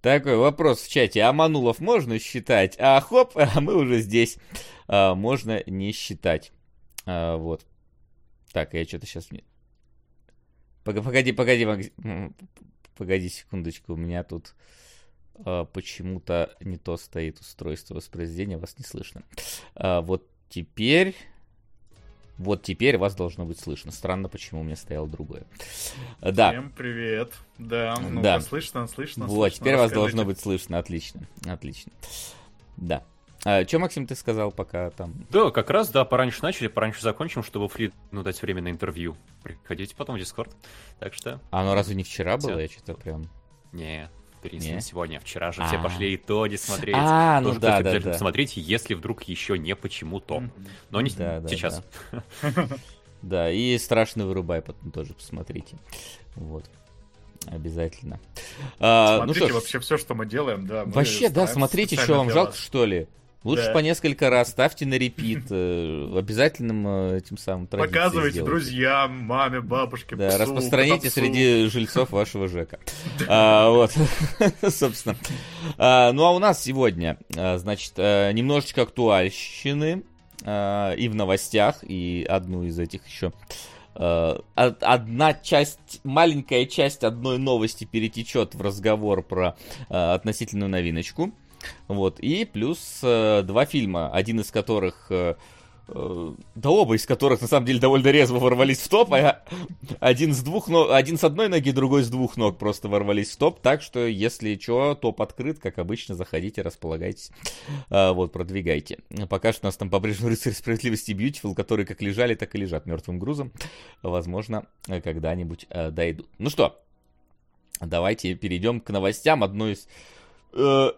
такой вопрос в чате. А Манулов можно считать? А хоп, а мы уже здесь. А, можно не считать. А, вот. Так, я что-то сейчас... Погоди, погоди, погоди секундочку. У меня тут а, почему-то не то стоит устройство воспроизведения. Вас не слышно. А, вот теперь... Вот теперь вас должно быть слышно. Странно, почему у меня стояло другое. Да. Всем привет. Да, ну да. слышно, слышно. Вот, слышно, теперь вас должно быть слышно. Отлично, отлично. Да. А, что, Максим, ты сказал, пока там... Да, как раз, да, пораньше начали, пораньше закончим, чтобы Флит, ну, дать время на интервью. Приходите потом в Дискорд. Так что... А оно разве не вчера было? Я что-то прям... Не, перенесли сегодня. Вчера же все а. пошли и то не смотреть. А, ну да, да, да. Посмотрите, если вдруг еще не почему-то. Но не сейчас. Да, и страшный вырубай потом тоже посмотрите. Вот. Обязательно. А, ну смотрите вообще все, что мы делаем, да. вообще, да, смотрите, что вам жалко, что ли. Лучше да. по несколько раз ставьте на репит, э, обязательным э, этим самым Показывайте сделайте. друзьям, маме, бабушке, Да, псу, распространите котовцу. среди жильцов вашего ЖЭКа. а, вот, собственно. А, ну, а у нас сегодня, а, значит, а, немножечко актуальщины а, и в новостях, и одну из этих еще одна часть, маленькая часть одной новости перетечет в разговор про относительную новиночку. Вот. И плюс э, два фильма, один из которых... Э, э, да оба из которых, на самом деле, довольно резво ворвались в топ, а один с двух ног, один с одной ноги, другой с двух ног просто ворвались в топ, так что, если что, топ открыт, как обычно, заходите, располагайтесь, а, вот, продвигайте. Пока что у нас там по-прежнему рыцарь справедливости Beautiful, которые как лежали, так и лежат мертвым грузом, возможно, когда-нибудь э, дойдут. Ну что, давайте перейдем к новостям, одной из э,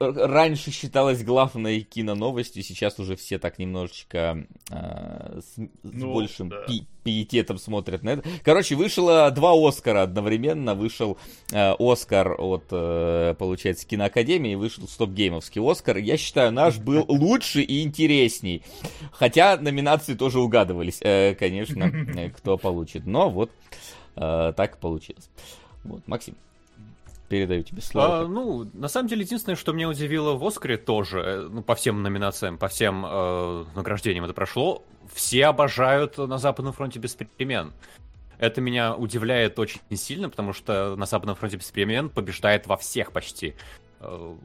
раньше считалось главной киноновостью, сейчас уже все так немножечко э, с, ну, с большим да. пи пиететом смотрят на это. Короче, вышло два Оскара одновременно. Вышел э, Оскар от, э, получается, киноакадемии, вышел стоп-геймовский Оскар. Я считаю, наш был лучше и интересней. Хотя номинации тоже угадывались, э, конечно, э, кто получит. Но вот э, так получилось. Вот, Максим передаю тебе слово. А, ну, на самом деле, единственное, что меня удивило в Оскаре тоже, э, ну, по всем номинациям, по всем э, награждениям это прошло, все обожают на Западном фронте без перемен. Это меня удивляет очень сильно, потому что на Западном фронте без перемен побеждает во всех почти э,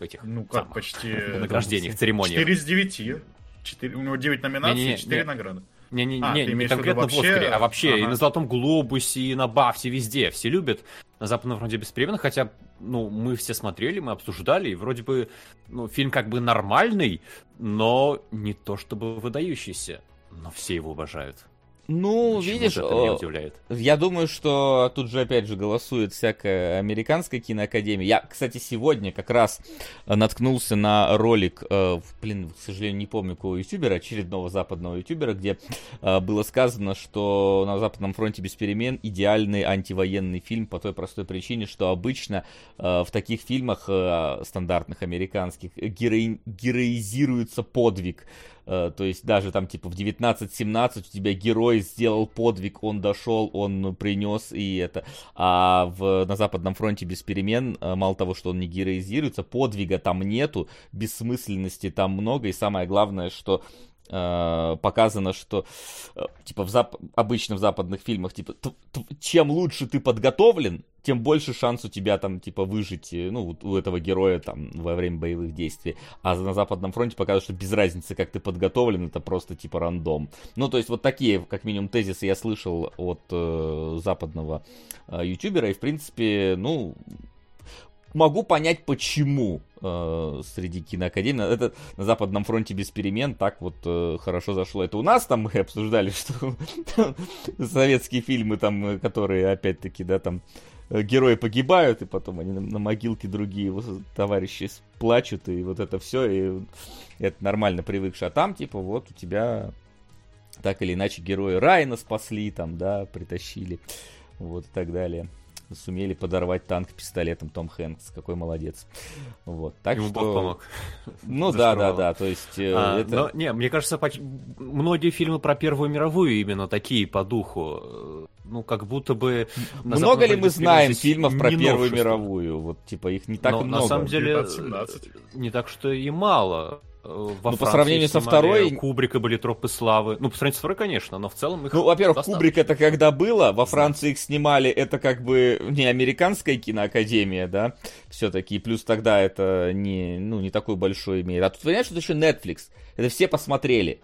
этих ну как самых, почти награждениях, церемониях. 4 из 9. 4, у него 9 номинаций, 4 награды. Не, не, а, не, не конкретно вообще... в Оскаре, а вообще ага. и на Золотом Глобусе, и на Бафте, везде. Все любят на Западном фронте беспременно, хотя, ну, мы все смотрели, мы обсуждали, и вроде бы, ну, фильм как бы нормальный, но не то чтобы выдающийся. Но все его уважают. Ну, Почему видишь, меня удивляет. я думаю, что тут же опять же голосует всякая американская киноакадемия. Я, кстати, сегодня как раз наткнулся на ролик, э, блин, к сожалению, не помню какого ютубера, очередного западного ютубера, где э, было сказано, что на Западном фронте без перемен идеальный антивоенный фильм по той простой причине, что обычно э, в таких фильмах э, стандартных американских герои, героизируется подвиг Э, то есть даже там типа в 19-17 у тебя герой сделал подвиг, он дошел, он принес и это. А в, на Западном фронте без перемен, э, мало того, что он не героизируется, подвига там нету, бессмысленности там много. И самое главное, что э, показано, что э, типа в зап... обычно в западных фильмах, типа, чем лучше ты подготовлен, тем больше шанс у тебя там, типа, выжить, э, ну, у этого героя там во время боевых действий. А на Западном фронте показывают, что без разницы, как ты подготовлен, это просто, типа, рандом. Ну, то есть, вот такие, как минимум, тезисы я слышал от э, западного э, ютубера, и, в принципе, ну, могу понять, почему э, среди киноакадемий. Это на Западном фронте без перемен так вот э, хорошо зашло. Это у нас там мы обсуждали, что советские фильмы там, которые опять-таки, да, там э, герои погибают, и потом они на, на могилке другие его товарищи плачут, и вот это все, и это нормально привыкший. А там, типа, вот у тебя так или иначе герои Райна спасли, там, да, притащили, вот и так далее. Сумели подорвать танк пистолетом Том Хэнкс. Какой молодец. Вот. Так Ему что... Бог помог. Ну да, да, да. То есть э, а, это... но, не, мне кажется, поч... многие фильмы про Первую мировую именно такие по духу. Ну, как будто бы... Много ли мы знаем фильмов про Первую мировую? Вот, типа, их не так но, много. На самом деле, не так что и мало. Во ну, по сравнению со второй... Кубрика были тропы славы. Ну, по сравнению со второй, конечно, но в целом их Ну, во-первых, достаточно. Кубрик это когда было, во Франции их снимали, это как бы не американская киноакадемия, да, все-таки, плюс тогда это не, ну, не такой большой имеет. А тут, понимаешь, что это еще Netflix, это все посмотрели.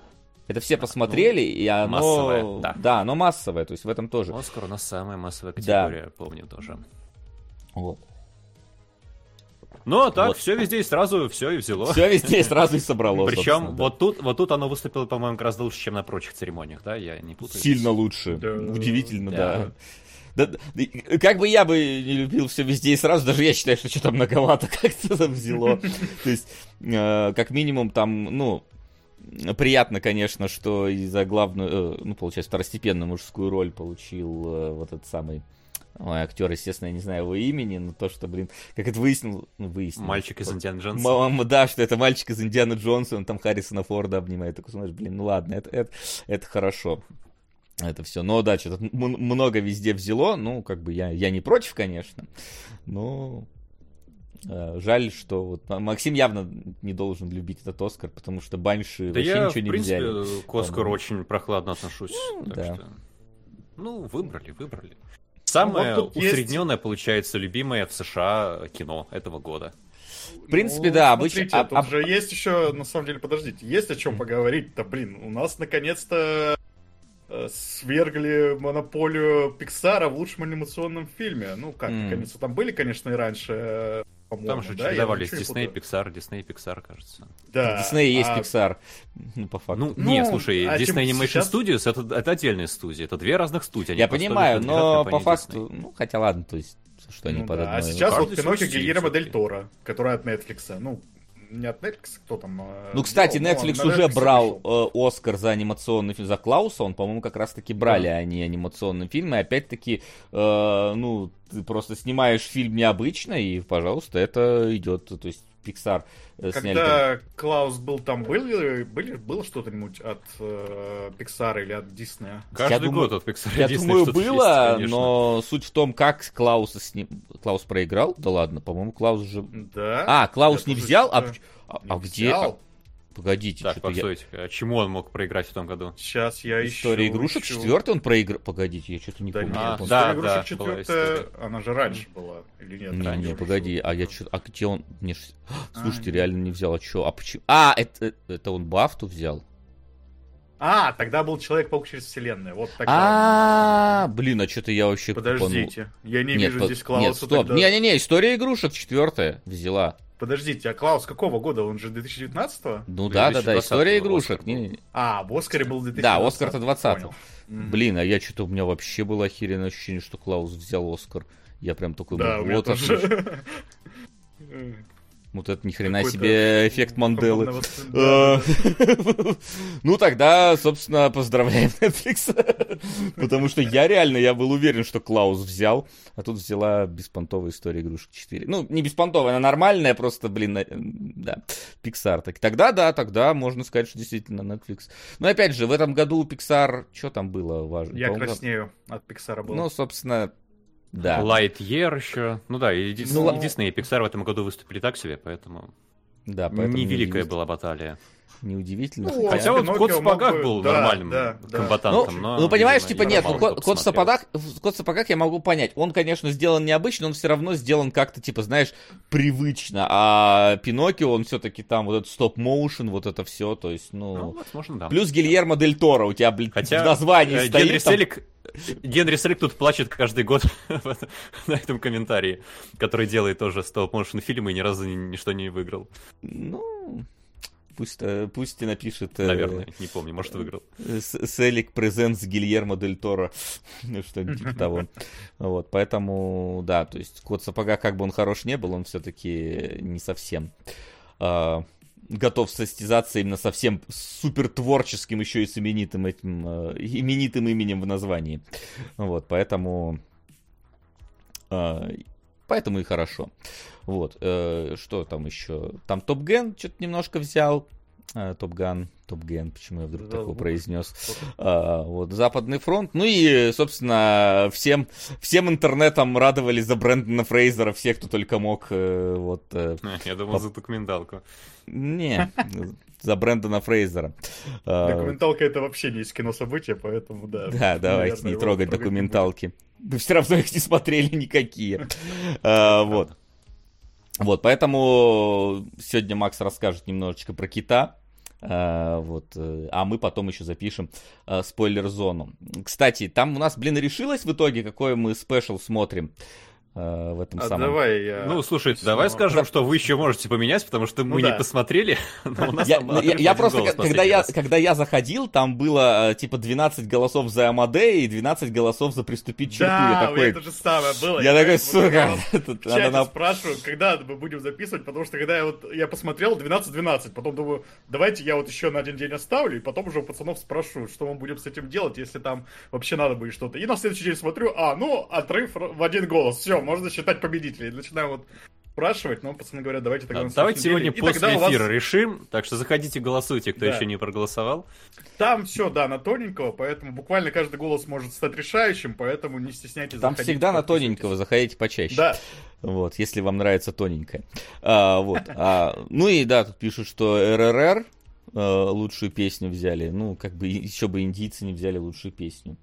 Это все посмотрели, ну, и оно... Массовое, да. Да, оно массовое, то есть в этом тоже. Оскар у нас самая массовая категория, да. помню тоже. Вот. Ну, а так, вот. все везде и сразу все и взяло. Все везде и сразу и собрало. Причем вот тут, вот тут оно выступило, по-моему, гораздо лучше, чем на прочих церемониях, да? Я не путаю. Сильно лучше. Да. Удивительно, да. да. Да, как бы я бы не любил все везде и сразу, даже я считаю, что что-то многовато как-то там взяло. То есть, э, как минимум, там, ну, приятно, конечно, что и за главную, э, ну, получается, второстепенную мужскую роль получил э, вот этот самый Ой, актер, естественно, я не знаю его имени, но то, что, блин, как это выяснил, ну, выяснил. Мальчик из Индианы Джонса. Да, что это мальчик из Индианы Джонса, он там Харрисона Форда обнимает. Такой смотришь, блин, ну ладно, это, это, это хорошо. Это все. Но да, что-то много везде взяло. Ну, как бы я, я не против, конечно. Но э, Жаль, что вот Максим явно не должен любить этот Оскар, потому что Банши да вообще я, ничего не принципе, взяли. к Оскару очень прохладно отношусь. Ну, да. Что... Ну, выбрали, выбрали. Самое ну, вот усредненное, есть... получается, любимое в США кино этого года. В принципе, ну, да, обычно... А, тут а... же есть еще, на самом деле, подождите, есть о чем поговорить-то, блин. У нас, наконец-то, э, свергли монополию Пиксара в лучшем анимационном фильме. Ну, как, mm. наконец там были, конечно, и раньше э, там же да? чередовались Дисней, Pixar, Дисней, Pixar, кажется. Да. Дисней есть а... Pixar, ну, по факту. Ну, ну не, слушай, а Disney Animation сейчас... Studios это, это отдельная студия, это две разных студии. Я понимаю, но по факту, ну, хотя ладно, то есть, что они ну, под да. одной... А сейчас вот Пиноккио Гильермо Дель Торо, который от Netflix, ну, не от Netflix, кто там. Э, ну, кстати, делал, Netflix уже Netflix брал э, Оскар за анимационный фильм, за Клауса, он, по-моему, как раз-таки брали да. они анимационный фильм, и опять-таки, э, ну, ты просто снимаешь фильм необычно, и, пожалуйста, это идет, то есть Pixar э, Когда сняли. Клаус был там, были, были, было что-нибудь от э, Pixar или от Диснея? Каждый я год думаю, от Pixar Я думаю, было, есть, но суть в том, как Клаус с ним... Клаус проиграл? Да ладно, по-моему, Клаус же... Да. А, Клаус я не взял? А, а, а где... Погодите, так, постойте, я... а чему он мог проиграть в том году? Сейчас я ищу. История игрушек ищу. четвертый он проиграл. Погодите, я что-то не да помню. Нет, а, да, игрушек да, четвертая, она же раньше была, или нет? Не, не, погоди, а я что, а где он? Мне... А, Слушайте, а, реально не взял, а что? А почему? А, это, это он Бафту взял? А, тогда был Человек-паук через вселенную. Вот тогда. А, блин, а что-то я вообще Подождите, я не вижу здесь Клауса. Нет, стоп. Не-не-не, история игрушек четвертая взяла. Подождите, а Клаус какого года? Он же 2019-го? Ну да, да, да, история игрушек. Не... А, в Оскаре был 2020 Да, Оскар-то 20 -го. Блин, а я что-то, у меня вообще было охеренное ощущение, что Клаус взял Оскар. Я прям такой, да, вот отлично. Вот это ни хрена себе эффект Манделы. Ну тогда, собственно, поздравляем Netflix. Потому что я реально, я был уверен, что Клаус взял, а тут взяла беспонтовая история игрушек 4. Ну, не беспонтовая, она нормальная, просто, блин, да, Pixar. Так, тогда, да, тогда можно сказать, что действительно Netflix. Но опять же, в этом году у Pixar, что там было важно? Я краснею от Pixar было. Ну, собственно, да. Lightyear еще. Ну да, и ну, Disney и Pixar в этом году выступили так себе, поэтому... Да, поэтому невеликая не была баталия. Неудивительно. Ну, хотя, хотя вот кот в сапогах бы... был да, нормальным да, да. комбатантом, ну, но... Ну, понимаешь, типа, нет, ну, кот, кот, в сапогах, кот в сапогах я могу понять. Он, конечно, сделан необычно, он все равно сделан как-то, типа, знаешь, привычно. А Пиноккио, он все-таки там вот этот стоп-моушен, вот это все, то есть, ну... ну возможно, да. Плюс Гильермо Дель Торо, у тебя, блин, хотя, в названии э, стоит... Генри там... Селик Генри Селик тут плачет каждый год на этом комментарии, который делает тоже стоп-моушен фильмы и ни разу ничто не выиграл. Ну, пусть, э, пусть и напишет... Э, Наверное, не помню, может, выиграл. Селик презент с Гильермо Дель Торо, что-нибудь типа того. Вот, поэтому, да, то есть Кот Сапога, как бы он хорош не был, он все-таки не совсем а, готов состязаться именно со всем супер творческим, еще и с именитым этим, э, именитым именем в названии. Вот, поэтому А, поэтому и хорошо. Вот. Э, что там еще? Там Топ Ген что-то немножко взял. Топ Ган, Топ Ген, почему я вдруг да, такое произнес. А, вот, Западный фронт. Ну и, собственно, всем, всем интернетом радовались за Брэндона Фрейзера, все, кто только мог. Э, вот, э, я думал, по... за документалку. Не, за Брэндона Фрейзера. А, Документалка это вообще не из кино события, поэтому да. Да, давайте не трогать документалки. Вы все равно их не смотрели никакие. А, вот. Вот, поэтому сегодня Макс расскажет немножечко про кита. А, вот, э, а мы потом еще запишем а, спойлер-зону. Кстати, там у нас, блин, решилось в итоге, какой мы спешл смотрим. Э, в этом а самом... Давай я... Ну, слушайте, давай скажем, да. что вы еще можете поменять, потому что мы ну, не да. посмотрели. я, я, я просто, когда я, когда я заходил, там было э, типа 12 голосов за Амадея и 12 голосов за приступить черту. Да, я такой, это же самое было. Я, я такой, сука. В чате на... спрашиваю, когда мы будем записывать, потому что когда я вот я посмотрел 12-12, потом думаю, давайте я вот еще на один день оставлю, и потом уже у пацанов спрошу, что мы будем с этим делать, если там вообще надо будет что-то. И на следующий день смотрю, а, ну, отрыв в один голос, все, можно считать победителей. Начинаем вот спрашивать, но пацаны говорят, давайте тогда... А, давайте сегодня деле. после эфира вас... решим, так что заходите, голосуйте, кто да. еще не проголосовал. Там все, да, на тоненького, поэтому буквально каждый голос может стать решающим, поэтому не стесняйтесь Там всегда на тоненького, заходите почаще. Да. Вот, если вам нравится тоненькое. А, вот. А, ну и да, тут пишут, что РРР э, лучшую песню взяли. Ну, как бы еще бы индийцы не взяли лучшую песню.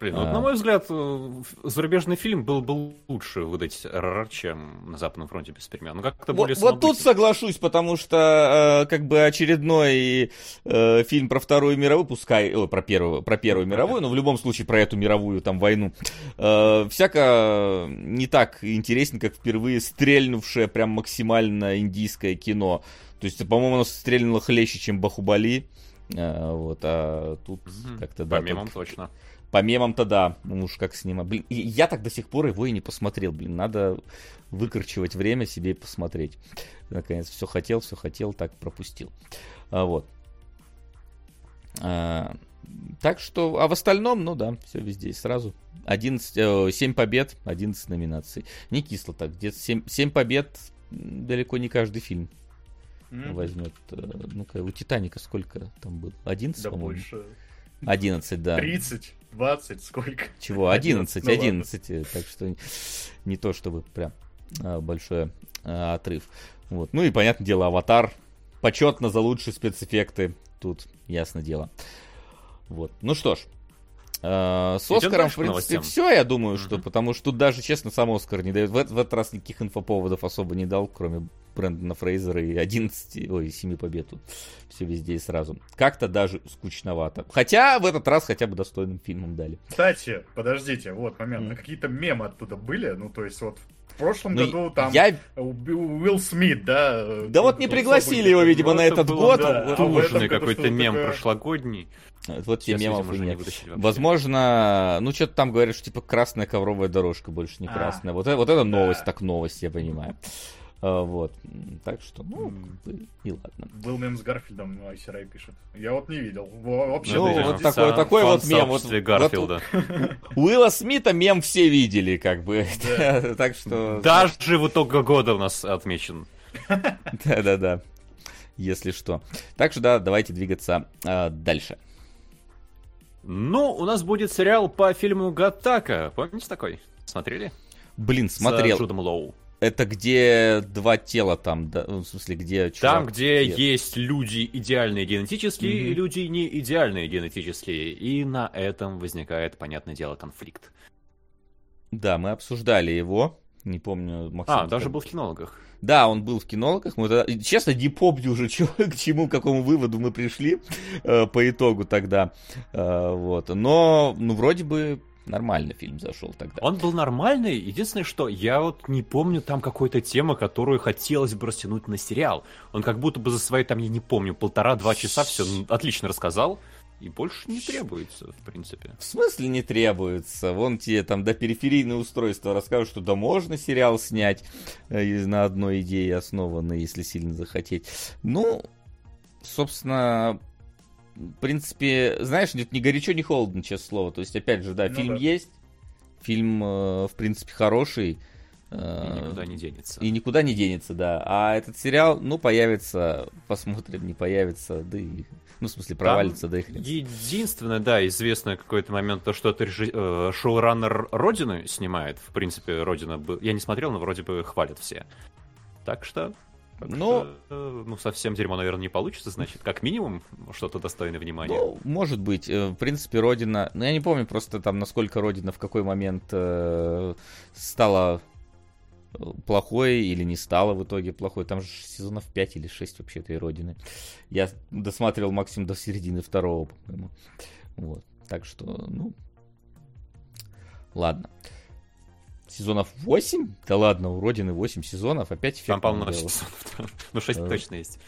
Блин, а... вот, на мой взгляд, э, зарубежный фильм был бы лучше выдать РРР, чем на Западном фронте без перемен. Ну, как-то более Вот, вот тут соглашусь, потому что э, как бы очередной э, фильм про Вторую мировую, пускай, о, про Первую, про Первую мировую, но в любом случае про эту мировую там войну, э, всяко не так интересен, как впервые стрельнувшее прям максимально индийское кино. То есть, по-моему, оно стрельнуло хлеще, чем Бахубали. Э, вот, а тут mm-hmm. как-то да. По мемам тут... точно. По мемам-то да, ну уж как с ним. Блин, я так до сих пор его и не посмотрел, блин, надо выкорчевать время себе и посмотреть. Наконец, все хотел, все хотел, так пропустил. А, вот. А, так что, а в остальном, ну да, все везде сразу. 11, э, 7 побед, 11 номинаций. Не кисло так, где-то 7, 7 побед далеко не каждый фильм mm-hmm. возьмет. Э, ну-ка, у Титаника сколько там было? 11, да по-моему? больше. 11, да. 30, 20, сколько? Чего? 11, 11. Ну, так что не то чтобы прям а, большой а, отрыв. Вот. Ну и, понятное дело, аватар. Почетно за лучшие спецэффекты. Тут ясно дело. Вот. Ну что ж, Uh, с Оскаром, в принципе, все, я думаю, что, mm-hmm. потому что тут даже, честно, сам Оскар не дает. В, в этот раз никаких инфоповодов особо не дал, кроме Брэндона Фрейзера и 11, ой, 7 побед тут. Все везде и сразу. Как-то даже скучновато. Хотя в этот раз хотя бы достойным фильмом дали. Кстати, подождите, вот момент. Mm. Какие-то мемы оттуда были? Ну, то есть вот в прошлом ну, году там я... Уилл Смит, да? Да вот не пригласили его, видимо, на этот год. Да, а какой-то мем прошлогодний. Вот тебе мемов и нет. Возможно, ну что-то там говорят, что типа красная ковровая дорожка, больше не а. красная. Вот, вот это новость, так новость, я понимаю. А, вот. Так что, ну, и ладно. Был мем с Гарфилдом, ну, Айсерай пишет. Я вот не видел. Вообще, ну, вот такой, такой вот мем. Вот, Гарфилда. Вот, Уилла Смита мем все видели, как бы. так что... Даже в итоге года у нас отмечен. Да-да-да. Если что. Так что, да, давайте двигаться э, дальше. Ну, у нас будет сериал по фильму Гаттака. Помните такой? Смотрели? Блин, смотрел. С Джудом Лоу. Это где два тела там, да, ну, в смысле, где чувак... Там, где нет. есть люди идеальные генетически mm-hmm. и люди не идеальные генетически. И на этом возникает, понятное дело, конфликт. Да, мы обсуждали его. Не помню, Максим. А, даже был в кинологах. Да, он был в кинологах. Мы тогда... Честно, не помню уже, чего, к чему, к какому выводу мы пришли э, по итогу тогда. Э, вот. Но, ну, вроде бы Нормально фильм зашел тогда. Он был нормальный. Единственное, что я вот не помню там какой-то темы, которую хотелось бы растянуть на сериал. Он как будто бы за свои, там, я не помню, полтора-два часа все отлично рассказал. И больше не требуется, в принципе. В смысле не требуется? Вон тебе там до периферийное устройство расскажут, что да можно сериал снять э, на одной идее основанной, если сильно захотеть. Ну, собственно, в принципе, знаешь, нет, ни горячо, ни холодно, честное слово. То есть, опять же, да, ну, фильм да. есть, фильм, э, в принципе, хороший. И никуда не денется. И никуда не денется, да. А этот сериал, ну, появится, посмотрим, не появится, да и... Ну, в смысле, провалится, Там да и хрен. Единственное, да, известное какой-то момент, то, что это режи... э, шоураннер Родины снимает. В принципе, Родина... Я не смотрел, но вроде бы хвалят все. Так что так ну, что, э, ну, совсем дерьмо, наверное, не получится, значит, как минимум что-то достойное внимания. Ну, может быть. Э, в принципе, Родина... Ну, я не помню просто там, насколько Родина в какой момент э, стала плохой или не стала в итоге плохой. Там же сезонов 5 или 6 вообще этой Родины. Я досматривал максимум до середины второго, по-моему. Вот. Так что, ну... Ладно. Сезонов 8? Да ладно, у Родины 8 сезонов, опять эффект. Там, по-моему, сезонов. Ну, 6 точно есть.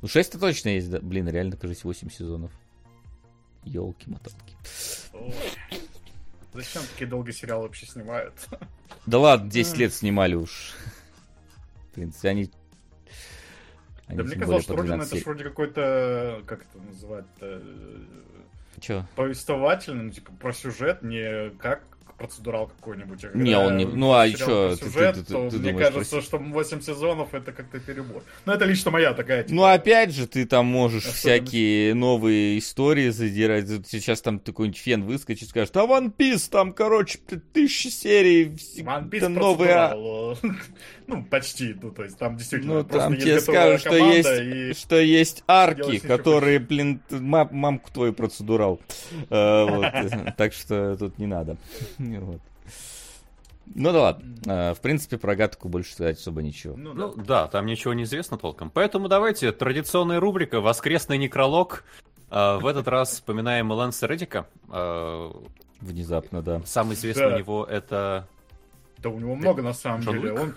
Ну, 6 точно есть, да. Блин, реально, кажется, 8 сезонов. Ёлки-моталки. Зачем такие долгие сериалы вообще снимают? Да ладно, 10 лет снимали уж. В принципе, они... они да мне казалось, что Родина это вроде какой-то, как это называть Чё? Повествовательный, ну, типа, про сюжет, не как процедурал какой-нибудь. Не, он не... Ну, а еще... Сюжет, ты, ты, то ты, ты мне кажется, про... что 8 сезонов это как-то перебор. Но это лично моя такая... Типа... Ну, опять же, ты там можешь всякие новые истории задирать. Сейчас там какой-нибудь фен выскочит и скажет, а One Piece там, короче, тысячи серий. One Piece новые... Ну, почти. Ну, то есть там действительно Ну, там тебе скажут, что есть, что есть арки, которые, блин, мамку твою процедурал. Э, так что тут не надо. Вот. Ну да ладно. А, в принципе, про Гатку больше сказать особо ничего. Ну, ну да, там ничего не известно толком. Поэтому давайте, традиционная рубрика «Воскресный некролог». А, в этот раз вспоминаем Лэнса Реддика. А, Внезапно, да. Самый известный да. у него это... Да у него много на самом деле. Он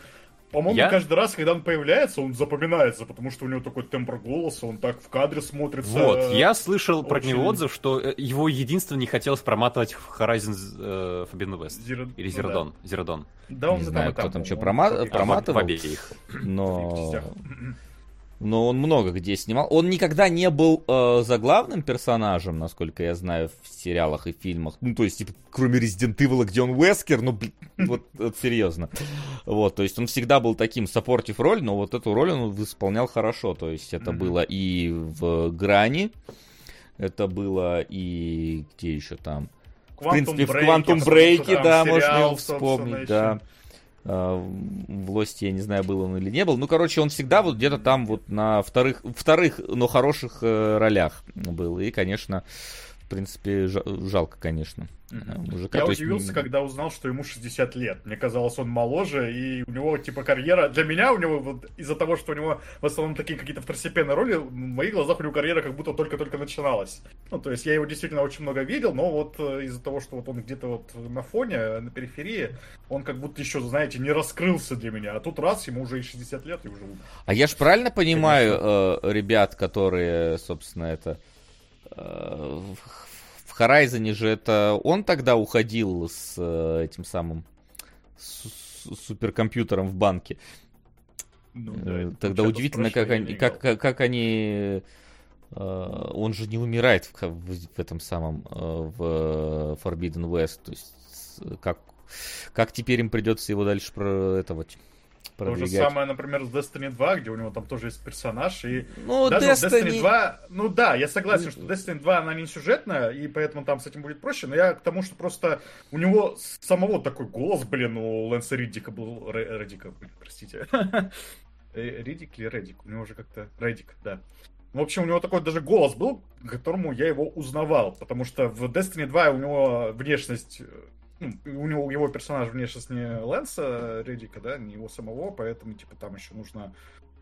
по-моему, я... каждый раз, когда он появляется, он запоминается, потому что у него такой тембр голоса, он так в кадре смотрится. Вот, я слышал очень... про него отзыв, что э, его единственное не хотелось проматывать в Horizon э, Forbidden West. Зер... Или Зеродон. Ну, да. Зеродон. Да, он не знаю, кто там, что прома... проматывал. В обеих. Но... но он много где снимал. Он никогда не был э, заглавным персонажем, насколько я знаю, в сериалах и фильмах. Ну, то есть, типа, кроме Resident Evil, где он Вескер, ну, блин, вот, вот серьезно. Вот, то есть он всегда был таким саппортив роль, но вот эту роль он исполнял хорошо. То есть это mm-hmm. было и в Грани, это было и где еще там. В принципе, в Quantum Break, да, можно вспомнить, да. А, в Лосте, я не знаю, был он или не был. Ну, короче, он всегда вот где-то там вот на вторых, вторых, но хороших э, ролях был. И, конечно, в принципе, жалко, конечно. Mm-hmm. Мужика, я удивился, есть... когда узнал, что ему 60 лет. Мне казалось, он моложе, и у него, типа, карьера... Для меня у него, вот, из-за того, что у него в основном такие какие-то второстепенные роли, в моих глазах у него карьера как будто только-только начиналась. Ну, то есть я его действительно очень много видел, но вот э, из-за того, что вот он где-то вот на фоне, на периферии, он как будто еще, знаете, не раскрылся для меня. А тут раз, ему уже и 60 лет, и уже... А я ж правильно понимаю э, ребят, которые, собственно, это... Э, в Horizon же это он тогда уходил с э, этим самым с, суперкомпьютером в банке. Ну, да, э, тогда удивительно, как они, как, как, как они он же не умирает в, в, в этом самом в Forbidden West. То есть как, как теперь им придется его дальше про этого продвигать. То же самое, например, с Destiny 2, где у него там тоже есть персонаж, и ну, даже Destiny... Destiny 2, ну да, я согласен, что Destiny 2, она не сюжетная, и поэтому там с этим будет проще, но я к тому, что просто у него самого такой голос, блин, у Лэнса Риддика был, Реддика, простите, э, Риддик или Реддик, у него уже как-то, Реддик, да. В общем, у него такой даже голос был, к которому я его узнавал, потому что в Destiny 2 у него внешность ну, у него его персонаж внешность не Лэнса Реддика, да, не его самого, поэтому, типа, там еще нужно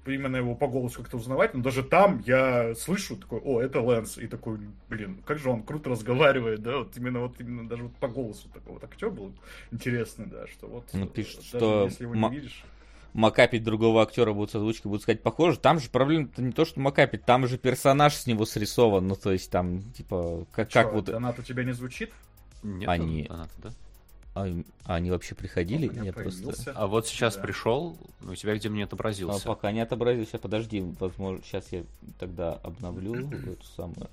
именно его по голосу как-то узнавать, но даже там я слышу такой, о, это Лэнс, и такой, блин, как же он круто разговаривает, да, вот именно вот именно даже вот по голосу такого вот актер был интересный, да, что вот ну, пишет, что если его не видишь макапить другого актера будут с озвучкой, будут сказать похоже. Там же проблема-то не то, что макапить, там же персонаж с него срисован. Ну, то есть там, типа, как, Что, как вот... Донат у тебя не звучит? Нет, Они... доната, да? А, а они вообще приходили? Я просто... А вот сейчас да. пришел, у тебя где мне отобразился? А, пока не отобразился, подожди, возможно, сейчас я тогда обновлю эту самую.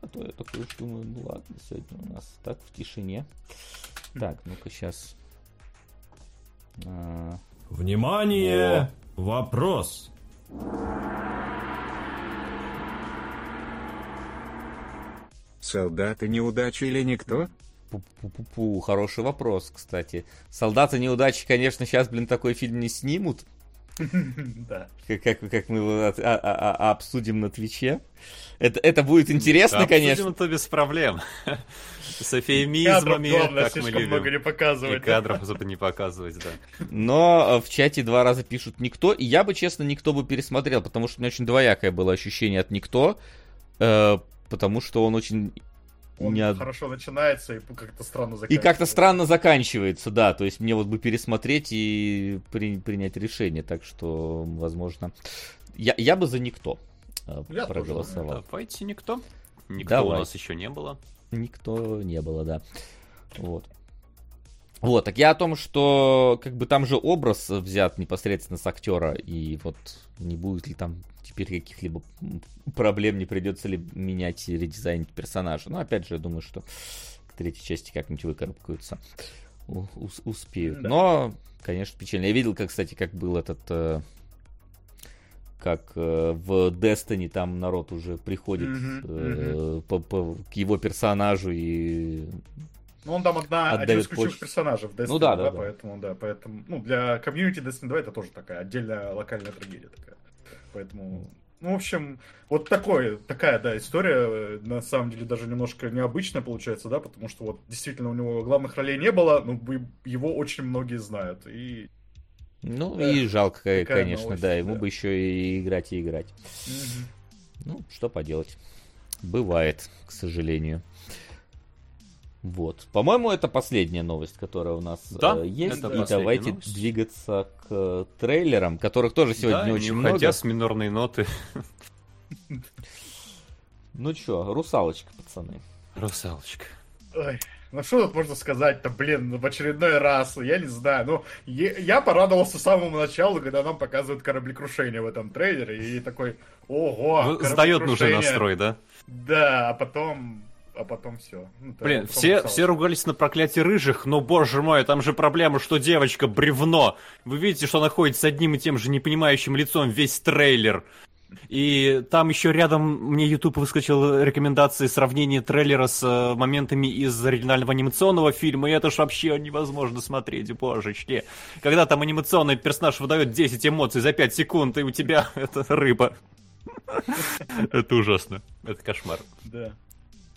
А то я такой уж думаю, ну ладно, сегодня у нас так в тишине. Так, ну-ка сейчас. А... Внимание! О. Вопрос! Солдаты неудачи или никто? Пу-пу-пу, хороший вопрос, кстати. Солдаты неудачи, конечно, сейчас, блин, такой фильм не снимут. Да. Как, как, как мы его а, а, а, обсудим на Твиче. Это, это будет интересно, да, конечно. Обсудим это без проблем. С эфемизмами, главное, как мы любим. много не показывать. И кадров особо не показывать, да. Но в чате два раза пишут «Никто», и я бы, честно, «Никто» бы пересмотрел, потому что у меня очень двоякое было ощущение от «Никто», э, потому что он очень он не... хорошо начинается и как-то странно заканчивается. И как-то странно заканчивается, да. То есть мне вот бы пересмотреть и при... принять решение. Так что, возможно, я, я бы за никто э, я проголосовал. Тоже, Давайте никто. Никто Давай. у нас еще не было. Никто не было, да. Вот. Вот, так я о том, что как бы там же образ взят непосредственно с актера, и вот не будет ли там теперь каких-либо проблем, не придется ли менять и редизайнить персонажа. Но опять же, я думаю, что к третьей части как-нибудь выкарабкаются. У- успеют. Да. Но, конечно, печально. Я видел, как, кстати, как был этот... Э, как э, в Destiny там народ уже приходит mm-hmm, э, mm-hmm. По, по, к его персонажу и ну, он там одна, один из ключевых персонажей в Destiny ну, да, да, 2, да. поэтому, да, поэтому, ну, для комьюнити Destiny 2 это тоже такая отдельная локальная трагедия такая. Поэтому, ну, в общем, вот такое, такая, да, история, на самом деле, даже немножко необычная получается, да, потому что вот действительно у него главных ролей не было, но его очень многие знают, и... Ну, да, и жалко, конечно, новость, да, ему да. бы еще и играть, и играть. Угу. Ну, что поделать. Бывает, к сожалению. Вот. По-моему, это последняя новость, которая у нас да, э, есть. И давайте новость. двигаться к э, трейлерам, которых тоже сегодня да, не очень не много. с минорной ноты. Ну чё, русалочка, пацаны. Русалочка. Ой, ну что тут можно сказать-то, блин, в очередной раз, я не знаю. Ну, я порадовался с самого начала, когда нам показывают кораблекрушение в этом трейлере, и такой, ого, ну, Сдает нужный настрой, да? Да, а потом а потом все. Ну, Блин, все, все ругались на проклятие рыжих, но, боже мой, там же проблема, что девочка бревно. Вы видите, что она ходит с одним и тем же непонимающим лицом весь трейлер. И там еще рядом мне YouTube выскочил рекомендации сравнения трейлера с э, моментами из оригинального анимационного фильма, и это ж вообще невозможно смотреть, божечки. Когда там анимационный персонаж выдает 10 эмоций за 5 секунд, и у тебя это рыба. Это ужасно. Это кошмар. Да.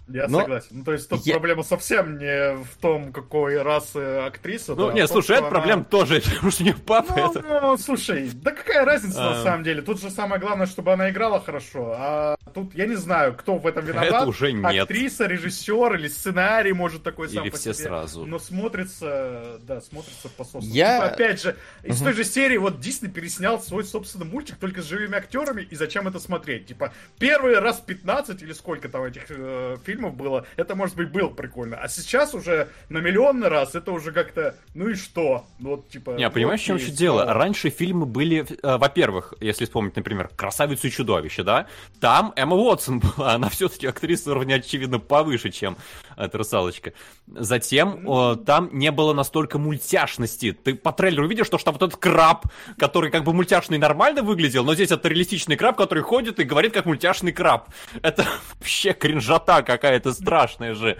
Я Но... согласен. Ну, то есть тут я... проблема совсем не в том, какой расы актриса. Ну, да, нет, слушай, это она... проблема тоже, потому что у нее папа ну, это... Ну, слушай, да какая разница а... на самом деле? Тут же самое главное, чтобы она играла хорошо. А тут я не знаю, кто в этом виноват. Это уже нет. Актриса, режиссер или сценарий, может, такой или сам по все себе. сразу. Но смотрится, да, смотрится по собственному. Я... Типа, опять же, из uh-huh. той же серии вот Дисней переснял свой собственный мультик только с живыми актерами, и зачем это смотреть? Типа, первый раз 15 или сколько там этих э, фильмов было, это может быть, был прикольно. А сейчас уже на миллионный раз это уже как-то, ну и что? Ну, вот, типа... Не, понимаешь, в чем еще дело? Раньше фильмы были, э, во-первых, если вспомнить, например, «Красавицу и чудовище», да? Там Эмма Уотсон была, она все-таки актриса уровня, очевидно, повыше, чем эта русалочка. Затем э, там не было настолько мультяшности. Ты по трейлеру видишь, что, что вот этот краб, который как бы мультяшный нормально выглядел, но здесь это реалистичный краб, который ходит и говорит как мультяшный краб. Это вообще кринжота какая-то страшная же.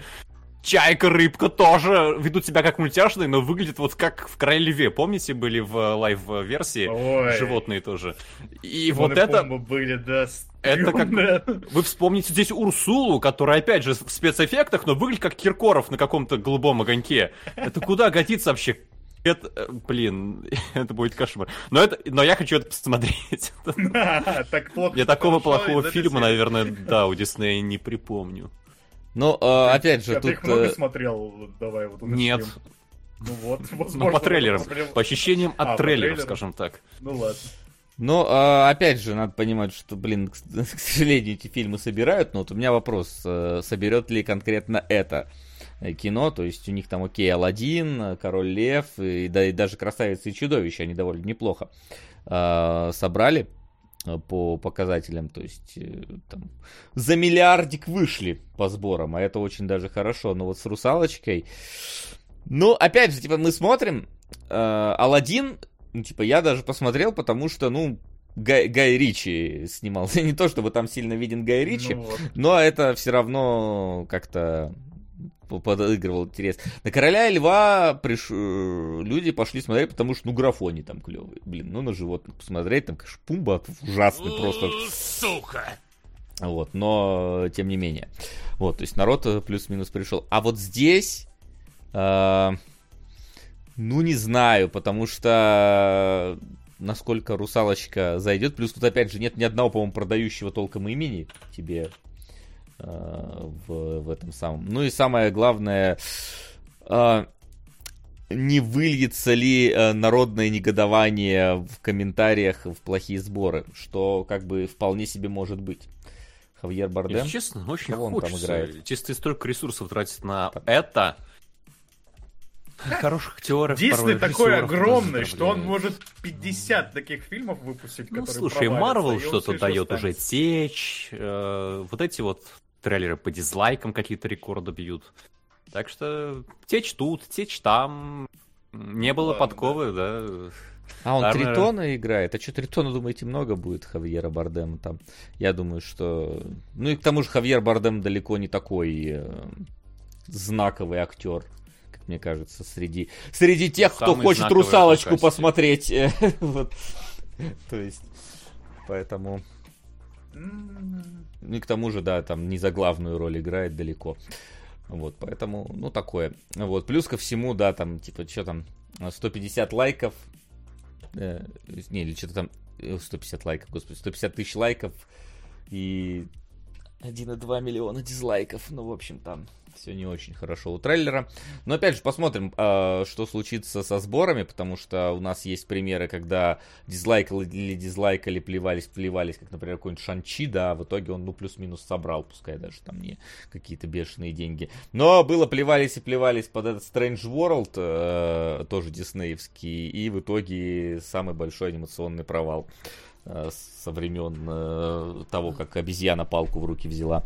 Чайка, рыбка тоже ведут себя как мультяшные, но выглядят вот как в Короле Льве. Помните, были в live-версии Ой. животные тоже? И Вон вот и это... были, да, это как... Вы вспомните здесь Урсулу, которая, опять же, в спецэффектах, но выглядит как Киркоров на каком-то голубом огоньке. Это куда годится вообще? Это, э, блин, это будет кошмар. Но, это, но я хочу это посмотреть. Я такого плохого фильма, наверное, да, у Диснея не припомню. Ну, э, опять же, а тут... ты их много э, смотрел? Давай вот Нет. Ну вот, возможно. Ну, по трейлерам. По ощущениям от а, трейлеров, скажем так. Ну ладно. Но, э, опять же, надо понимать, что, блин, к, сожалению, эти фильмы собирают, но вот у меня вопрос, э, соберет ли конкретно это кино, то есть у них там, окей, Алладин, Король Лев, и, да, и даже Красавица и Чудовище, они довольно неплохо э, собрали. Э, по показателям, то есть э, там, за миллиардик вышли по сборам, а это очень даже хорошо. Но вот с русалочкой, ну, опять же, типа, мы смотрим, э, Алладин, ну, типа, я даже посмотрел, потому что, ну, Гай, Гай Ричи снимался. Не то, чтобы там сильно виден Гай Ричи, ну, вот. но это все равно как-то подыгрывал интерес. На Короля и Льва приш... Э, люди пошли смотреть, потому что, ну, графони там клевые. Блин, ну, на животных посмотреть, там, конечно, Пумба ужасный просто. Сука! Вот, но, тем не менее. Вот, то есть народ э, плюс-минус пришел. А вот здесь... Э, ну, не знаю, потому что насколько русалочка зайдет. Плюс тут опять же нет ни одного, по-моему, продающего толком имени тебе в, в этом самом. Ну и самое главное, э, не выльется ли э, народное негодование в комментариях в плохие сборы, что как бы вполне себе может быть. Хавьер Бардем. Если честно, очень хочется. Там играет. Чисто столько ресурсов тратить на это, Хороших актеров. Дисней такой огромный, что он может 50 таких фильмов выпустить, ну, слушай, Марвел что-то дает уже течь, э, вот эти вот трейлеры по дизлайкам какие-то рекорды бьют. Так что течь тут, течь там. Не было Ладно, подковы, да. да. А он Наверное... Тритона играет? А что Тритона, думаете, много будет Хавьера Бардема там? Я думаю, что... Ну и к тому же Хавьер Бардем далеко не такой э, знаковый актер мне кажется, среди, среди тех, кто хочет русалочку посмотреть. вот. То есть, поэтому... Ну и к тому же, да, там не за главную роль играет далеко. Вот, поэтому, ну, такое. Вот, плюс ко всему, да, там, типа, что там, 150 лайков. Э, не, или что-то там, 150 лайков, господи, 150 тысяч лайков и 1,2 миллиона дизлайков. Ну, в общем, там все не очень хорошо у трейлера. Но опять же, посмотрим, э, что случится со сборами, потому что у нас есть примеры, когда дизлайкали или дизлайкали, плевались, плевались, как, например, какой-нибудь Шанчи, да, в итоге он, ну, плюс-минус собрал, пускай даже там не какие-то бешеные деньги. Но было плевались и плевались под этот Strange World, э, тоже диснеевский, и в итоге самый большой анимационный провал э, со времен э, того, как обезьяна палку в руки взяла.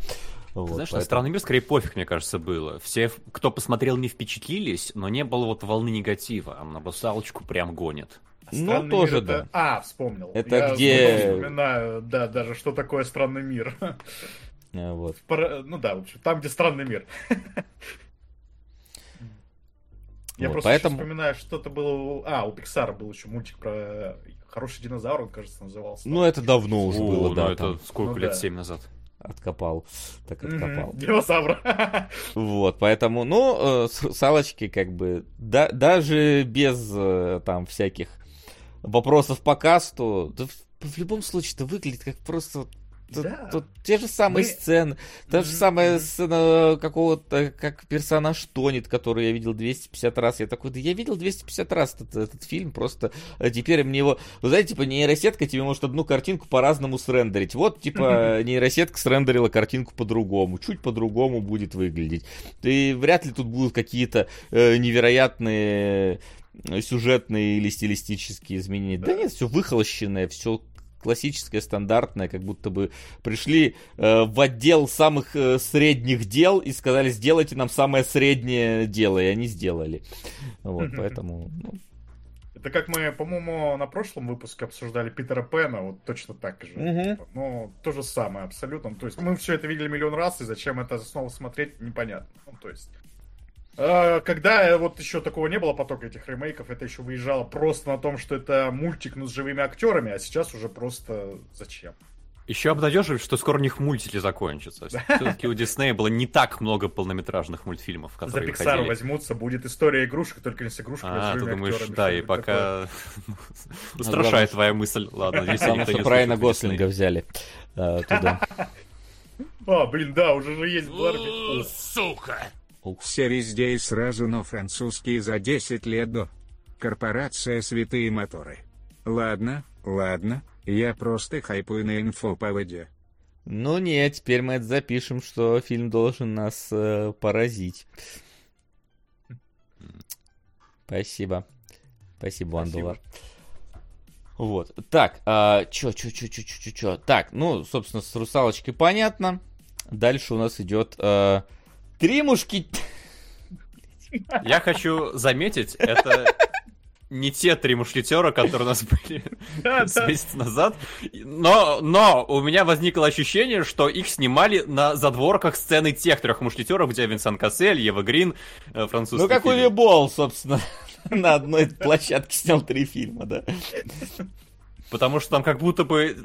Вот, Знаешь, поэтому... на странный мир скорее пофиг, мне кажется, было. Все, кто посмотрел, не впечатлились, но не было вот волны негатива. А на бусалочку прям гонят. Ну, тоже да. Это... А, вспомнил. Это Я где... вспоминаю, да, даже что такое странный мир. А, вот. Ну да, в общем, там, где странный мир. Я вот, просто поэтому... вспоминаю, что-то было... А, у Пиксара был еще мультик про хороший динозавр, он, кажется, назывался. Ну, это давно уже О, было, ну, да. это там. сколько ну, лет? Да. 7 назад откопал, так откопал. Mm-hmm. Динозавра. Вот, поэтому, ну, э, салочки как бы, да, даже без э, там всяких вопросов по касту, да, в, в любом случае это выглядит как просто Тут, да. тут те же самые Мы... сцены, та же самая сцена какого-то, как персонаж тонет, который я видел 250 раз. Я такой, да я видел 250 раз этот, этот фильм, просто а теперь мне его... Вы знаете, типа нейросетка тебе может одну картинку по-разному срендерить. Вот, типа, нейросетка срендерила картинку по-другому, чуть по-другому будет выглядеть. И вряд ли тут будут какие-то э, невероятные сюжетные или стилистические изменения. Да нет, все выхолощенное, все классическое, стандартное, как будто бы пришли э, в отдел самых э, средних дел и сказали, сделайте нам самое среднее дело, и они сделали. Вот, поэтому... Ну... Это как мы, по-моему, на прошлом выпуске обсуждали Питера Пэна, вот точно так же. Угу. Ну, то же самое, абсолютно. То есть мы все это видели миллион раз, и зачем это снова смотреть, непонятно. Ну, то есть когда вот еще такого не было потока этих ремейков, это еще выезжало просто на том, что это мультик, но с живыми актерами, а сейчас уже просто зачем? Еще обнадеживает, что скоро у них мультики закончатся. Все-таки у Диснея было не так много полнометражных мультфильмов, которые За Pixar возьмутся, будет история игрушек, только не с игрушками, а, а ты думаешь, актерами, да, и пока... Устрашает твоя мысль. Ладно, Главное, что Брайана Гослинга взяли э, туда. А, блин, да, уже же есть Барби. Сука! Все везде и сразу, но французский за 10 лет до. Корпорация «Святые моторы». Ладно, ладно, я просто хайпую на инфо по воде. Ну нет, теперь мы это запишем, что фильм должен нас э, поразить. Спасибо. Спасибо, Андулар. Вот. Так, а, чё, чё, чё, чё, чё, чё, чё. Так, ну, собственно, с русалочкой понятно. Дальше у нас идет а, три мушки... Я хочу заметить, это не те три мушкетера, которые у нас были месяц назад. Но, но у меня возникло ощущение, что их снимали на задворках сцены тех трех мушкетеров, где Винсан Кассель, Ева Грин, э, французский Ну, как Ули Бол, собственно, на одной площадке снял три фильма, да. Потому что там как будто бы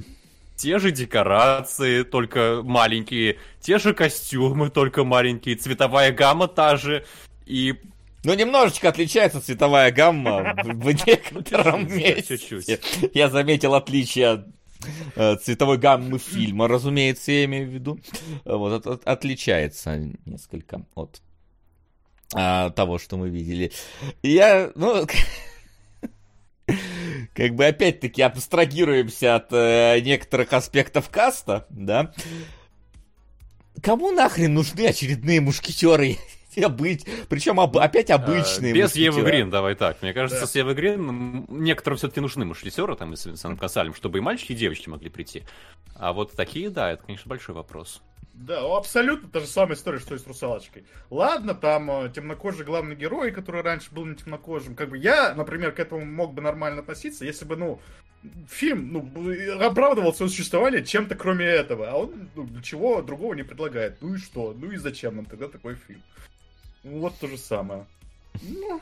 те же декорации, только маленькие, те же костюмы, только маленькие, цветовая гамма та же, и ну, немножечко отличается цветовая гамма в некотором месте. Чуть-чуть. Я заметил отличие от э, цветовой гаммы фильма, разумеется, я имею в виду. Вот, от, отличается несколько от а, того, что мы видели. Я, ну, как бы опять-таки абстрагируемся от э, некоторых аспектов каста, да. Кому нахрен нужны очередные мушкетеры? быть, причем об, опять обычные. Без Евы Грин, давай так. Мне кажется, да. с Евы Грин некоторым все-таки нужны мушкетеры, там, с Винсентом Касалем, чтобы и мальчики, и девочки могли прийти. А вот такие, да, это, конечно, большой вопрос. Да, абсолютно та же самая история, что и с русалочкой. Ладно, там э, темнокожий главный герой, который раньше был не темнокожим. Как бы я, например, к этому мог бы нормально относиться, если бы, ну, фильм, ну, оправдывал свое существование чем-то кроме этого. А он ну, ничего другого не предлагает. Ну и что? Ну и зачем нам тогда такой фильм? Вот то же самое. Ну.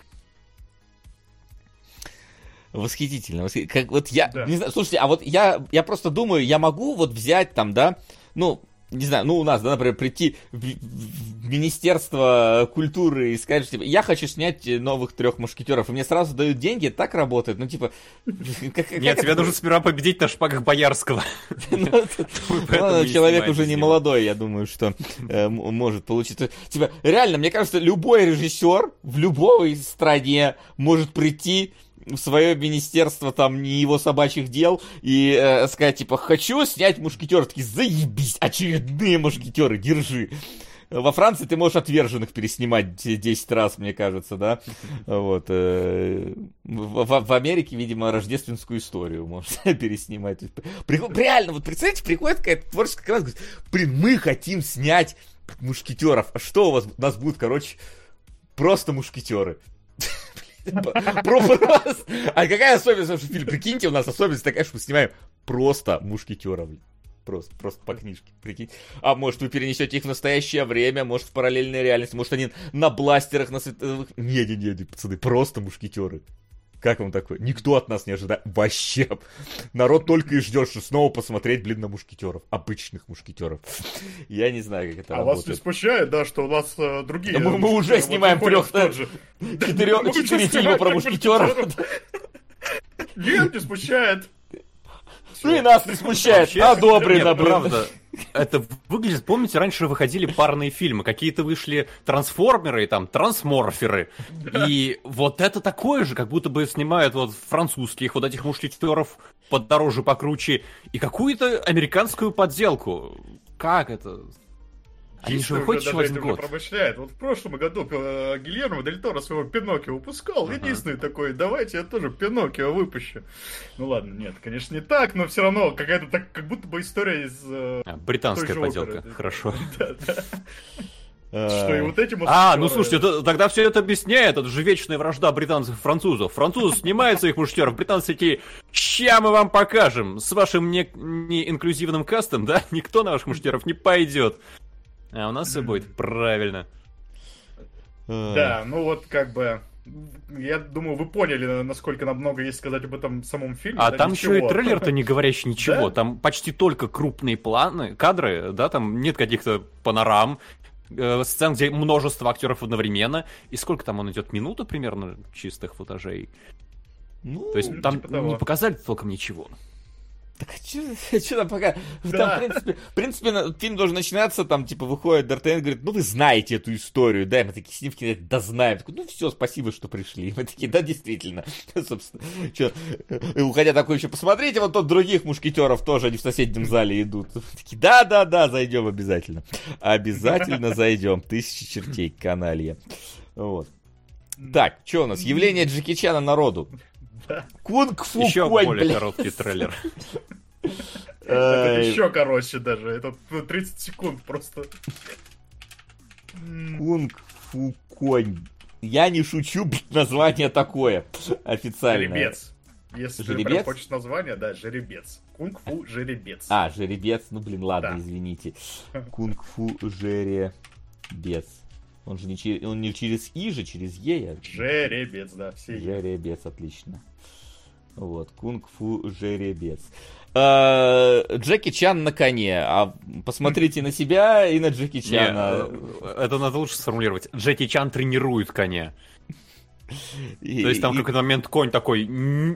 Восхитительно. восхитительно. Как вот я, да. не знаю, слушайте, а вот я, я просто думаю, я могу вот взять там, да, ну, не знаю, ну у нас, да, например, прийти в, в Министерство культуры и сказать, что типа, я хочу снять новых трех мушкетеров, и мне сразу дают деньги, так работает, ну типа... Нет, тебе нужно сперва победить на шпагах Боярского. Ну, человек уже не молодой, я думаю, что э, может получиться. Типа, реально, мне кажется, любой режиссер в любой стране может прийти свое министерство там не его собачьих дел и э, сказать, типа, хочу снять мушкетер. Такие, заебись, очередные мушкетеры, держи. Во Франции ты можешь отверженных переснимать 10 раз, мне кажется, да? Вот. Э, в, в Америке, видимо, рождественскую историю можно переснимать. Приход, реально, вот представьте, приходит какая-то творческая команда, говорит, блин, мы хотим снять мушкетеров. А что у вас? У нас будут, короче, просто мушкетеры. Просто. А какая особенность в фильме? Прикиньте, у нас особенность такая, что мы снимаем просто мушкетеров. Просто, просто по книжке, прикинь. А может, вы перенесете их в настоящее время, может, в параллельной реальности, может, они на бластерах, на световых... Не-не-не, пацаны, просто мушкетеры. Как вам такое? Никто от нас не ожидает. Вообще. Народ только и ждет, что снова посмотреть, блин, на мушкетеров. Обычных мушкетеров. Я не знаю, как это а работает. вас не смущает, да, что у нас э, другие... Да мы, мы уже снимаем трех... Четыре фильма про мушкетеров. Нет, не смущает. Ну и нас не смущает. Добрый, Нет, правда. Это выглядит, помните, раньше выходили парные фильмы, какие-то вышли трансформеры и там трансморферы. И вот это такое же, как будто бы снимают вот французских вот этих мушкетеров подороже, покруче, и какую-то американскую подделку. Как это? Они же выходят еще один год. Промышляет. Вот в прошлом году э, Гильермо Дель Торо своего Пиноккио выпускал. Ага. Единственный такой, давайте я тоже Пиноккио выпущу. Ну ладно, нет, конечно не так, но все равно какая-то так, как будто бы история из... Э, а, британская поделка, оперы. хорошо. Да, да. Что и вот этим А, ну слушайте, тогда все это объясняет. Это же вечная вражда британцев и французов. Французы снимают своих мушкетеров, британцы такие, ща мы вам покажем. С вашим не, не инклюзивным кастом, да, никто на ваших мушкетеров не пойдет. А у нас все будет правильно. Да, ну вот как бы я думаю, вы поняли, насколько нам много есть сказать об этом самом фильме. А да, там ничего. еще и трейлер-то не говорящий ничего. Там почти только крупные планы, кадры, да, там нет каких-то панорам, э, сцен, где множество актеров одновременно. И сколько там он идет? Минуту примерно чистых футажей. Ну, То есть там типа не показали толком ничего. Так а что там пока? Да. Там, в принципе, в принципе, фильм должен начинаться, там, типа, выходит Д'Артаньян, говорит, ну, вы знаете эту историю, да, мы такие кино, да, знаем. Такой, ну, все, спасибо, что пришли. Мы такие, да, действительно. Собственно, что, и уходя такой еще, посмотрите, вот тут других мушкетеров тоже, они в соседнем зале идут. Такие, да, да, да, зайдем обязательно. Обязательно зайдем. Тысячи чертей, каналья. Вот. Так, что у нас? Явление Джеки Чана народу. Кунг-фу Еще более короткий трейлер. Это еще короче даже. Это 30 ну, секунд просто. Кунг-фу конь. Я не шучу, название такое официальное. Жеребец. Если жеребец? ты хочешь название, да, жеребец. Кунг-фу жеребец. А, жеребец, ну блин, ладно, да. извините. Кунг-фу жеребец. Он же не, через, он не через И же, через Е. А... Жеребец, да, все Жеребец, отлично. Вот, кунг-фу жеребец. А, Джеки Чан на коне, а посмотрите на себя и на Джеки Чана. Не, это надо лучше сформулировать. Джеки Чан тренирует коня. И, То есть там какой-то момент конь такой,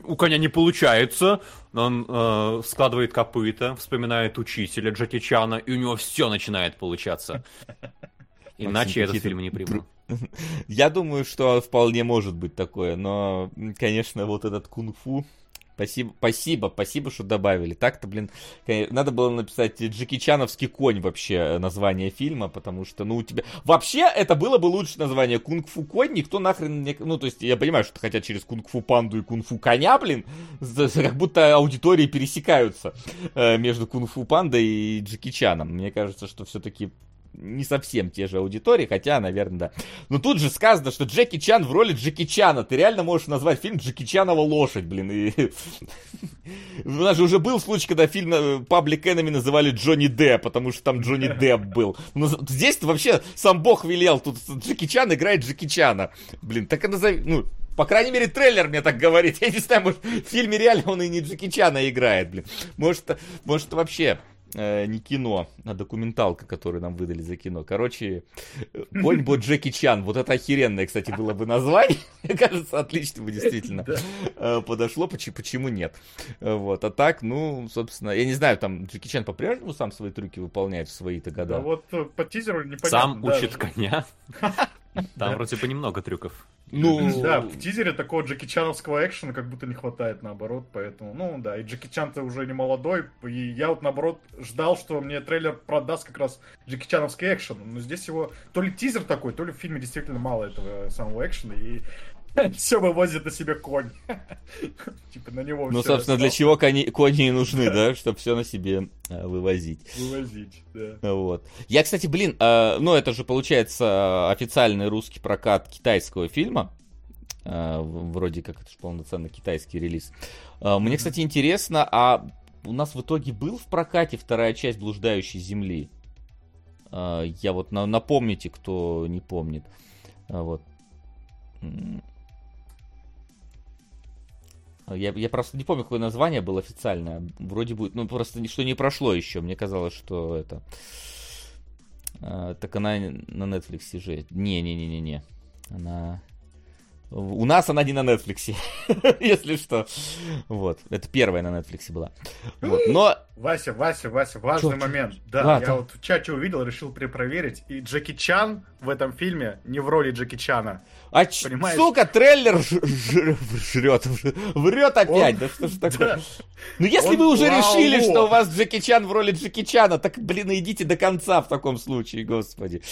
у коня не получается, он э, складывает копыта, вспоминает учителя Джеки Чана, и у него все начинает получаться. Иначе этот фильм не приму. Я думаю, что вполне может быть такое, но, конечно, вот этот кунг-фу, Спасибо, спасибо, спасибо, что добавили. Так-то, блин, надо было написать Джеки Чановский конь вообще э, название фильма, потому что, ну, у тебя... Вообще, это было бы лучше название Кунг-фу конь, никто нахрен не... Ну, то есть, я понимаю, что хотят через Кунг-фу панду и Кунг-фу коня, блин, как будто аудитории пересекаются э, между Кунг-фу пандой и Джеки Чаном. Мне кажется, что все-таки не совсем те же аудитории, хотя, наверное, да. Но тут же сказано, что Джеки Чан в роли Джеки Чана. Ты реально можешь назвать фильм Джеки Чанова лошадь, блин. И... У нас же уже был случай, когда фильм Public Enemy называли Джонни Д, потому что там Джонни Депп был. Но здесь вообще сам бог велел. Тут Джеки Чан играет Джеки Чана. Блин, так и назови... Ну, по крайней мере, трейлер мне так говорит. Я не знаю, может, в фильме реально он и не Джеки Чана играет, блин. Может, может вообще э, не кино, а документалка, которую нам выдали за кино. Короче, конь бот Джеки Чан. Вот это охеренное, кстати, было бы название. Мне кажется, отлично бы действительно э, подошло. Почему нет? Вот. А так, ну, собственно, я не знаю, там Джеки Чан по-прежнему сам свои трюки выполняет в свои-то года. Да вот э, по тизеру непонятно. Сам учит коня. Там вроде бы немного трюков. Ну, да, в тизере такого Джеки Чановского экшена как будто не хватает, наоборот, поэтому, ну, да, и Джеки Чан-то уже не молодой, и я вот, наоборот, ждал, что мне трейлер продаст как раз Джеки Чановский экшен, но здесь его то ли тизер такой, то ли в фильме действительно мало этого самого экшена, и все вывозит на себе конь. Типа на него Ну, собственно, для чего кони, и нужны, да? Чтобы все на себе а, вывозить. Вывозить, да. Вот. Я, кстати, блин, а, ну это же получается официальный русский прокат китайского фильма. А, вроде как это же полноценный китайский релиз. Мне, кстати, интересно, а у нас в итоге был в прокате вторая часть «Блуждающей земли»? Я вот напомните, кто не помнит. Вот. Я, я просто не помню, какое название было официальное. Вроде будет, ну просто что не прошло еще. Мне казалось, что это... А, так она на Netflix же. Не-не-не-не-не. Она... У нас она не на Netflix, если что. Вот. Это первая на Netflix была. Вот. Но... Вася, Вася, Вася, важный Чё? момент. Да, а, я вот в чате увидел, решил перепроверить. И Джеки Чан в этом фильме не в роли Джеки Чана. А Понимаешь? сука, трейлер жрет, врет опять, Он... да что ж такое? Да. Ну если Он... вы уже Вау. решили, что у вас Джеки Чан в роли Джеки Чана, так, блин, идите до конца в таком случае, господи.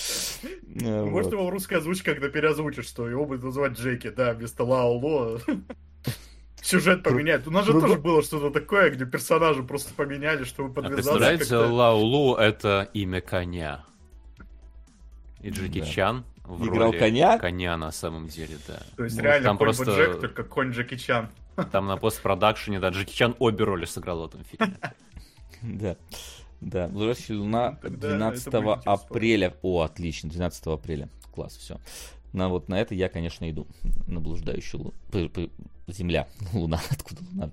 Может, его в русской озвучке, когда переозвучишь, что его будет называть Джеки, да, вместо Лао. Сюжет поменять. У нас же тоже было что-то такое, где персонажи просто поменяли, чтобы а подвязаться. А представляете, Лаулу это имя коня. И Джеки Чан в Играл роли коня? Коня на самом деле, да. То есть Может, реально там просто... Джек, только конь Джеки Чан. Там на постпродакшене, да, Джеки Чан обе роли сыграл в этом фильме. Да. Да, «Блуждающая луна» 12 апреля. О, отлично, 12 апреля. Класс, все. На вот на это я, конечно, иду. На блуждающую луну. Земля. Луна. Откуда луна?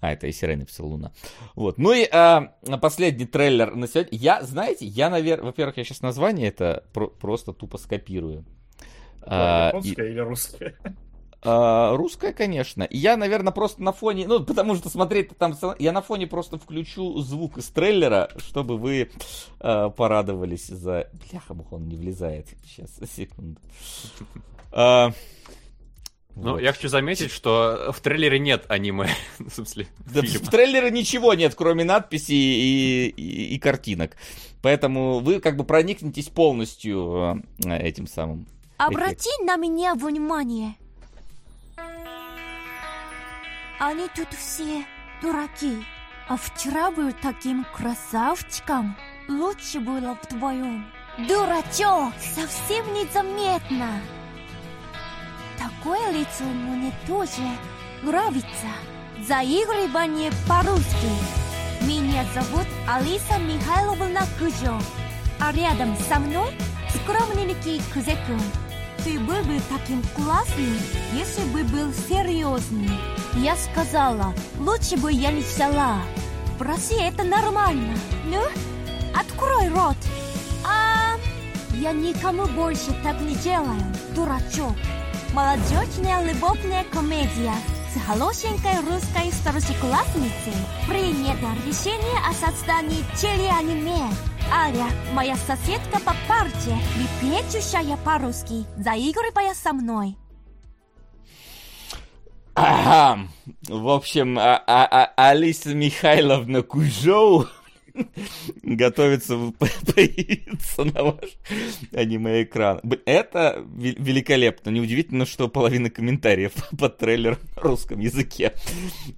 А, это и Сирай написал Луна. Вот. Ну и а, последний трейлер на сегодня. Я, знаете, я, наверное, во-первых, я сейчас название это про- просто тупо скопирую. А, японское и... или русское? А, русская, конечно. И я, наверное, просто на фоне, ну, потому что смотреть там, я на фоне просто включу звук из трейлера, чтобы вы а, порадовались за... Бляха, он не влезает. Сейчас, секунду. А, ну, вот. я хочу заметить, что в трейлере нет аниме. в смысле, да, в трейлере ничего нет, кроме надписей и, и, и картинок. Поэтому вы как бы проникнетесь полностью э, этим самым. Обрати эффект. на меня внимание. Они тут все дураки. А вчера был таким красавчиком. Лучше было вдвоем. Дурачок, совсем незаметно. Такое лицо мне тоже нравится. Заигрывание по-русски. Меня зовут Алиса Михайловна Кужо. А рядом со мной скромненький Кузекун. Ты был бы таким классным, если бы был серьезный. Я сказала, лучше бы я не взяла. В России это нормально. Ну, открой рот. А я никому больше так не делаю, дурачок. Молодежная любовная комедия с хорошенькой русской старшеклассницей. Принято решение о создании телеаниме. Аля, моя соседка по парте, лепечущая по-русски, заигрывая со мной. Ага. В общем, а, а, а, Алиса Михайловна Кужоу готовится появиться на ваш аниме-экран. Это великолепно. Неудивительно, что половина комментариев под трейлер на русском языке.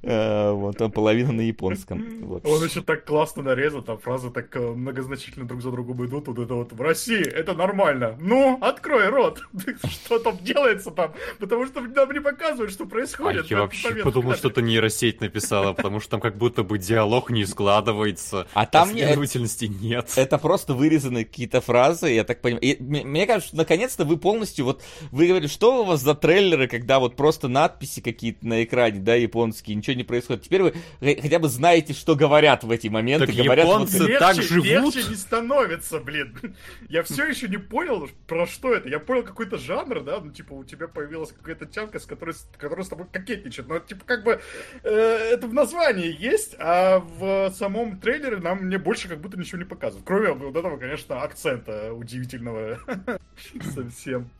Э, вот, а половина на японском. Вот. Он еще так классно нарезал, там фразы так э, многозначительно друг за другом идут. Вот это вот в России это нормально. Ну, открой рот. Что там делается там? Потому что нам не показывают, что происходит. А я вообще подумал, что это нейросеть написала, потому что там как будто бы диалог не складывается. А там Последовательности нет. Это просто вырезаны какие-то фразы, я так понимаю. И, мне кажется, что наконец-то вы полностью вот вы говорите, что у вас за трейлеры, когда вот просто надписи какие-то на экране, да, японские, ничего не происходит. Теперь вы хотя бы знаете, что говорят в эти моменты. Так говорят, японцы вот, так легче, живут. Легче не становится, блин. Я все еще не понял, про что это. Я понял какой-то жанр, да, ну типа у тебя появилась какая-то тянка, с которой, которая с тобой кокетничает. Но типа как бы э, это в названии есть, а в самом трейлере нам мне больше как будто ничего не показывают. Кроме вот этого, конечно, акцента удивительного совсем.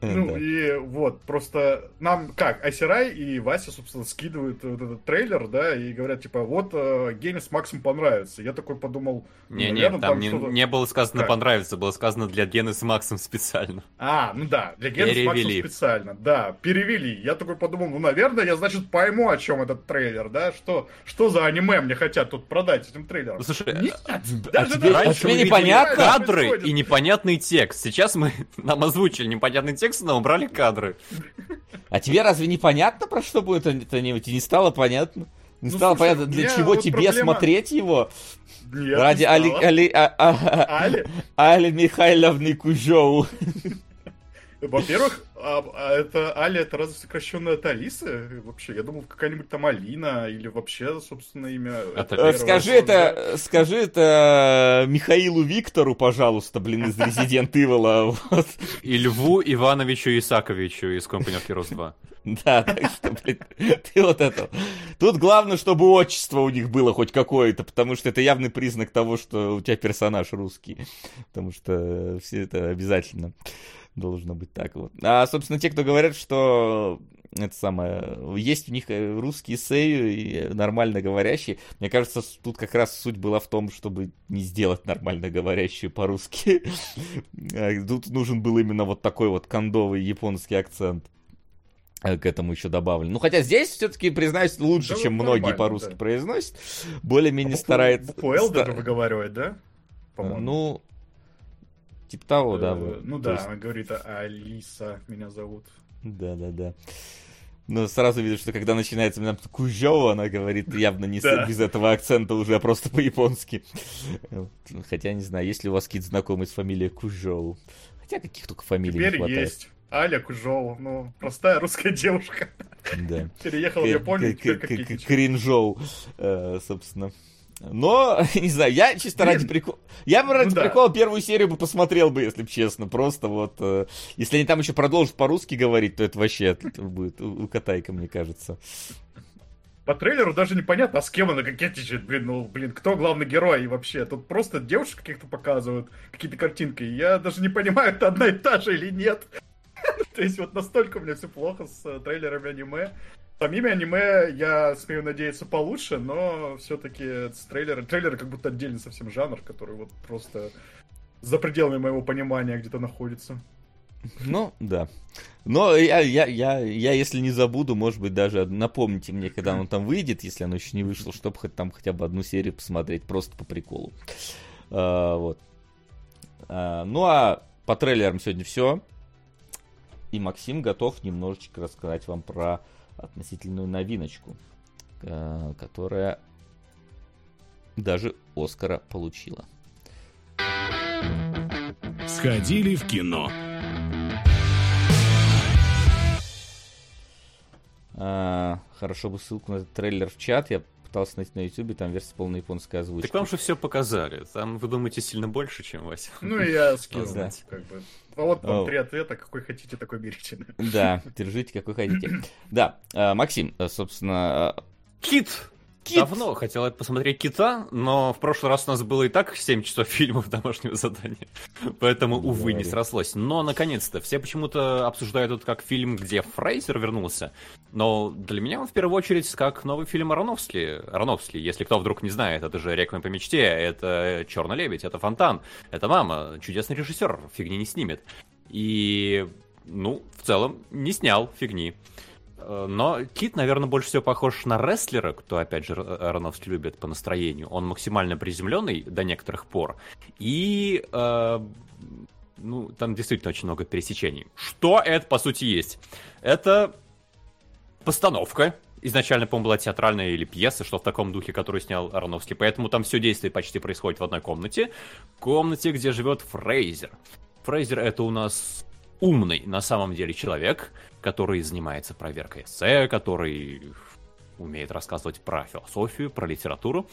Ну да. и вот, просто нам как, Айсерай и Вася, собственно, скидывают вот этот трейлер, да, и говорят, типа, вот э, Генис Максим понравится. Я такой подумал... Не-не, там, там не, не было сказано как? понравится, было сказано для Генис Максим специально. А, ну да, для Генис Максим специально, да, перевели. Я такой подумал, ну, наверное, я, значит, пойму, о чем этот трейлер, да, что, что за аниме мне хотят тут продать этим трейлером. Ну, слушай, Нет, а, даже а тебе, раньше а непонятно кадры и непонятный текст. Сейчас мы нам озвучили непонятный текст, но убрали кадры. А тебе разве не понятно, про что будет это не, не стало понятно? Не ну, стало слушай, понятно, для чего вот тебе проблема... смотреть его? Нет, Ради Али, Али, а, а, Али? Али Михайловны Кужоу. Во-первых, а, а это Аля, это разве сокращенная от Алисы? Вообще, я думал, какая-нибудь там Алина или вообще, собственно, имя. Это э, скажи это, скажи это Михаилу Виктору, пожалуйста, блин, из Resident Evil. Вот. И Льву Ивановичу Исаковичу из Company of Heroes 2. Да, так что, блин, ты вот это. Тут главное, чтобы отчество у них было хоть какое-то, потому что это явный признак того, что у тебя персонаж русский. Потому что все это обязательно должно быть так вот. А, собственно, те, кто говорят, что это самое, есть у них э, русские сею и нормально говорящие. Мне кажется, тут как раз суть была в том, чтобы не сделать нормально говорящие по-русски. А, тут нужен был именно вот такой вот кондовый японский акцент э, к этому еще добавлен. Ну, хотя здесь все-таки, признаюсь, лучше, да, чем многие по-русски да. произносят. Более-менее а старается... Букву L даже выговаривает, да? По-моему. Ну, Типа того, да. Э, ну да, она говорит, Алиса меня зовут. Да, да, да. Но сразу видно, что когда начинается именно Кужова, она говорит явно не да. без этого акцента уже, а просто по-японски. Хотя, не знаю, есть ли у вас какие-то знакомые с фамилией Кужоу. Хотя каких только фамилий Теперь не хватает. есть. Аля Кужоу, ну, простая русская девушка. Да. Переехала в Японию, Кринжоу, э, собственно. Но, не знаю, я чисто Блин. ради прикола... Я бы ради ну, прикола да. первую серию бы посмотрел бы, если честно. Просто вот... Э, если они там еще продолжат по-русски говорить, то это вообще это будет у, у Катайка, мне кажется. По трейлеру даже непонятно, а с кем она кокетничает, блин, ну, блин, кто главный герой и вообще. Тут просто девушек каких-то показывают, какие-то картинки. Я даже не понимаю, это одна и та же или нет. То есть вот настолько у меня все плохо с э, трейлерами аниме. Самими аниме, я смею надеяться, получше, но все-таки с. Трейлеры как будто отдельный совсем жанр, который вот просто за пределами моего понимания где-то находится. Ну, да. Но я, я, я, я, если не забуду, может быть, даже напомните мне, когда он там выйдет, если оно еще не вышло, чтобы хоть там хотя бы одну серию посмотреть, просто по приколу. А, вот. А, ну а по трейлерам сегодня все. И Максим готов немножечко рассказать вам про относительную новиночку, а, которая даже Оскара получила. Сходили в кино. А, хорошо бы ссылку на этот трейлер в чат. Я пытался найти на YouTube, там версия полной японской озвучки. Так вам же все показали. Там вы думаете сильно больше, чем Вася. Ну и я скинул, да. как бы. А вот вам три ответа, какой хотите, такой берите. Да, держите, какой хотите. Да, а, Максим, собственно... А, Кит! Кит. Давно хотел посмотреть Кита, но в прошлый раз у нас было и так 7 часов фильмов домашнего задания. Поэтому, увы, не срослось. Но, наконец-то, все почему-то обсуждают это как фильм, где Фрейзер вернулся. Но для меня он в первую очередь как новый фильм Ароновский. Ароновский, если кто вдруг не знает, это же «Реквием по мечте», это «Черный лебедь», это «Фонтан», это «Мама», чудесный режиссер, фигни не снимет. И, ну, в целом, не снял фигни. Э, но Кит, наверное, больше всего похож на рестлера, кто, опять же, Ароновский любит по настроению. Он максимально приземленный до некоторых пор. И э, ну, там действительно очень много пересечений. Что это, по сути, есть? Это постановка. Изначально, по-моему, была театральная или пьеса, что в таком духе, которую снял Ароновский. Поэтому там все действие почти происходит в одной комнате. Комнате, где живет Фрейзер. Фрейзер это у нас умный на самом деле человек, который занимается проверкой эссе, который умеет рассказывать про философию, про литературу.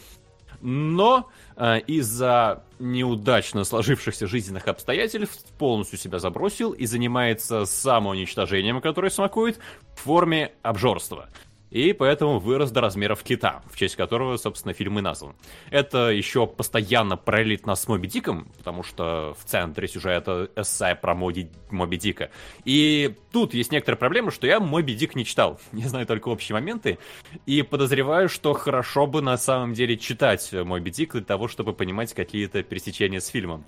Но э, из-за неудачно сложившихся жизненных обстоятельств полностью себя забросил и занимается самоуничтожением, которое смакует в форме обжорства и поэтому вырос до размеров кита, в честь которого, собственно, фильм и назван. Это еще постоянно пролит нас с Моби Диком, потому что в центре сюжета эссе про Моби, Моби Дика. И тут есть некоторая проблема, что я Моби Дик не читал. Не знаю только общие моменты. И подозреваю, что хорошо бы на самом деле читать Моби Дик для того, чтобы понимать какие-то пересечения с фильмом.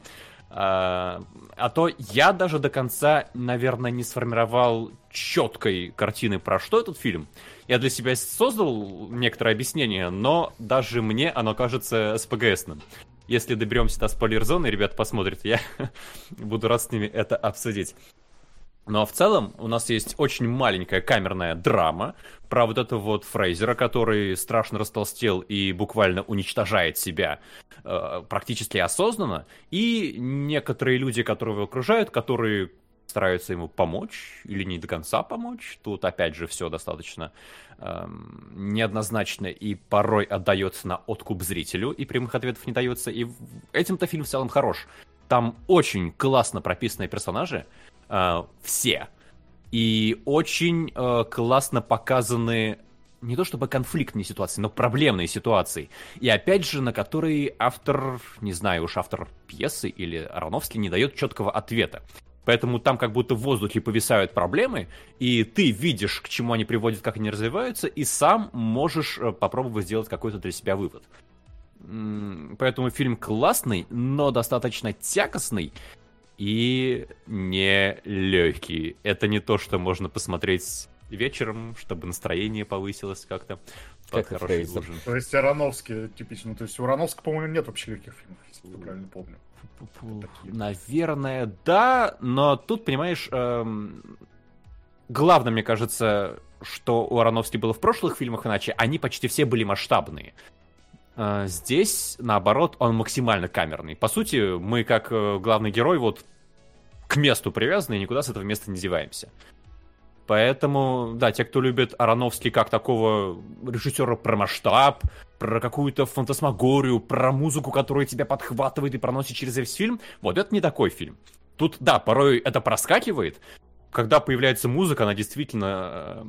А, а то я даже до конца, наверное, не сформировал четкой картины, про что этот фильм. Я для себя создал некоторое объяснение, но даже мне оно кажется СПГСным. Если доберемся до спойлер-зоны, ребята посмотрят, я буду рад с ними это обсудить. Но в целом у нас есть очень маленькая камерная драма про вот этого вот Фрейзера, который страшно растолстел и буквально уничтожает себя э, практически осознанно, и некоторые люди, которые его окружают, которые стараются ему помочь или не до конца помочь. Тут, опять же, все достаточно эм, неоднозначно и порой отдается на откуп зрителю, и прямых ответов не дается. И этим-то фильм в целом хорош. Там очень классно прописанные персонажи, э, все. И очень э, классно показаны не то чтобы конфликтные ситуации, но проблемные ситуации. И опять же, на которые автор, не знаю уж автор пьесы или Ароновский не дает четкого ответа. Поэтому там как будто в воздухе повисают проблемы, и ты видишь, к чему они приводят, как они развиваются, и сам можешь э, попробовать сделать какой-то для себя вывод. Поэтому фильм классный, но достаточно тякостный и не легкий. Это не то, что можно посмотреть вечером, чтобы настроение повысилось как-то. Как хороший ужин. То есть Ароновский типично. То есть у Ароновского, по-моему, нет вообще легких фильмов, если я правильно помню. Наверное, да, но тут, понимаешь, эм, главное, мне кажется, что у Ароновски было в прошлых фильмах, иначе они почти все были масштабные. Э, здесь, наоборот, он максимально камерный. По сути, мы, как э, главный герой, вот к месту привязаны и никуда с этого места не деваемся. Поэтому, да, те, кто любит Ароновский как такого режиссера про масштаб, про какую-то фантасмагорию, про музыку, которая тебя подхватывает и проносит через весь фильм, вот это не такой фильм. Тут, да, порой это проскакивает, когда появляется музыка, она действительно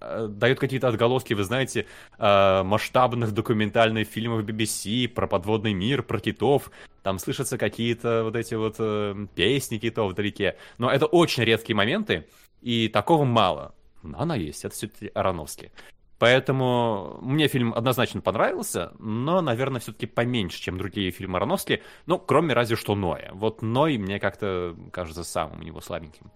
э, э, дает какие-то отголоски, вы знаете, э, масштабных документальных фильмов BBC про подводный мир, про китов. Там слышатся какие-то вот эти вот э, песни китов вдалеке. Но это очень редкие моменты, и такого мало. Но она есть, это все-таки Ароновский. Поэтому мне фильм однозначно понравился, но, наверное, все-таки поменьше, чем другие фильмы Аронофски. Ну, кроме разве что Ноя. Вот Ной мне как-то кажется самым у него слабеньким.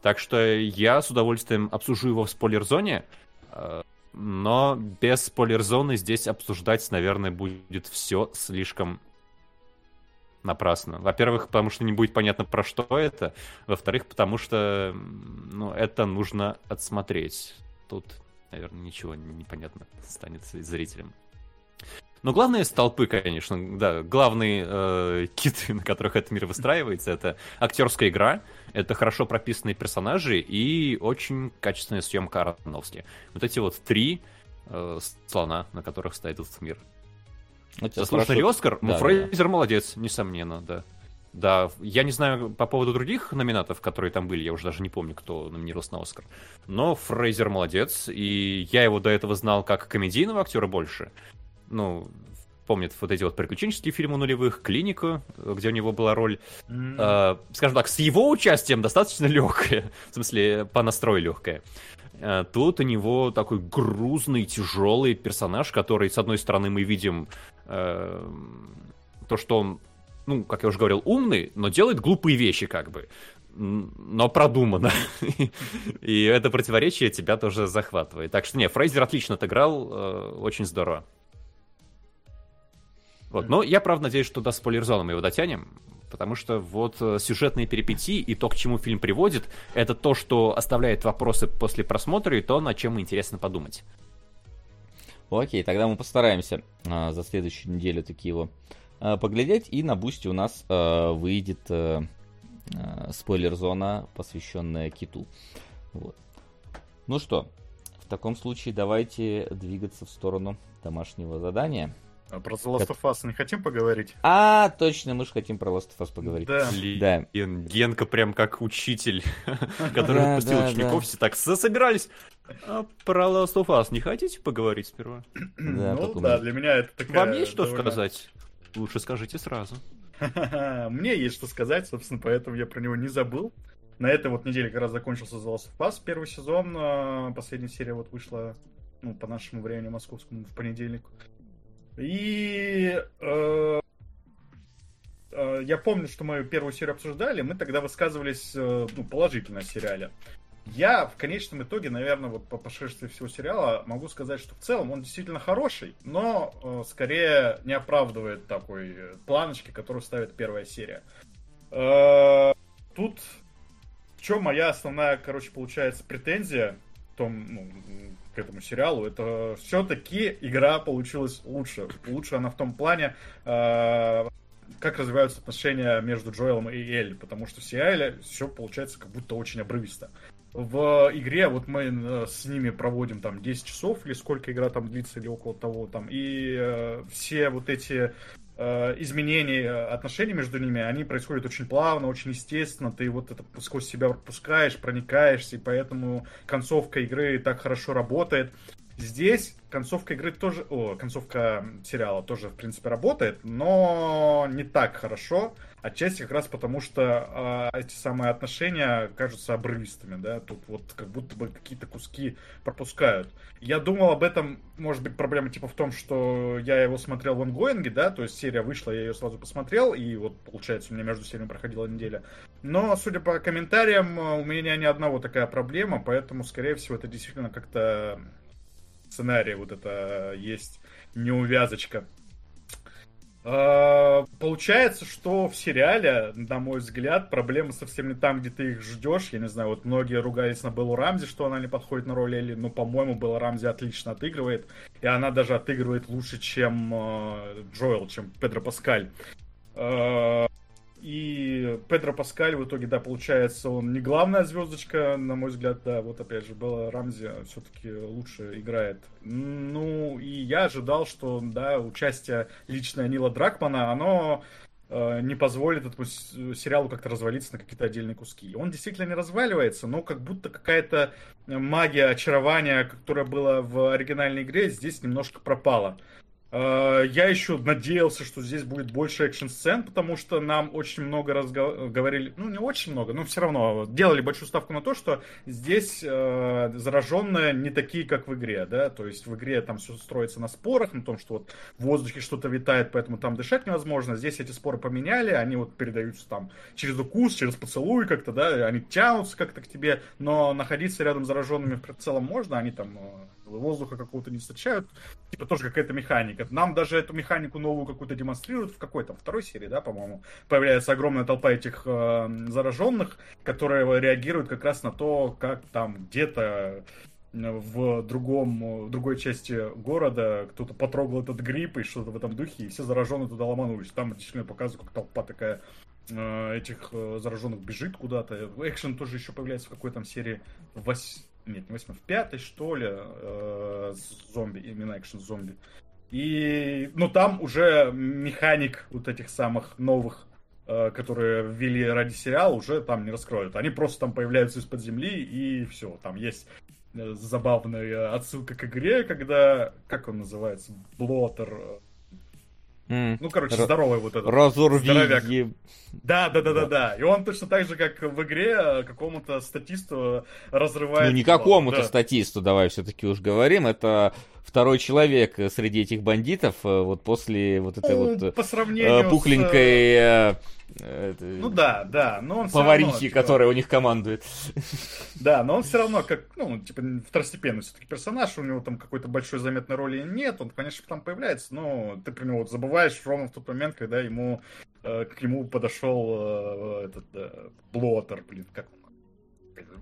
Так что я с удовольствием обсужу его в спойлер-зоне, э, но без спойлер-зоны здесь обсуждать, наверное, будет все слишком напрасно. Во-первых, потому что не будет понятно, про что это. Во-вторых, потому что ну, это нужно отсмотреть. Тут наверное, ничего не понятно станет зрителям. Но главные столпы, конечно, да, главные э, киты, на которых этот мир выстраивается, это актерская игра, это хорошо прописанные персонажи и очень качественная съемка Ароновски. Вот эти вот три э, слона, на которых стоит этот мир. Заслуженный Оскар, ну, да, Фрейзер да. молодец, несомненно, да. Да, я не знаю по поводу других номинатов, которые там были, я уже даже не помню, кто номинировался на Оскар. Но Фрейзер молодец, и я его до этого знал как комедийного актера больше. Ну, помнит вот эти вот приключенческие фильмы нулевых, «Клинику», где у него была роль, mm. э, скажем так, с его участием достаточно легкая, в смысле, по настрою легкая. Э, тут у него такой грузный, тяжелый персонаж, который, с одной стороны, мы видим э, то, что он ну, как я уже говорил, умный, но делает глупые вещи, как бы. Но продуманно. И это противоречие тебя тоже захватывает. Так что, не, Фрейзер отлично отыграл, э, очень здорово. Вот, но я, правда, надеюсь, что до спойлер-зоны мы его дотянем, потому что вот э, сюжетные перипетии и то, к чему фильм приводит, это то, что оставляет вопросы после просмотра и то, над чем интересно подумать. Окей, тогда мы постараемся а, за следующую неделю такие его Э, поглядеть. И на бусте у нас э, выйдет э, спойлер-зона, посвященная киту. Вот. Ну что, в таком случае давайте двигаться в сторону домашнего задания. А про The Last of Us не хотим поговорить? А, точно, мы же хотим про Last of Us поговорить. Да. да. Генка прям как учитель, который отпустил учеников, все так собирались. А про Last of Us не хотите поговорить сперва? Ну да, для меня это такая... Вам есть что сказать? Лучше скажите сразу. Мне есть что сказать, собственно, поэтому я про него не забыл. На этой вот неделе как раз закончился The Last of Us, первый сезон. А, последняя серия вот вышла, ну, по нашему времени московскому, в понедельник. И э, э, я помню, что мы первую серию обсуждали, мы тогда высказывались э, ну, положительно о сериале. Я в конечном итоге, наверное, вот по прошествии всего сериала могу сказать, что в целом он действительно хороший, но э, скорее не оправдывает такой э, планочки, которую ставит первая серия. Э, тут в чем моя основная, короче, получается претензия к, том, ну, к этому сериалу, это все-таки игра получилась лучше. Лучше она в том плане, э, как развиваются отношения между Джоэлом и Элли, потому что в сериале все получается как будто очень обрывисто в игре, вот мы э, с ними проводим там 10 часов, или сколько игра там длится, или около того, там, и э, все вот эти э, изменения э, отношений между ними, они происходят очень плавно, очень естественно, ты вот это сквозь себя пропускаешь, проникаешься, и поэтому концовка игры так хорошо работает. Здесь концовка игры тоже, о, концовка сериала тоже, в принципе, работает, но не так хорошо. Отчасти как раз потому, что э, эти самые отношения кажутся обрывистыми, да, тут вот как будто бы какие-то куски пропускают. Я думал об этом, может быть, проблема типа в том, что я его смотрел в ангоинге, да, то есть серия вышла, я ее сразу посмотрел, и вот, получается, у меня между сериями проходила неделя. Но, судя по комментариям, у меня ни одного такая проблема, поэтому, скорее всего, это действительно как-то сценарий вот это есть неувязочка. А, получается, что в сериале, на мой взгляд, проблемы совсем не там, где ты их ждешь. Я не знаю, вот многие ругались на Беллу Рамзи, что она не подходит на роль Элли, но, по-моему, Белла Рамзи отлично отыгрывает. И она даже отыгрывает лучше, чем э, Джоэл, чем Педро Паскаль. И Педро Паскаль в итоге, да, получается, он не главная звездочка, на мой взгляд, да, вот опять же, Белла Рамзи все-таки лучше играет. Ну, и я ожидал, что, да, участие личное Нила Дракмана, оно э, не позволит этому сериалу как-то развалиться на какие-то отдельные куски. Он действительно не разваливается, но как будто какая-то магия очарования, которая была в оригинальной игре, здесь немножко пропала. Э, я еще надеялся, что здесь будет больше экшн-сцен, потому что нам очень много разговаривали, ну не очень много, но все равно делали большую ставку на то, что здесь э, зараженные не такие, как в игре, да, то есть в игре там все строится на спорах, на том, что вот в воздухе что-то витает, поэтому там дышать невозможно. Здесь эти споры поменяли, они вот передаются там через укус, через поцелуй как-то, да, они тянутся как-то к тебе, но находиться рядом с зараженными в целом можно, они там э, воздуха какого-то не встречают. Типа тоже какая-то механика. Нам даже эту механику новую какую-то демонстрируют в какой-то второй серии, да, по-моему. Появляется огромная толпа этих э, зараженных, которые реагируют как раз на то, как там где-то в другом, в другой части города кто-то потрогал этот грипп и что-то в этом духе, и все зараженные туда ломанулись. Там действительно показывают, как толпа такая э, этих э, зараженных бежит куда-то. Экшен тоже еще появляется в какой-то серии. Вось нет, не восьмой, в пятой, что ли, э, зомби, именно экшен зомби. И, ну, там уже механик вот этих самых новых, э, которые ввели ради сериала, уже там не раскроют. Они просто там появляются из-под земли, и все. Там есть э, забавная отсылка к игре, когда, как он называется, Блотер, Mm. Ну, короче, здоровый вот этот. Разорви. Здоровяк. Да, да, да, да, да. И он точно так же, как в игре, какому-то статисту разрывает. Ну, не какому-то да. статисту, давай все-таки уж говорим. Это второй человек среди этих бандитов, э, вот после вот этой ну, вот по сравнению пухленькой с. Ну да, да, но он Поварихи, равно, типа... которая у них командует. Да, но он все равно как, ну, типа, второстепенный все-таки персонаж, у него там какой-то большой заметной роли нет, он, конечно, там появляется, но ты про него вот забываешь ровно в тот момент, когда ему, э, к нему подошел э, этот э, Блотер, блин, как он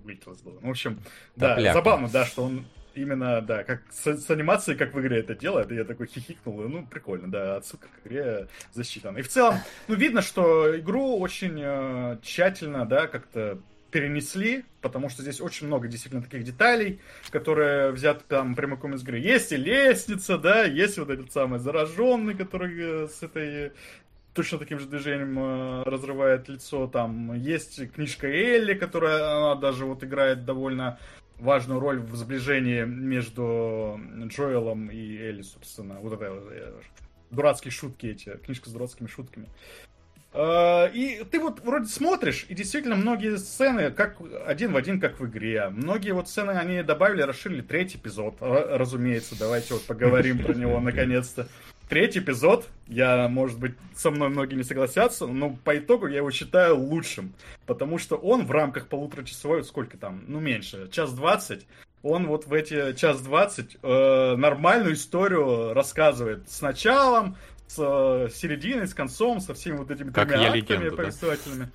вылетело Ну, в общем, да, Топляк. забавно, да, что он именно, да, как с, с анимацией, как в игре это делает, и я такой хихикнул, ну, прикольно, да, отсылка к игре засчитана. И в целом, ну, видно, что игру очень э, тщательно, да, как-то перенесли, потому что здесь очень много действительно таких деталей, которые взяты там прямиком из игры. Есть и лестница, да, есть вот этот самый зараженный, который э, с этой точно таким же движением э, разрывает лицо. Там есть книжка Элли, которая она даже вот играет довольно важную роль в сближении между Джоэлом и Элли, собственно. Вот это дурацкие шутки эти, книжка с дурацкими шутками. Э, и ты вот вроде смотришь, и действительно многие сцены как один в один, как в игре. Многие вот сцены они добавили, расширили третий эпизод, разумеется. Давайте вот поговорим про него наконец-то третий эпизод, я, может быть, со мной многие не согласятся, но по итогу я его считаю лучшим. Потому что он в рамках полуторачасовой, сколько там, ну меньше, час двадцать, он вот в эти час двадцать э, нормальную историю рассказывает с началом, с э, серединой, с концом, со всеми вот этими как тремя актами повествовательными.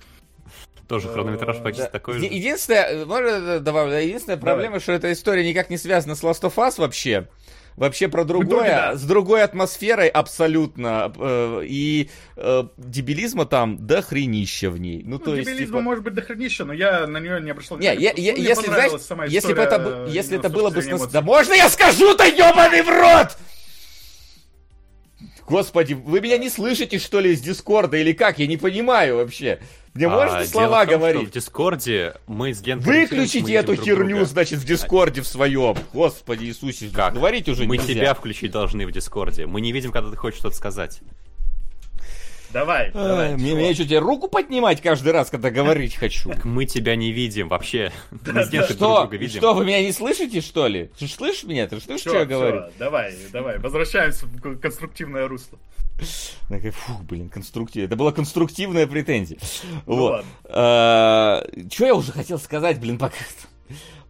Тоже э, хронометраж почти такой же. Единственная, можно добавить, единственная проблема, что эта история никак не связана с Last of Us вообще вообще про другое, итоге, да. с другой атмосферой абсолютно. Э, и э, дебилизма там до хренища в ней. Ну, ну то дебилизма есть, типа... может быть до хренища, но я на нее не обращал внимания. Не, я, я, если, знаешь, если бы это, если это было бы... С... Да можно я скажу-то, ебаный в рот! Господи, вы меня не слышите, что ли, из Дискорда или как? Я не понимаю вообще. Мне а, можете слова том, говорить? в Дискорде мы с Геном... Выключите эту херню, друга. значит, в Дискорде в своем. Господи Иисусе, как? говорить уже Мы нельзя. тебя включить должны в Дискорде. Мы не видим, когда ты хочешь что-то сказать. Давай, а, давай. Мне, мне что, тебе руку поднимать каждый раз, когда говорить хочу? Мы тебя не видим вообще. Мы Что? Что, вы меня не слышите, что ли? Ты слышишь меня? Ты слышишь, что я говорю? Давай, давай, возвращаемся в конструктивное русло. Фух, блин, конструктивно. Это была конструктивная претензия. Ну, вот. Что я уже хотел сказать, блин, пока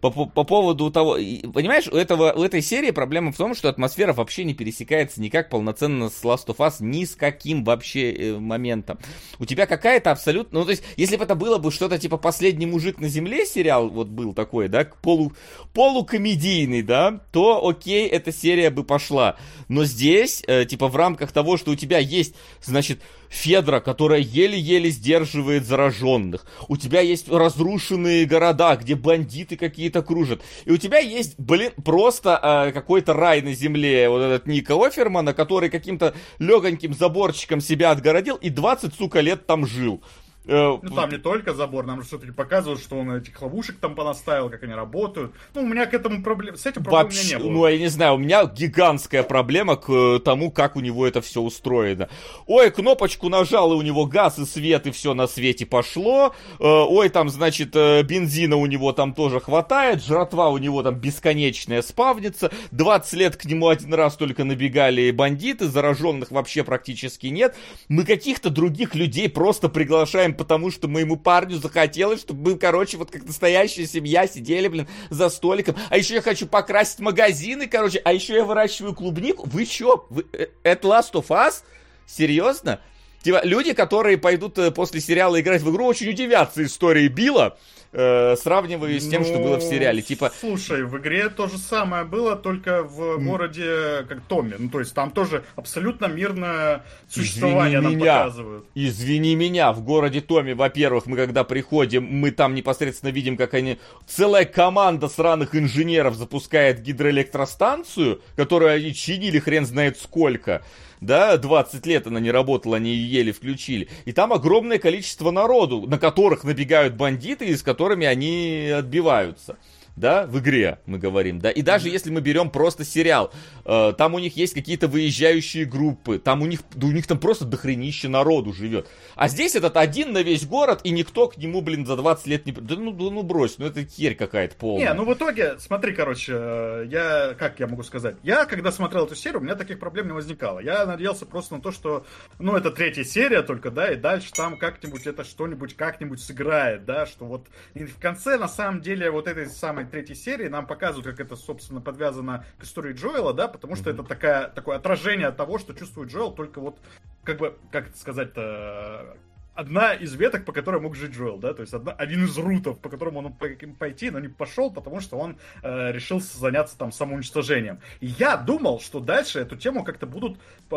по, по, по поводу того... Понимаешь, у, этого, у этой серии проблема в том, что атмосфера вообще не пересекается никак полноценно с Last of Us ни с каким вообще э, моментом. У тебя какая-то абсолютно... Ну, то есть, если бы это было бы что-то типа «Последний мужик на земле» сериал вот был такой, да, полу, полукомедийный, да, то окей, эта серия бы пошла. Но здесь, э, типа, в рамках того, что у тебя есть, значит, Федра, которая еле-еле сдерживает зараженных. У тебя есть разрушенные города, где бандиты какие-то кружат. И у тебя есть, блин, просто э, какой-то рай на земле. Вот этот Ник Офермана, который каким-то легоньким заборчиком себя отгородил и 20, сука, лет там жил. Э, ну, там не только забор, нам же все-таки показывают, что он этих ловушек там понаставил, как они работают. Ну, у меня к этому проблем... С этим проблем Вообще, у меня не было. Ну, я не знаю, у меня гигантская проблема к э, тому, как у него это все устроено. Ой, кнопочку нажал, и у него газ и свет, и все на свете пошло. Э, ой, там, значит, бензина у него там тоже хватает, жратва у него там бесконечная спавнится. 20 лет к нему один раз только набегали бандиты, зараженных вообще практически нет. Мы каких-то других людей просто приглашаем делаем, потому что моему парню захотелось, чтобы мы, короче, вот как настоящая семья сидели, блин, за столиком. А еще я хочу покрасить магазины, короче, а еще я выращиваю клубнику. Вы чё? Вы, э, это Last of Us? Серьезно? Типа, люди, которые пойдут э, после сериала играть в игру, очень удивятся истории Билла, э, сравниваю с тем, ну, что было в сериале. Типа... Слушай, в игре то же самое было, только в городе, как Томми. Ну, то есть там тоже абсолютно мирное существование Извини нам меня. показывают. Извини меня, в городе Томми, во-первых, мы когда приходим, мы там непосредственно видим, как они... Целая команда сраных инженеров запускает гидроэлектростанцию, которую они чинили хрен знает сколько да, 20 лет она не работала, они ее еле включили. И там огромное количество народу, на которых набегают бандиты и с которыми они отбиваются да, в игре, мы говорим, да, и даже если мы берем просто сериал, э, там у них есть какие-то выезжающие группы, там у них, да у них там просто дохренище народу живет. А здесь этот один на весь город, и никто к нему, блин, за 20 лет не... Да ну, да, ну брось, ну это херь какая-то полная. Не, ну в итоге, смотри, короче, э, я, как я могу сказать, я, когда смотрел эту серию, у меня таких проблем не возникало. Я надеялся просто на то, что, ну, это третья серия только, да, и дальше там как-нибудь это что-нибудь как-нибудь сыграет, да, что вот и в конце, на самом деле, вот этой самой самой третьей серии нам показывают, как это, собственно, подвязано к истории Джоэла, да, потому что mm-hmm. это такая, такое отражение того, что чувствует Джоэл, только вот, как бы, как это сказать-то, одна из веток, по которой мог жить Джоэл, да, то есть одна, один из рутов, по которому он мог пойти, но не пошел, потому что он э, решил заняться там самоуничтожением. И я думал, что дальше эту тему как-то будут э,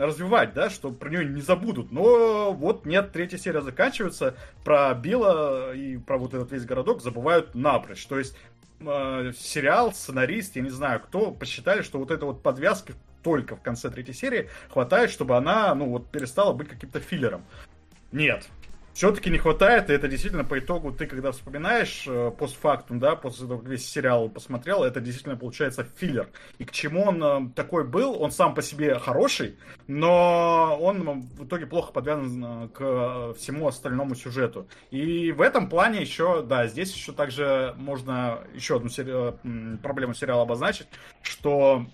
развивать, да, что про нее не забудут. Но вот нет, третья серия заканчивается, про Билла и про вот этот весь городок забывают напрочь. То есть э, сериал, сценарист, я не знаю кто, посчитали, что вот эта вот подвязка только в конце третьей серии хватает, чтобы она, ну вот, перестала быть каким-то филлером. Нет. Все-таки не хватает, и это действительно по итогу ты, когда вспоминаешь э, постфактум, да, после того, как весь сериал посмотрел, это действительно получается филлер. И к чему он э, такой был, он сам по себе хороший, но он в итоге плохо подвязан э, к всему остальному сюжету. И в этом плане еще, да, здесь еще также можно еще одну сери... Проблему сериала обозначить, что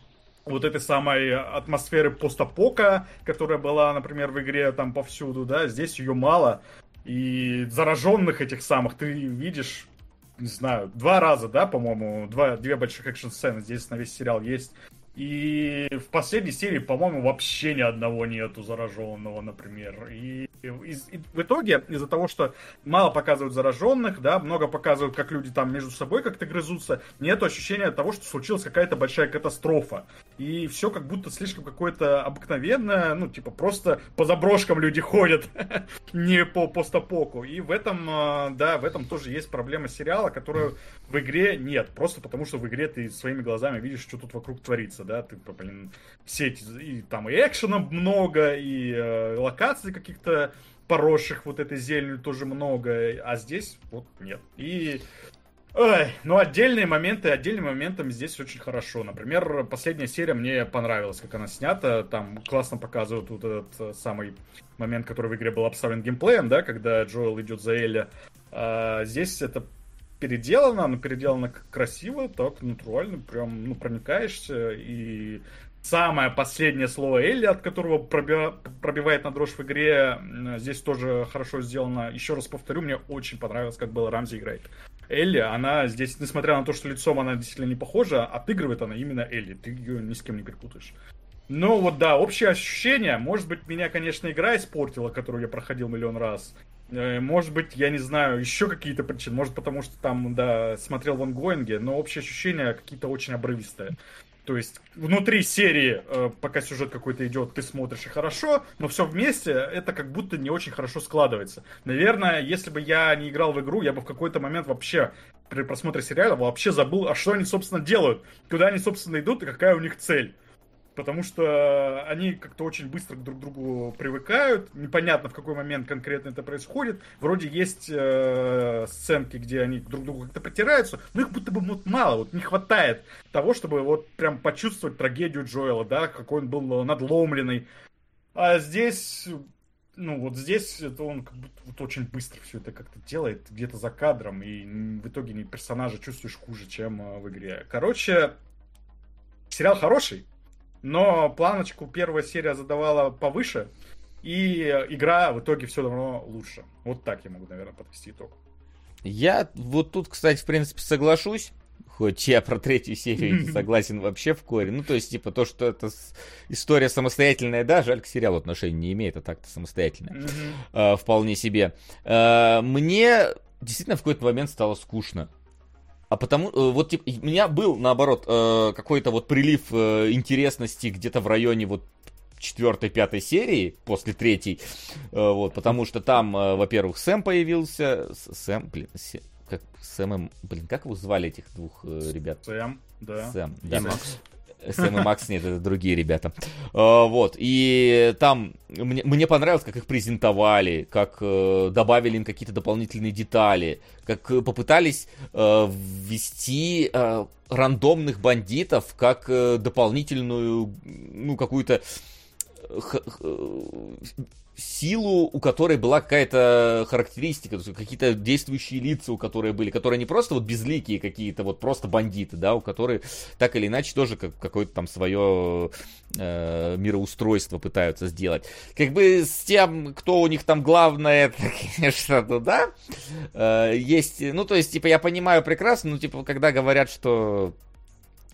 вот этой самой атмосферы постапока, которая была, например, в игре там повсюду, да, здесь ее мало. И зараженных этих самых ты видишь, не знаю, два раза, да, по-моему, два, две больших экшн-сцены здесь на весь сериал есть. И в последней серии, по-моему, вообще ни одного нету зараженного, например. И, и, и в итоге, из-за того, что мало показывают зараженных, да, много показывают, как люди там между собой как-то грызутся, нет ощущения того, что случилась какая-то большая катастрофа. И все как будто слишком какое-то обыкновенное, ну, типа, просто по заброшкам люди ходят, не по постапоку. И в этом, а, да, в этом тоже есть проблема сериала, которую в игре нет. Просто потому, что в игре ты своими глазами видишь, что тут вокруг творится да, ты, блин, все эти, и там и экшена много, и э, локаций каких-то поросших вот этой зеленью тоже много, а здесь вот нет. И Ой, ну отдельные моменты, отдельным моментом здесь очень хорошо. Например, последняя серия мне понравилась, как она снята. Там классно показывают вот этот э, самый момент, который в игре был обставлен геймплеем, да, когда Джоэл идет за Элли. А, здесь это переделано, оно переделано красиво, так натурально, прям, ну, проникаешься, и самое последнее слово Элли, от которого проби... пробивает на дрожь в игре, здесь тоже хорошо сделано. Еще раз повторю, мне очень понравилось, как было Рамзи играет. Элли, она здесь, несмотря на то, что лицом она действительно не похожа, отыгрывает она именно Элли. Ты ее ни с кем не перепутаешь. Ну вот да, общее ощущение, может быть, меня, конечно, игра испортила, которую я проходил миллион раз. Э, может быть, я не знаю, еще какие-то причины. Может, потому что там, да, смотрел в ангоинге, но общее ощущение какие-то очень обрывистые. То есть внутри серии, э, пока сюжет какой-то идет, ты смотришь и хорошо, но все вместе это как будто не очень хорошо складывается. Наверное, если бы я не играл в игру, я бы в какой-то момент вообще при просмотре сериала вообще забыл, а что они, собственно, делают, куда они, собственно, идут и какая у них цель. Потому что они как-то очень быстро друг к другу привыкают, непонятно в какой момент конкретно это происходит. Вроде есть э, сценки, где они друг к другу как-то потираются, но их будто бы вот мало, вот не хватает того, чтобы вот прям почувствовать трагедию Джоэла, да, какой он был надломленный. А здесь ну, вот здесь это он как будто вот очень быстро все это как-то делает, где-то за кадром, и в итоге персонажа чувствуешь хуже, чем э, в игре. Короче, сериал хороший, но планочку первая серия задавала повыше, и игра в итоге все равно лучше. Вот так я могу, наверное, подвести итог. Я вот тут, кстати, в принципе, соглашусь. Хоть я про третью серию не согласен вообще в коре. Ну, то есть, типа, то, что это история самостоятельная, да, жаль, к сериалу отношения не имеет, а так-то самостоятельная. Mm-hmm. вполне себе. А, мне действительно в какой-то момент стало скучно. А потому, э, вот, типа, у меня был, наоборот, э, какой-то вот прилив э, интересности где-то в районе вот четвертой, пятой серии после третьей, вот, потому что там, во-первых, Сэм появился, Сэм, блин, как Сэм, блин, как его звали этих двух ребят? Сэм, да. Сэм, да. И Макс. Сэм и Макс, нет, это другие ребята. Uh, вот, и там мне, мне понравилось, как их презентовали, как uh, добавили им какие-то дополнительные детали, как uh, попытались ввести рандомных бандитов как дополнительную, ну, какую-то силу, у которой была какая-то характеристика, какие-то действующие лица, у которых были, которые не просто вот безликие какие-то, вот просто бандиты, да, у которых так или иначе тоже как, какое-то там свое э, мироустройство пытаются сделать. Как бы с тем, кто у них там главное, конечно, ну да, э, есть, ну то есть, типа, я понимаю прекрасно, ну типа, когда говорят, что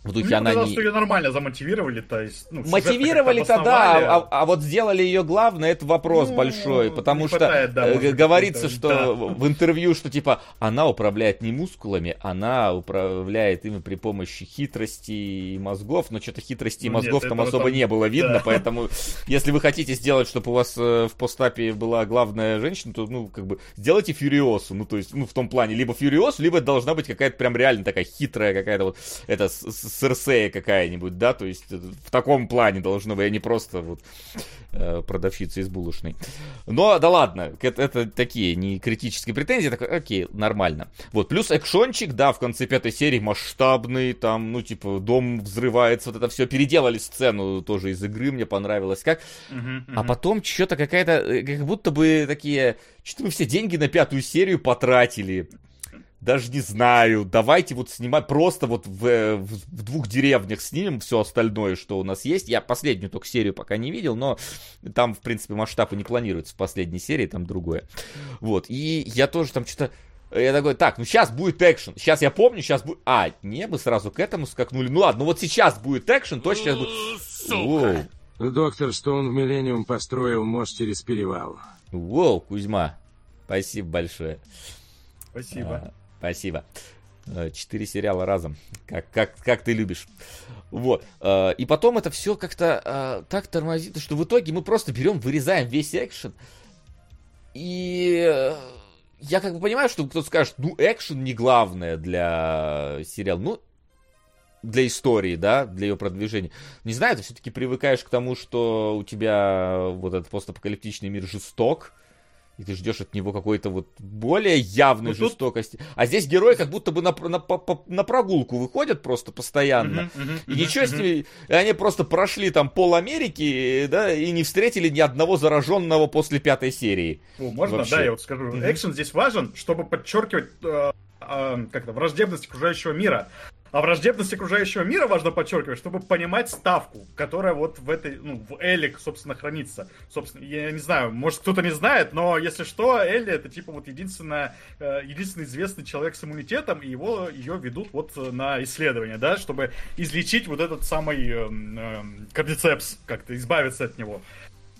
в духе Мне она не... что ее нормально замотивировали, то есть... Ну, Мотивировали-то, да, а, а вот сделали ее главное, это вопрос ну, большой, потому что хватает, да, э, говорится, что да. в интервью, что типа она управляет не мускулами, она управляет ими при помощи хитрости и мозгов, но что-то хитрости и ну, мозгов нет, там особо там... не было видно, да. поэтому если вы хотите сделать, чтобы у вас э, в постапе была главная женщина, то, ну, как бы, сделайте Фьюриосу, ну, то есть, ну, в том плане, либо Фьюриос, либо должна быть какая-то прям реально такая хитрая какая-то вот, это, Серсея какая-нибудь, да, то есть э, в таком плане должно быть, а не просто вот э, продавщица из булочной. Но, да ладно, это, это такие не критические претензии, так, окей, нормально. Вот, плюс экшончик, да, в конце пятой серии масштабный, там, ну, типа, дом взрывается, вот это все, переделали сцену тоже из игры, мне понравилось, как. Uh-huh, uh-huh. А потом что-то какая-то, э, как будто бы такие, что-то мы все деньги на пятую серию потратили даже не знаю, давайте вот снимать просто вот в, в, в двух деревнях снимем все остальное, что у нас есть. Я последнюю только серию пока не видел, но там, в принципе, масштабы не планируются в последней серии, там другое. Вот, и я тоже там что-то... Я такой, так, ну сейчас будет экшен. Сейчас я помню, сейчас будет... А, не, мы сразу к этому скакнули. Ну ладно, ну вот сейчас будет экшен, точно сейчас будет... Сука. Доктор Стоун в Миллениум построил мост через перевал. Воу, Кузьма, спасибо большое. Спасибо. А, Спасибо. Э, четыре сериала разом, как, как, как ты любишь. Вот. Э, и потом это все как-то э, так тормозит, что в итоге мы просто берем, вырезаем весь экшен. И я как бы понимаю, что кто-то скажет, ну, экшен не главное для сериала. Ну, для истории, да, для ее продвижения. Не знаю, ты все-таки привыкаешь к тому, что у тебя вот этот постапокалиптичный мир жесток, и ты ждешь от него какой-то вот более явной ну, жестокости. Тут... А здесь герои как будто бы на, на, на, на прогулку выходят просто постоянно. Uh-huh, uh-huh, и ничего uh-huh. с ними... И они просто прошли там пол Америки, да, и не встретили ни одного зараженного после пятой серии. О, можно, Вообще. да, я вот скажу. Uh-huh. Экшен здесь важен, чтобы подчеркивать э, э, как-то враждебность окружающего мира. А враждебность окружающего мира важно подчеркивать, чтобы понимать ставку, которая вот в этой, ну, в Элик, собственно, хранится. Собственно, я не знаю, может кто-то не знает, но если что, Элли это типа вот единственная, э, единственный известный человек с иммунитетом, и его, ее ведут вот на исследование, да, чтобы излечить вот этот самый э, э, кардицепс, как-то избавиться от него.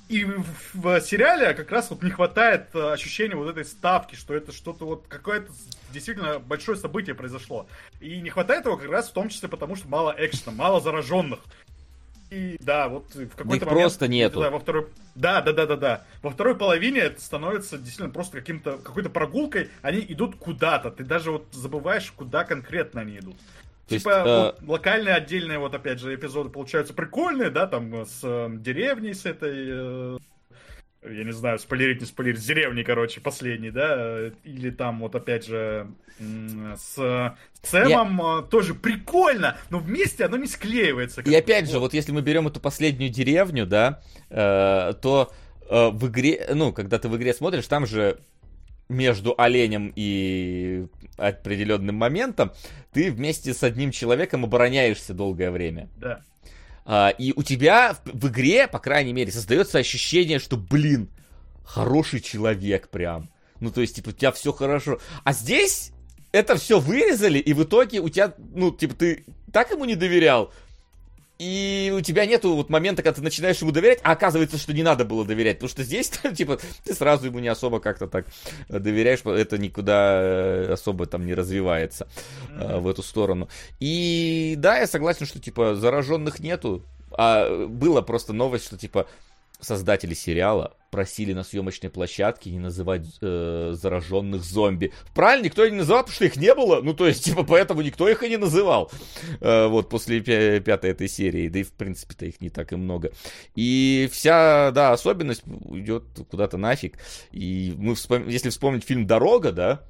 И в сериале как раз вот не хватает э, ощущения вот этой ставки, что это что-то вот какое-то действительно большое событие произошло. И не хватает его как раз в том числе потому, что мало экшена, мало зараженных. И да, вот в какой-то момент... просто нету. Да, во второй... да, да, да, да, да. Во второй половине это становится действительно просто каким-то какой-то прогулкой. Они идут куда-то. Ты даже вот забываешь, куда конкретно они идут. То типа, есть, э... вот, локальные отдельные, вот опять же, эпизоды получаются прикольные, да, там с э, деревней, с этой э, я не знаю, спойлерить, не спойлерить, с деревни, короче, последний, да, или там вот опять же с Сэмом я... тоже прикольно, но вместе оно не склеивается. И опять вот. же, вот если мы берем эту последнюю деревню, да, э, то э, в игре, ну, когда ты в игре смотришь, там же между оленем и определенным моментом ты вместе с одним человеком обороняешься долгое время. Да. А, и у тебя в, в игре, по крайней мере, создается ощущение, что, блин, хороший человек прям. Ну, то есть, типа, у тебя все хорошо. А здесь это все вырезали, и в итоге у тебя, ну, типа, ты так ему не доверял, и у тебя нету вот момента, когда ты начинаешь ему доверять, а оказывается, что не надо было доверять, потому что здесь, типа, ты сразу ему не особо как-то так доверяешь, это никуда э, особо там не развивается mm-hmm. в эту сторону. И да, я согласен, что, типа, зараженных нету, а было просто новость, что, типа, создатели сериала просили на съемочной площадке не называть э, зараженных зомби. Правильно, никто и не называл, потому что их не было. Ну, то есть, типа, поэтому никто их и не называл. Э, вот, после пя- пятой этой серии. Да и, в принципе-то, их не так и много. И вся, да, особенность идет куда-то нафиг. И мы, вспом... если вспомнить фильм «Дорога», да,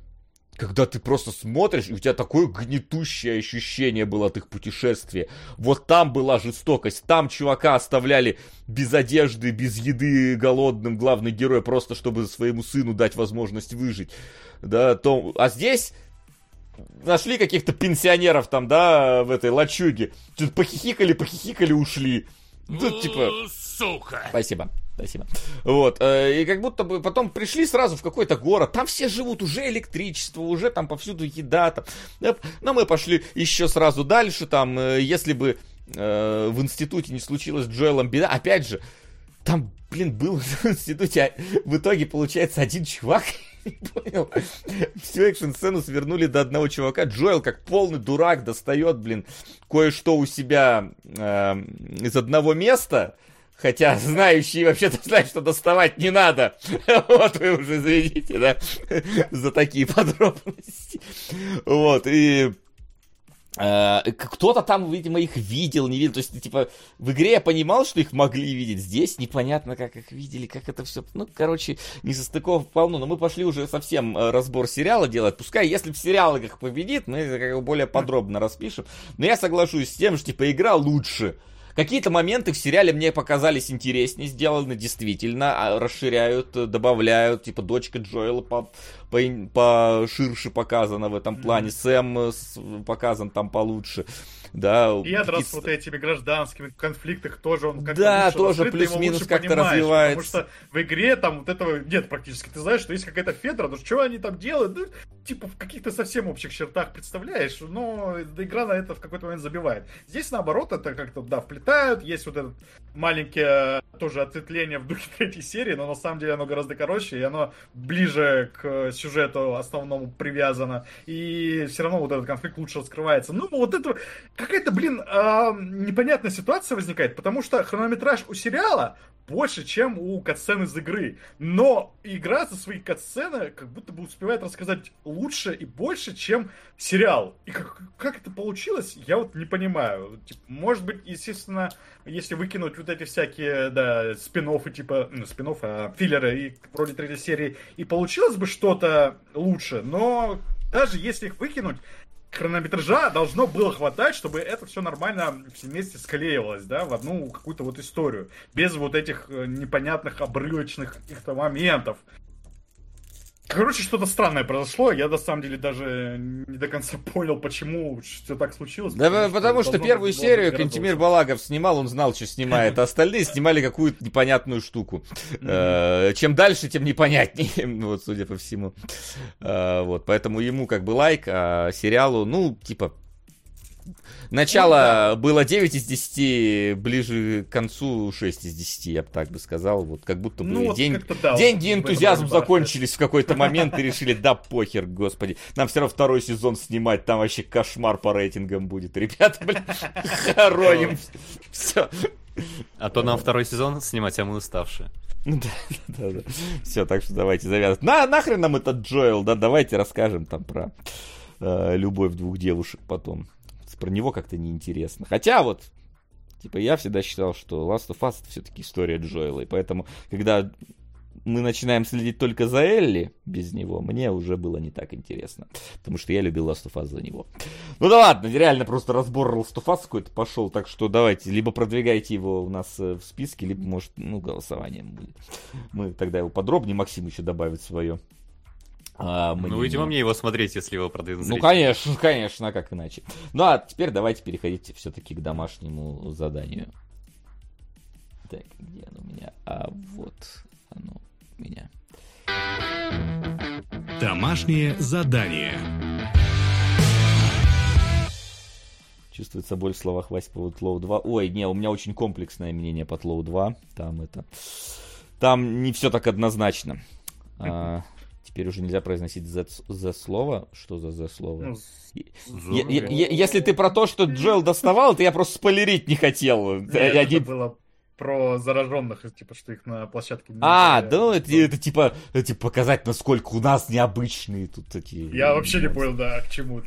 когда ты просто смотришь, и у тебя такое гнетущее ощущение было от их путешествия. Вот там была жестокость, там чувака оставляли без одежды, без еды, голодным, главный герой, просто чтобы своему сыну дать возможность выжить. Да, то... А здесь нашли каких-то пенсионеров там, да, в этой лачуге. Что-то похихикали, похихикали, ушли. Тут типа... Сука! Спасибо. Спасибо. Вот. Э, и как будто бы потом пришли сразу в какой-то город. Там все живут, уже электричество, уже там повсюду еда. Там. Но мы пошли еще сразу дальше. Там, э, если бы э, в институте не случилось с Джоэлом беда, опять же, там, блин, был в институте, а в итоге, получается, один чувак, понял, всю экшн-сцену свернули до одного чувака, Джоэл, как полный дурак, достает, блин, кое-что у себя э, из одного места, Хотя знающие вообще-то знают, что доставать не надо. Вот вы уже извините, да, за такие подробности. Вот, и э, кто-то там, видимо, их видел, не видел. То есть, типа, в игре я понимал, что их могли видеть. Здесь непонятно, как их видели, как это все. Ну, короче, не состыков полно. Но мы пошли уже совсем э, разбор сериала делать. Пускай, если в сериалах победит, мы как более подробно распишем. Но я соглашусь с тем, что, типа, игра лучше. Какие-то моменты в сериале мне показались интереснее сделаны, действительно, а, расширяют, добавляют, типа дочка Джоэла по, по, по ширше показана в этом плане, mm-hmm. Сэм показан там получше да. Ядра с вот этими гражданскими конфликтах тоже он как-то Да, тоже плюс-минус как-то развивается. Потому что в игре там вот этого нет практически. Ты знаешь, что есть какая-то Федра, ну что они там делают? Ну, типа в каких-то совсем общих чертах представляешь, но игра на это в какой-то момент забивает. Здесь наоборот это как-то, да, вплетают, есть вот этот маленькое тоже ответвление в духе третьей серии, но на самом деле оно гораздо короче, и оно ближе к сюжету основному привязано, и все равно вот этот конфликт лучше раскрывается. Ну, вот это какая-то, блин, непонятная ситуация возникает, потому что хронометраж у сериала больше, чем у катсцен из игры. Но игра за свои катсцены как будто бы успевает рассказать лучше и больше, чем сериал. И как, как это получилось, я вот не понимаю. Типа, может быть, естественно, если выкинуть вот эти всякие, да, спин типа, ну, спин а филлеры и вроде третьей серии, и получилось бы что-то лучше, но даже если их выкинуть, хронометража должно было хватать, чтобы это все нормально все вместе склеивалось, да, в одну какую-то вот историю. Без вот этих э, непонятных обрывочных каких-то моментов. Короче, что-то странное произошло. Я на самом деле даже не до конца понял, почему все так случилось. Да потому, потому что, что первую серию Кантимир Балагов снимал, он знал, что снимает, а остальные снимали какую-то непонятную штуку. Э, чем дальше, тем непонятнее, вот, судя по всему. Э, вот, поэтому ему как бы лайк, а сериалу, ну, типа, Начало ну, да. было 9 из 10, ближе к концу 6 из 10, я бы так бы сказал. Вот как будто бы ну, день, вот да, деньги и энтузиазм закончились в какой-то момент и решили, да похер, господи. Нам все равно второй сезон снимать, там вообще кошмар по рейтингам будет. Ребята, блин, хороним. Все. А то нам второй сезон снимать, а мы уставшие. Да, да, да. Все, так что давайте завязывать. На, нахрен нам этот Джоэл, да, давайте расскажем там про э, любовь двух девушек потом про него как-то неинтересно. Хотя вот, типа, я всегда считал, что Last of Us это все-таки история Джоэла, и поэтому, когда мы начинаем следить только за Элли без него, мне уже было не так интересно. Потому что я любил Last of Us за него. Ну да ладно, реально просто разбор Last of Us какой-то пошел. Так что давайте, либо продвигайте его у нас э, в списке, либо, может, ну, голосованием будет. Мы тогда его подробнее, Максим еще добавит свое. А, мне... Ну, видимо, мне его смотреть, если его продают. Ну, конечно, конечно, а как иначе. Ну, а теперь давайте переходите все-таки к домашнему заданию. Так, где оно у меня? А вот оно у меня. Домашнее задание. Чувствуется боль в словах Васи по Тлоу 2. Ой, не, у меня очень комплексное мнение по Тлоу 2. Там это... Там не все так однозначно. А, теперь уже нельзя произносить Z, Z слово. Что за Z слово? Ну, если ты про то, что Джоэл доставал, то я просто спойлерить не хотел. Это было про зараженных, типа, что их на площадке... Не а, да, ну, это, это типа, это, типа показать, насколько у нас необычные тут такие... Я вообще не понял, да, к чему.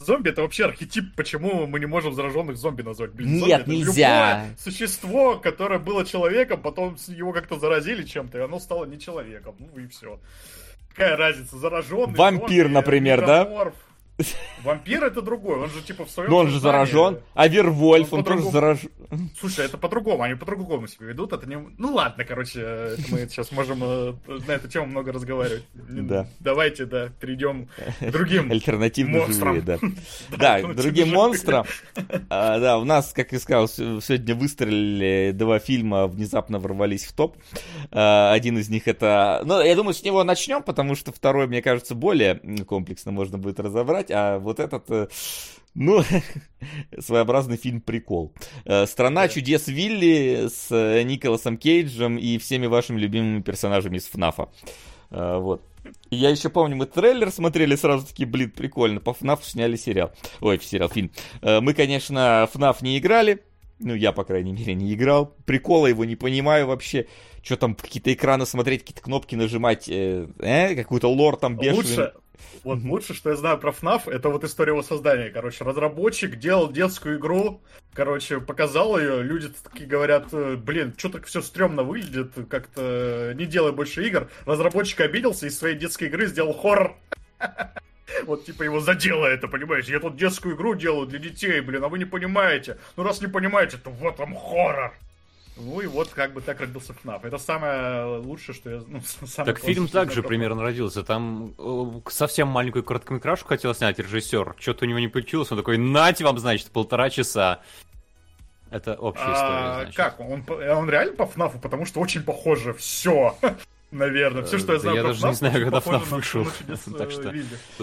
Зомби это вообще архетип, почему мы не можем зараженных зомби назвать? Блин, Нет, зомби, нельзя. существо, которое было человеком, потом его как-то заразили чем-то, и оно стало не человеком. Ну и все. Какая разница, зараженный? Вампир, зомби, например, да? Вампир это другой, он же типа в своем... Но он же заражен, а Вервольф, он, он тоже заражен. Слушай, это по-другому, они по-другому себя ведут, это не... Ну ладно, короче, мы сейчас можем э, на эту тему много разговаривать. Да. Давайте, да, перейдем к другим Альтернативно живые, да. Да, другим монстрам. А, да, у нас, как я сказал, сегодня выстрелили два фильма, внезапно ворвались в топ. А, один из них это... Ну, я думаю, с него начнем, потому что второй, мне кажется, более комплексно можно будет разобрать а вот этот... Э, ну, своеобразный фильм-прикол. Э, «Страна чудес Вилли» с э, Николасом Кейджем и всеми вашими любимыми персонажами из ФНАФа. Вот. Я еще помню, мы трейлер смотрели сразу таки, блин, прикольно. По ФНАФу сняли сериал. Ой, сериал, фильм. Мы, конечно, ФНАФ не играли. Ну, я, по крайней мере, не играл. Прикола его не понимаю вообще. Что там, какие-то экраны смотреть, какие-то кнопки нажимать, э, э какую-то лор там бешеный. Лучше, вот mm-hmm. лучше, что я знаю про FNAF, это вот история его создания. Короче, разработчик делал детскую игру, короче, показал ее, люди такие говорят, «Э, блин, что так все стрёмно выглядит, как-то не делай больше игр. Разработчик обиделся и из своей детской игры сделал хоррор. Вот, типа, его задело это, понимаете? Я тут детскую игру делаю для детей, блин, а вы не понимаете. Ну, раз не понимаете, то вот вам хоррор. Ну и вот как бы так родился ФНАФ. Это самое лучшее, что я... Ну, так фильм также примерно родился. Там э, совсем маленькую короткометражку хотел снять режиссер. Что-то у него не получилось. Он такой, нате вам, значит, полтора часа. Это общая а, история, значит. Как? Он, он реально по ФНАФу? Потому что очень похоже. Все. Наверное. Все, что я знаю я про даже FNAF, не знаю, когда FNAF вышел. так что...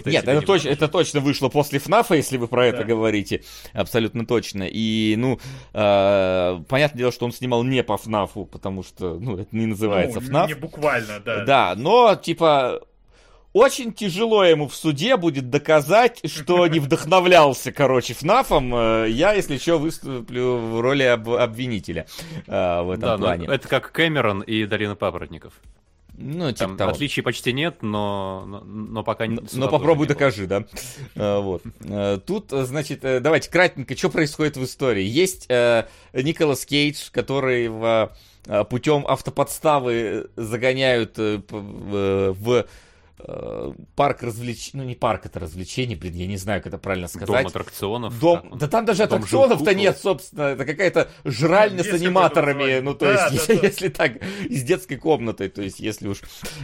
Нет, это, точ, это точно вышло после FNAF, если вы про это говорите. Абсолютно точно. И, ну, э, понятное дело, что он снимал не по FNAF, потому что, ну, это не называется ну, FNAF. Не буквально, да. Да, но, типа, очень тяжело ему в суде будет доказать, что не вдохновлялся, короче, ФНАФом. Э, я, если что, выступлю в роли об обвинителя э, в этом да, плане. это как Кэмерон и Долина Папоротников. Ну, типа Там того. отличий почти нет, но, но, но пока не Но попробуй докажи, да. Э, вот. Э, тут, э, значит, давайте кратенько, что происходит в истории. Есть Николас Кейдж, который путем автоподставы загоняют в Э, парк развлечений, ну не парк, это развлечений, блин, я не знаю, как это правильно сказать. Дом аттракционов. Дом, да там даже аттракционов-то нет, собственно, это какая-то жральня с аниматорами, ну то да, есть, да, если, да. так, из детской комнаты, то есть, если уж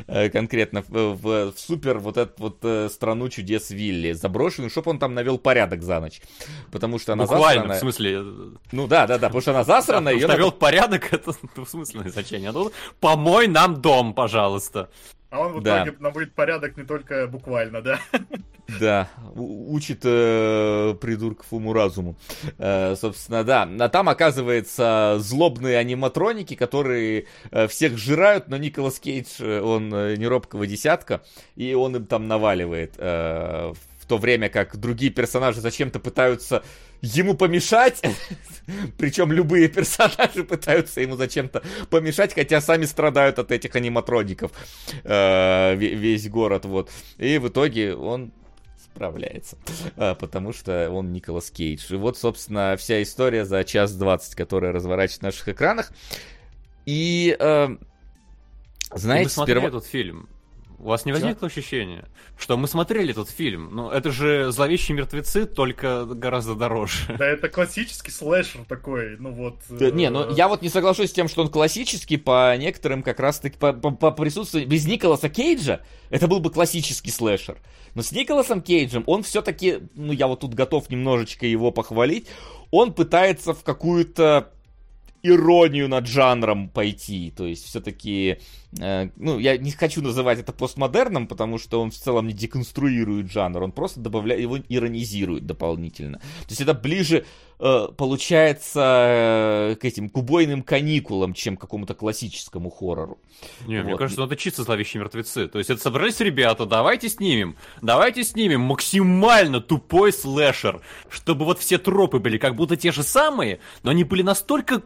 э, конкретно в, в, в супер вот эту вот э, страну чудес Вилли заброшенную, чтобы он там навел порядок за ночь, потому что она Буквально, засранная. в смысле... Ну да, да, да, потому что она засранная. Да, ее навел надо... порядок, это в смысле значение. Ну, помой нам дом, пожалуйста. А он в итоге да. наводит порядок не только буквально, да? Да, учит э, придурков уму-разуму. Э, собственно, да. А там, оказывается, злобные аниматроники, которые э, всех жирают, но Николас Кейдж, э, он э, не робкого десятка, и он им там наваливает. Э, в то время как другие персонажи зачем-то пытаются ему помешать. Причем любые персонажи пытаются ему зачем-то помешать, хотя сами страдают от этих аниматроников. Э, весь город, вот. И в итоге он справляется, а, потому что он Николас Кейдж. И вот, собственно, вся история за час двадцать, которая разворачивается на наших экранах. И, э, знаете, сперва... этот фильм. У вас не возникло Чё? ощущения, что мы смотрели этот фильм? Ну, это же «Зловещие мертвецы», только гораздо дороже. Да, это классический слэшер такой, ну вот... Да, не, ну я вот не соглашусь с тем, что он классический, по некоторым как раз-таки, по, по, по присутствию... Без Николаса Кейджа это был бы классический слэшер. Но с Николасом Кейджем он все-таки, ну я вот тут готов немножечко его похвалить, он пытается в какую-то иронию над жанром пойти. То есть все-таки, э, ну, я не хочу называть это постмодерном, потому что он в целом не деконструирует жанр, он просто добавляет, его иронизирует дополнительно. То есть это ближе э, получается э, к этим к убойным каникулам, чем к какому-то классическому хоррору. Не, вот. мне кажется, ну, это чисто зловещие мертвецы. То есть это собрались ребята, давайте снимем, давайте снимем максимально тупой слэшер, чтобы вот все тропы были как будто те же самые, но они были настолько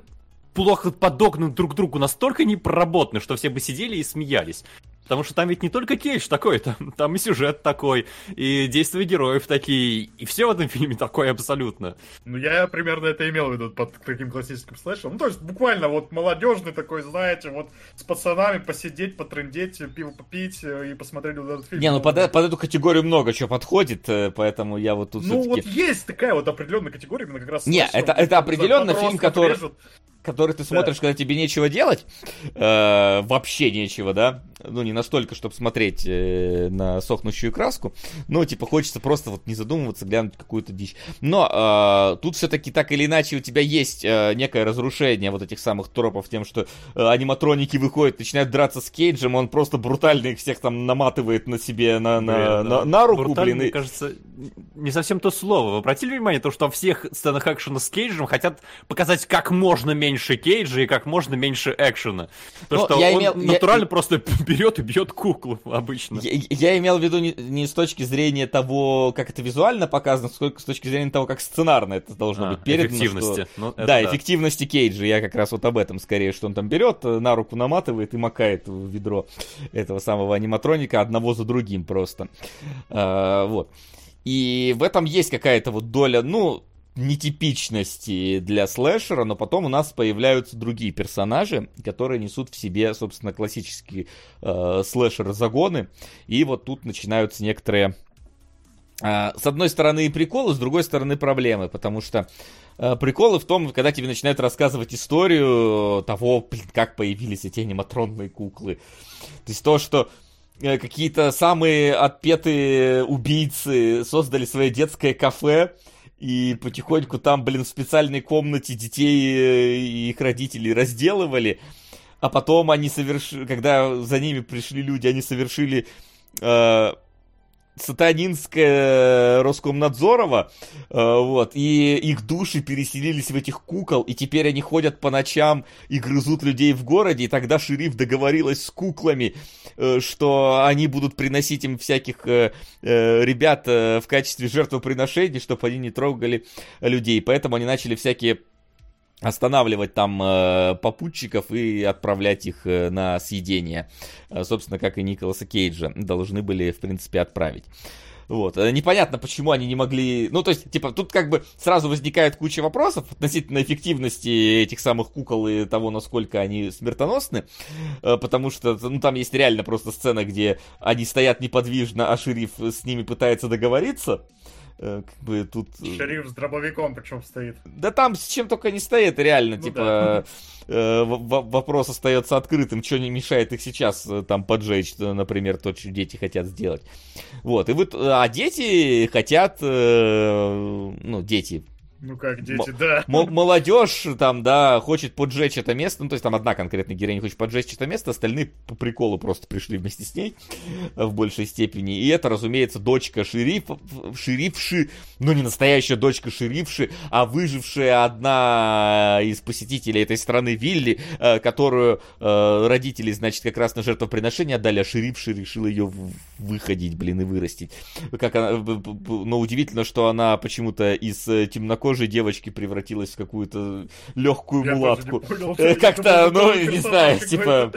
плохо подогнаны друг к другу, настолько непроработаны, что все бы сидели и смеялись. Потому что там ведь не только Кейдж такой, там, там и сюжет такой, и действия героев такие, и все в этом фильме такое абсолютно. Ну, я примерно это имел в виду под таким классическим слэшем. Ну, то есть, буквально вот молодежный такой, знаете, вот с пацанами посидеть, потрындеть, пиво попить и посмотреть вот этот фильм. Не, ну, под, э, под эту категорию много чего подходит, э, поэтому я вот тут Ну, вот есть такая вот определенная категория, именно как раз... Не, это, это определенно фильм, который... Режут который ты смотришь, да. когда тебе нечего делать, э, вообще нечего, да, ну, не настолько, чтобы смотреть э, на сохнущую краску, но, типа, хочется просто вот не задумываться, глянуть какую-то дичь. Но э, тут все-таки так или иначе у тебя есть э, некое разрушение вот этих самых тропов тем, что э, аниматроники выходят, начинают драться с Кейджем, он просто брутально их всех там наматывает на себе, на, на, блин, на, на руку, брутально, блин. Мне кажется, не совсем то слово. Вы обратили внимание, то, что во всех сценах экшена с Кейджем хотят показать как можно меньше Кейджа и как можно меньше экшена. То, Но что я он имел, натурально я... просто берет и бьет куклу обычно. Я, я имел в виду не, не с точки зрения того, как это визуально показано, сколько с точки зрения того, как сценарно это должно а, быть передано. Эффективности. Что... Ну, да, да, эффективности Кейджа. Я как раз вот об этом скорее, что он там берет, на руку наматывает и макает в ведро этого самого аниматроника одного за другим просто. А, вот. И в этом есть какая-то вот доля, ну, нетипичности для слэшера, но потом у нас появляются другие персонажи, которые несут в себе, собственно, классические э, слэшер-загоны. И вот тут начинаются некоторые, э, с одной стороны, приколы, с другой стороны, проблемы, потому что э, приколы в том, когда тебе начинают рассказывать историю того, блин, как появились эти аниматронные куклы. То есть то, что э, какие-то самые отпетые убийцы создали свое детское кафе, и потихоньку там, блин, в специальной комнате детей э, и их родителей разделывали, а потом они совершили, когда за ними пришли люди, они совершили э, сатанинское Роскомнадзорова, э, вот, и их души переселились в этих кукол, и теперь они ходят по ночам и грызут людей в городе, и тогда шериф договорилась с куклами, э, что они будут приносить им всяких э, ребят в качестве жертвоприношений, чтобы они не трогали людей, поэтому они начали всякие останавливать там э, попутчиков и отправлять их э, на съедение. Э, собственно, как и Николаса Кейджа должны были, в принципе, отправить. Вот. Э, непонятно, почему они не могли... Ну, то есть, типа, тут как бы сразу возникает куча вопросов относительно эффективности этих самых кукол и того, насколько они смертоносны. Э, потому что, ну, там есть реально просто сцена, где они стоят неподвижно, а шериф с ними пытается договориться. Э, как бы тут... Э, Шериф с дробовиком причем стоит. Да там с чем только не стоит, реально, ну, типа, да. э, вопрос остается открытым, что не мешает их сейчас э, там поджечь, например, то, что дети хотят сделать. Вот, и вот, а дети хотят, э, ну, дети, ну как дети, да. молодежь там, да, хочет поджечь это место. Ну, то есть там одна конкретная героиня хочет поджечь это место, остальные по приколу просто пришли вместе с ней в большей степени. И это, разумеется, дочка шерифа, шерифши, ну не настоящая дочка шерифши, а выжившая одна из посетителей этой страны Вилли, э, которую э, родители, значит, как раз на жертвоприношение отдали, а шерифши решил ее выходить, блин, и вырастить. Как она, но удивительно, что она почему-то из э, темнокожей девочки превратилась в какую-то легкую Я мулатку. Э, как-то, ну, не знаю, типа,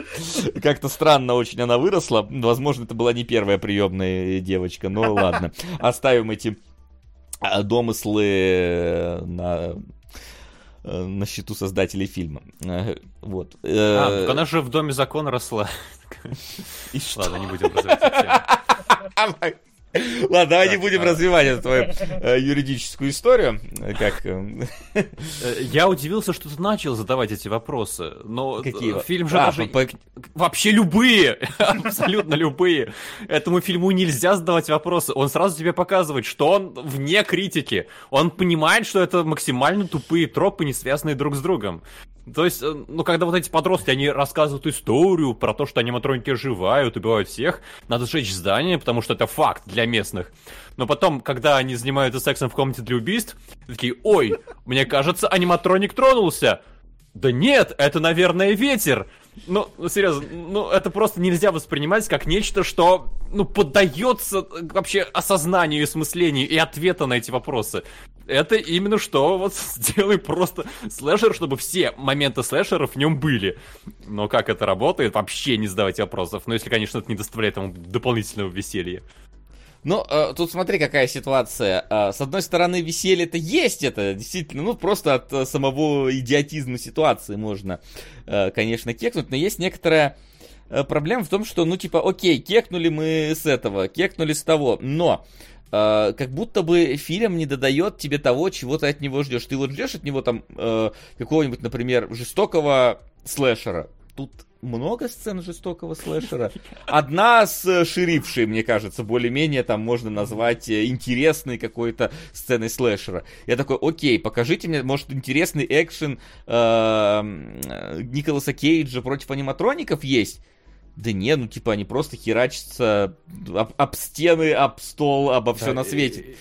как-то странно очень она выросла. Возможно, это была не первая приемная девочка, но ладно. Оставим эти а, домыслы э, на на счету создателей фильма. Вот. А, она же в Доме закона росла. И что? Ладно, не будем развивать Ладно, давай не будем развивать эту твою э, юридическую историю. Как... Э, э, Я удивился, что ты начал задавать эти вопросы. Но Какие? фильм же а, даже... По... Вообще любые! Абсолютно любые. Этому фильму нельзя задавать вопросы. Он сразу тебе показывает, что он вне критики. Он понимает, что это максимально тупые тропы, не связанные друг с другом. То есть, э, ну, когда вот эти подростки, они рассказывают историю про то, что аниматроники оживают, убивают всех, надо сжечь здание, потому что это факт для местных. Но потом, когда они занимаются сексом в комнате для убийств, такие, ой, мне кажется, аниматроник тронулся. Да нет, это, наверное, ветер. Ну, ну, серьезно, ну, это просто нельзя воспринимать как нечто, что, ну, поддается вообще осознанию и смыслению и ответа на эти вопросы. Это именно что вот сделай просто слэшер, чтобы все моменты слэшера в нем были. Но как это работает, вообще не задавайте вопросов. Ну, если, конечно, это не доставляет ему дополнительного веселья. Ну, э, тут смотри, какая ситуация. Э, с одной стороны, веселье-то есть это, действительно, ну, просто от э, самого идиотизма ситуации можно, э, конечно, кекнуть, но есть некоторая э, проблема в том, что, ну, типа, окей, кекнули мы с этого, кекнули с того, но Uh, как будто бы фильм не додает тебе того, чего ты от него ждешь. Ты вот ждешь от него там uh, какого-нибудь, например, жестокого слэшера. Тут много сцен жестокого слэшера. Одна с э, шерифшей, мне кажется, более-менее там можно назвать э, интересной какой-то сценой слэшера. Я такой, окей, покажите мне, может, интересный экшен э, Николаса Кейджа против аниматроников есть? Да не, ну типа они просто херачатся об, об стены, об стол, обо все да, на свете.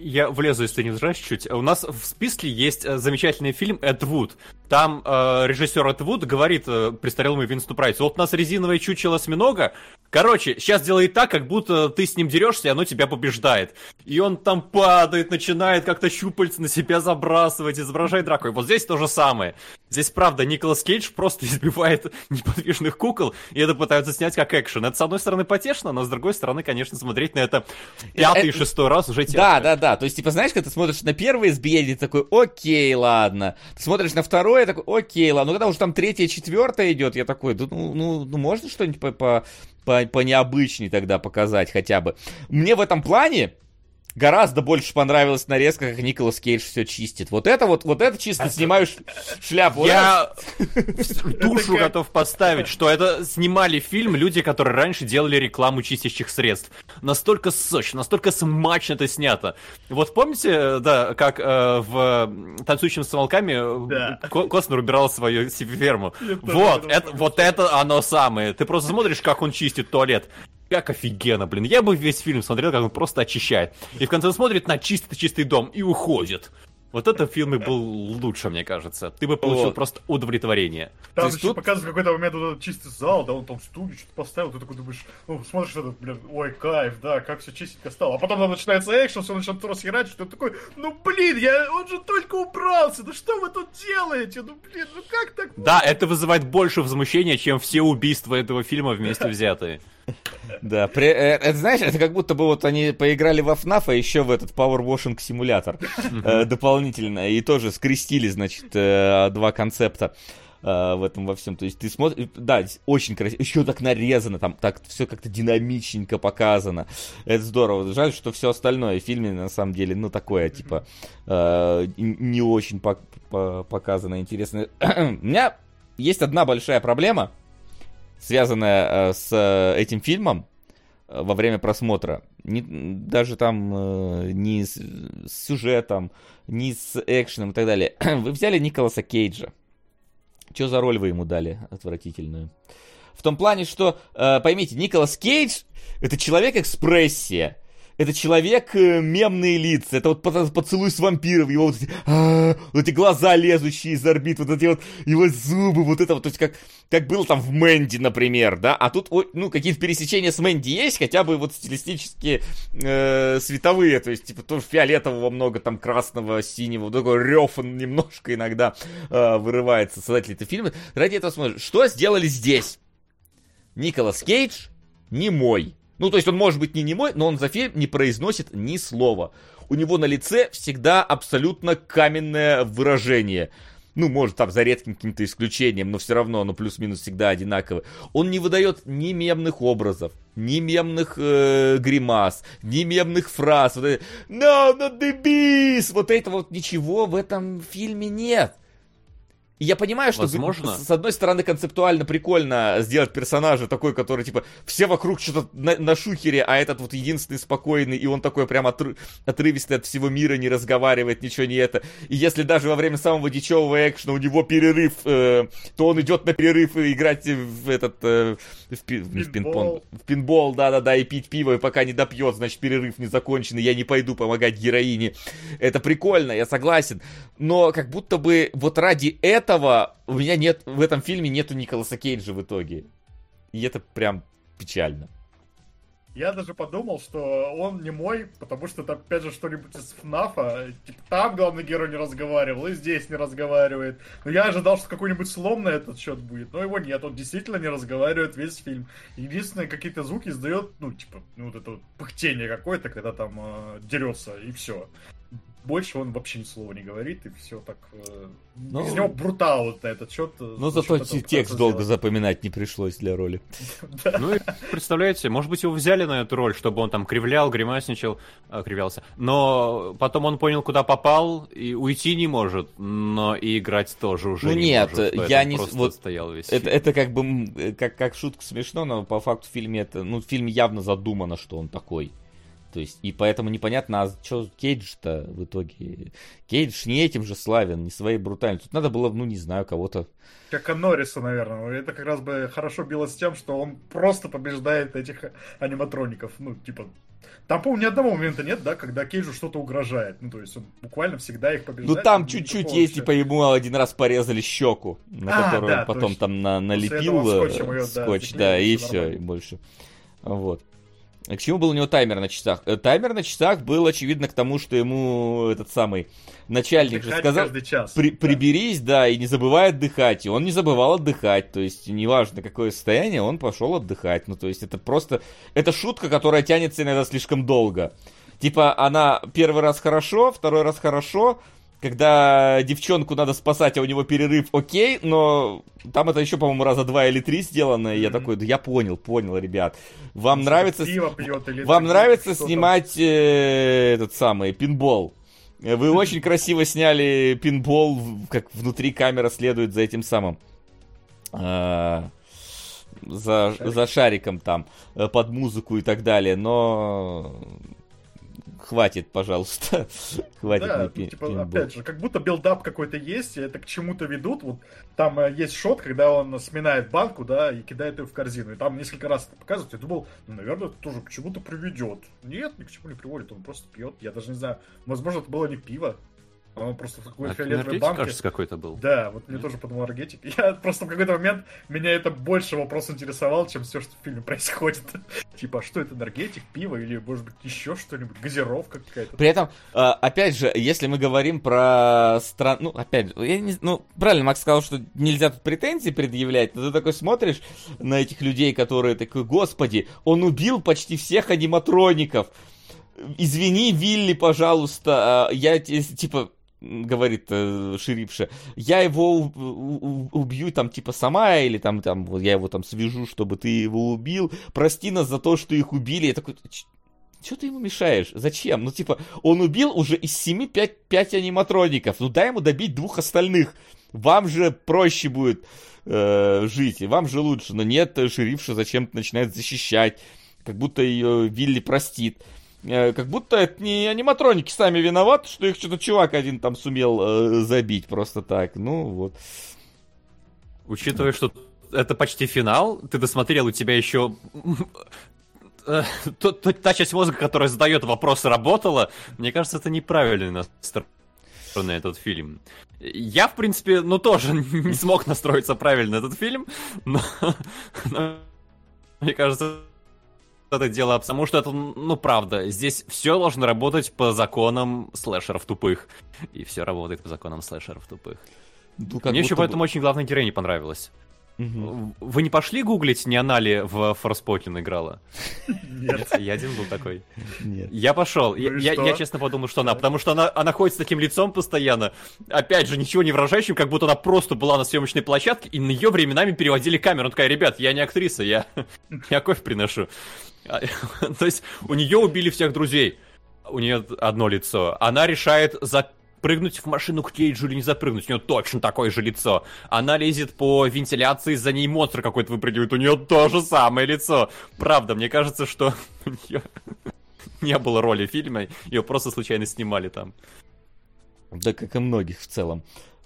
Я влезу, если ты не возражаешь чуть. У нас в списке есть замечательный фильм Эд Вуд. Там э, режиссер Эд Вуд говорит э, престарелому Винсту Прайсу, вот у нас резиновое чучело осьминога, короче, сейчас делай так, как будто ты с ним дерешься, и оно тебя побеждает. И он там падает, начинает как-то щупальца на себя забрасывать, изображает драку. И вот здесь то же самое. Здесь, правда, Николас Кейдж просто избивает неподвижных кукол, и это пытаются снять как экшен. Это, с одной стороны, потешно, но с другой стороны, конечно, смотреть на это пятый и э, шестой раз уже тяжко. Да, да, да. То есть, типа, знаешь, когда ты смотришь на первое избиение, ты такой, окей, ладно. Ты смотришь на второе, такой, окей, ладно. Ну, когда уже там третье, четвертое идет, я такой, ну, ну, ну можно что-нибудь по, по, по, по необычней тогда показать хотя бы. Мне в этом плане гораздо больше понравилась нарезка, как Николас Кейдж все чистит. Вот это вот, вот это чисто снимаешь шляпу. Я душу готов поставить, что это снимали фильм люди, которые раньше делали рекламу чистящих средств. Настолько сочно, настолько смачно это снято. Вот помните, да, как э, в «Танцующем с волками» да. Костнер убирал свою ферму? Вот, это, вот это оно самое. Ты просто смотришь, как он чистит туалет. Как офигенно, блин. Я бы весь фильм смотрел, как он просто очищает. И в конце смотрит на чистый-чистый дом и уходит. Вот этот фильм и был лучше, мне кажется. Ты бы получил вот. просто удовлетворение. Там еще тут... показывают какой-то момент вот этот чистый зал, да, он там студию что-то поставил, ты такой думаешь, ну, смотришь это, блин, ой, кайф, да, как все чистенько стало. А потом там начинается экшен, все начинает трос херачить, ты такой, ну, блин, я, он же только убрался, ну что вы тут делаете? Ну, блин, ну как так? Да, это вызывает больше возмущения, чем все убийства этого фильма вместе взятые. Да, при, э, это знаешь, это как будто бы вот они поиграли во FNAF, а еще в этот Power Washing симулятор э, дополнительно, и тоже скрестили, значит, э, два концепта в этом во всем. То есть ты смотришь, да, очень красиво, еще так нарезано, там так все как-то динамичненько показано. Это здорово. Жаль, что все остальное в фильме на самом деле, ну такое, типа, э, не очень по по показано интересно. У меня есть одна большая проблема связанная э, с э, этим фильмом э, во время просмотра. Не, даже там не с, с сюжетом, не с экшеном и так далее. Вы взяли Николаса Кейджа. Что за роль вы ему дали отвратительную? В том плане, что, поймите, Николас Кейдж это человек-экспрессия. Это человек э, мемные лица, это вот поцелуй с вампиром, его вот эти, а, вот эти глаза лезущие из орбит, вот эти вот его зубы, вот это вот, то есть как, как было там в Мэнди, например, да, а тут, ну, какие-то пересечения с Мэнди есть, хотя бы вот стилистические э, световые, то есть, типа, тоже фиолетового много, там, красного, синего, вот такой рев он немножко иногда э, вырывается, создатели этого фильма. Ради этого смотришь, что сделали здесь? Николас Кейдж не мой. Ну, то есть он может быть не немой, но он за фильм не произносит ни слова. У него на лице всегда абсолютно каменное выражение. Ну, может, там за редким каким-то исключением, но все равно оно плюс-минус всегда одинаковое. Он не выдает ни мемных образов, ни мемных э, гримас, ни мемных фраз. Вот это, no, not the beast! Вот этого вот ничего в этом фильме нет. И я понимаю, что Возможно. с одной стороны концептуально прикольно сделать персонажа такой, который типа все вокруг что-то на, на шухере, а этот вот единственный спокойный, и он такой прям отры, отрывистый от всего мира, не разговаривает, ничего не это. И если даже во время самого дичевого экшена у него перерыв, э, то он идет на перерыв и играть в этот э, в, пи, в пинбол, в пинбол, да-да-да, и пить пиво, и пока не допьет, значит перерыв не закончен, и я не пойду помогать героине. Это прикольно, я согласен. Но как будто бы вот ради этого этого у меня нет, в этом фильме нету Николаса Кейджа в итоге. И это прям печально. Я даже подумал, что он не мой, потому что это опять же что-нибудь из ФНАФа. Типа там главный герой не разговаривал, и здесь не разговаривает. Но я ожидал, что какой-нибудь слом на этот счет будет. Но его нет, он действительно не разговаривает весь фильм. Единственное, какие-то звуки издает, ну, типа, ну, вот это вот пыхтение какое-то, когда там э, дерется, и все больше он вообще ни слова не говорит, и все так... Э, ну, из него брутал вот на этот счет. Э, ну, зато текст долго запоминать не пришлось для роли. Ну, и представляете, может быть, его взяли на эту роль, чтобы он там кривлял, гримасничал, а, кривлялся. Но потом он понял, куда попал, и уйти не может, но и играть тоже уже ну, не нет, может. я не... Вот стоял весь это, это как бы, как, как шутка смешно, но по факту в фильме это... Ну, в фильме явно задумано, что он такой. То есть, и поэтому непонятно, а что Кейдж-то в итоге... Кейдж не этим же славен, не своей брутальностью. Тут надо было, ну, не знаю, кого-то... Как Норриса, наверное. Это как раз бы хорошо било с тем, что он просто побеждает этих аниматроников. Ну, типа, там, по-моему, ни одного момента нет, да, когда Кейджу что-то угрожает. Ну, то есть он буквально всегда их побеждает. Ну, там чуть-чуть есть, типа, ему один раз порезали щеку, на а, которую да, он потом точно. там на, налепил ее, скотч, да, да и все, и больше. Вот. К чему был у него таймер на часах? Э, таймер на часах был, очевидно, к тому, что ему этот самый начальник же сказал, час, при, да. приберись, да, и не забывай отдыхать. И он не забывал отдыхать, то есть неважно какое состояние, он пошел отдыхать. Ну, то есть это просто, это шутка, которая тянется иногда слишком долго. Типа, она первый раз хорошо, второй раз хорошо, когда девчонку надо спасать, а у него перерыв, окей, но там это еще, по-моему, раза два или три сделано, и я такой, да я понял, понял, ребят. Вам нравится, вам нравится снимать э, этот самый пинбол. Вы очень красиво сняли пинбол, как внутри камера следует за этим самым. Э, за, Шарик. за шариком там, э, под музыку и так далее, но хватит, пожалуйста. хватит да, на пи- типа, опять же, как будто build-up какой-то есть, и это к чему-то ведут. Вот там э, есть shot, когда он сминает банку, да, и кидает ее в корзину. И там несколько раз это показывают. Я думал, ну, наверное, это тоже к чему-то приведет. Нет, ни к чему не приводит, он просто пьет. Я даже не знаю, возможно, это было не пиво. Он просто в какой-то фиолетовой банке. кажется, какой-то был. Да, вот мне тоже подумал энергетик. Я просто в какой-то момент меня это больше вопрос интересовал, чем все, что в фильме происходит. типа, а что это энергетик, пиво или, может быть, еще что-нибудь, газировка какая-то. При этом, а, опять же, если мы говорим про страну, ну, опять же, я не, ну, правильно, Макс сказал, что нельзя тут претензии предъявлять, но ты такой смотришь на этих людей, которые такой, господи, он убил почти всех аниматроников. Извини, Вилли, пожалуйста, а, я типа говорит э, шерифша, я его убью там типа сама, или там, там я его там свяжу, чтобы ты его убил, прости нас за то, что их убили. Я такой, что ты ему мешаешь? Зачем? Ну, типа, он убил уже из семи пять, пять аниматроников. Ну, дай ему добить двух остальных. Вам же проще будет э, жить, и вам же лучше. Но нет, шерифша зачем-то начинает защищать, как будто ее Вилли простит. Э, как будто это не аниматроники сами виноваты, что их что-то чувак один там сумел э, забить просто так. Ну вот. Учитывая, что это почти финал, ты досмотрел, у тебя еще э, та часть мозга, которая задает вопросы, работала, мне кажется, это неправильно на этот фильм. Я, в принципе, ну тоже не смог настроиться правильно на этот фильм, но мне кажется, это дело, потому что это, ну, правда, здесь все должно работать по законам слэшеров тупых. И все работает по законам слэшеров тупых. Ну, Мне еще поэтому бы... очень главная героиня не понравилась. Угу. Вы не пошли гуглить, не она ли в Форспокен играла? Нет. Я один был такой. Нет. Я пошел. Ну я, я, я честно подумал, что она, потому что она, она ходит с таким лицом постоянно. Опять же, ничего не выражающим, как будто она просто была на съемочной площадке, и на ее временами переводили камеру. Она такая, ребят, я не актриса, я, я кофе приношу. То есть у нее убили всех друзей. У нее одно лицо. Она решает за прыгнуть в машину к Кейджу или не запрыгнуть. У нее точно такое же лицо. Она лезет по вентиляции, за ней монстр какой-то выпрыгивает. У нее то же самое лицо. Правда, мне кажется, что у нее не было роли в фильме. Ее просто случайно снимали там. Да, как и многих в целом.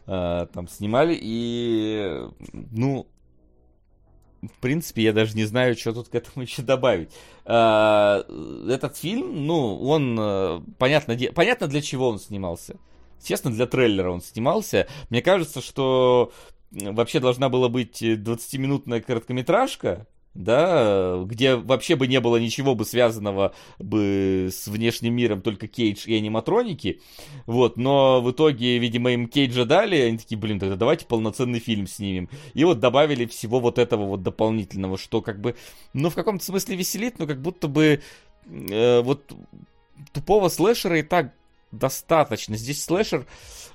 А, там снимали, и, ну, в принципе, я даже не знаю, что тут к этому еще добавить. А, этот фильм, ну, он, э, понятно, понятно для чего он снимался. Естественно, для трейлера он снимался. Мне кажется, что вообще должна была быть 20-минутная короткометражка, да, где вообще бы не было ничего бы связанного бы с внешним миром, только Кейдж и аниматроники, вот, но в итоге, видимо, им Кейджа дали, они такие, блин, тогда давайте полноценный фильм снимем, и вот добавили всего вот этого вот дополнительного, что как бы, ну, в каком-то смысле веселит, но как будто бы э, вот тупого слэшера и так достаточно. Здесь слэшер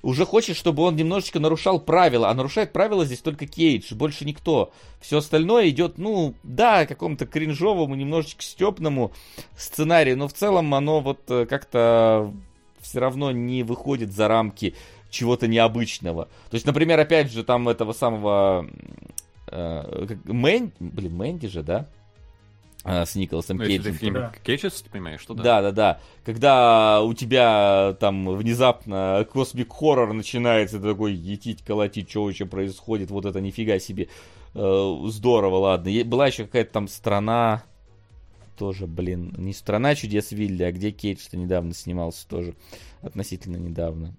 уже хочет, чтобы он немножечко нарушал правила, а нарушает правила здесь только Кейдж, больше никто. Все остальное идет, ну, да, какому-то кринжовому, немножечко стёбному сценарию, но в целом оно вот э, как-то все равно не выходит за рамки чего-то необычного. То есть, например, опять же, там этого самого э, Мэн... Блин, Мэнди же, да? А, с Николасом ну, Кейджем. Если ты фильм да. Кейджес, ты понимаешь, что да? Да, да, да. Когда у тебя там внезапно cosmic horror начинается, ты такой етить, колотить, что вообще происходит, вот это нифига себе. Э, здорово, ладно. Была еще какая-то там страна, тоже, блин, не страна чудес Вилли, а где Кейдж-то недавно снимался тоже, относительно недавно.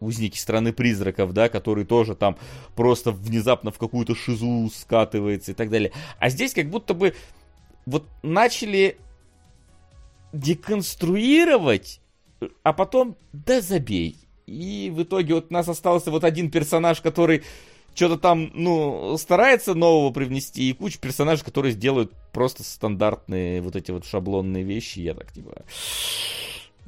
Узники страны призраков, да, который тоже там просто внезапно в какую-то шизу скатывается и так далее. А здесь как будто бы вот начали деконструировать, а потом да забей. И в итоге вот у нас остался вот один персонаж, который что-то там, ну, старается нового привнести, и куча персонажей, которые сделают просто стандартные вот эти вот шаблонные вещи. Я так типа...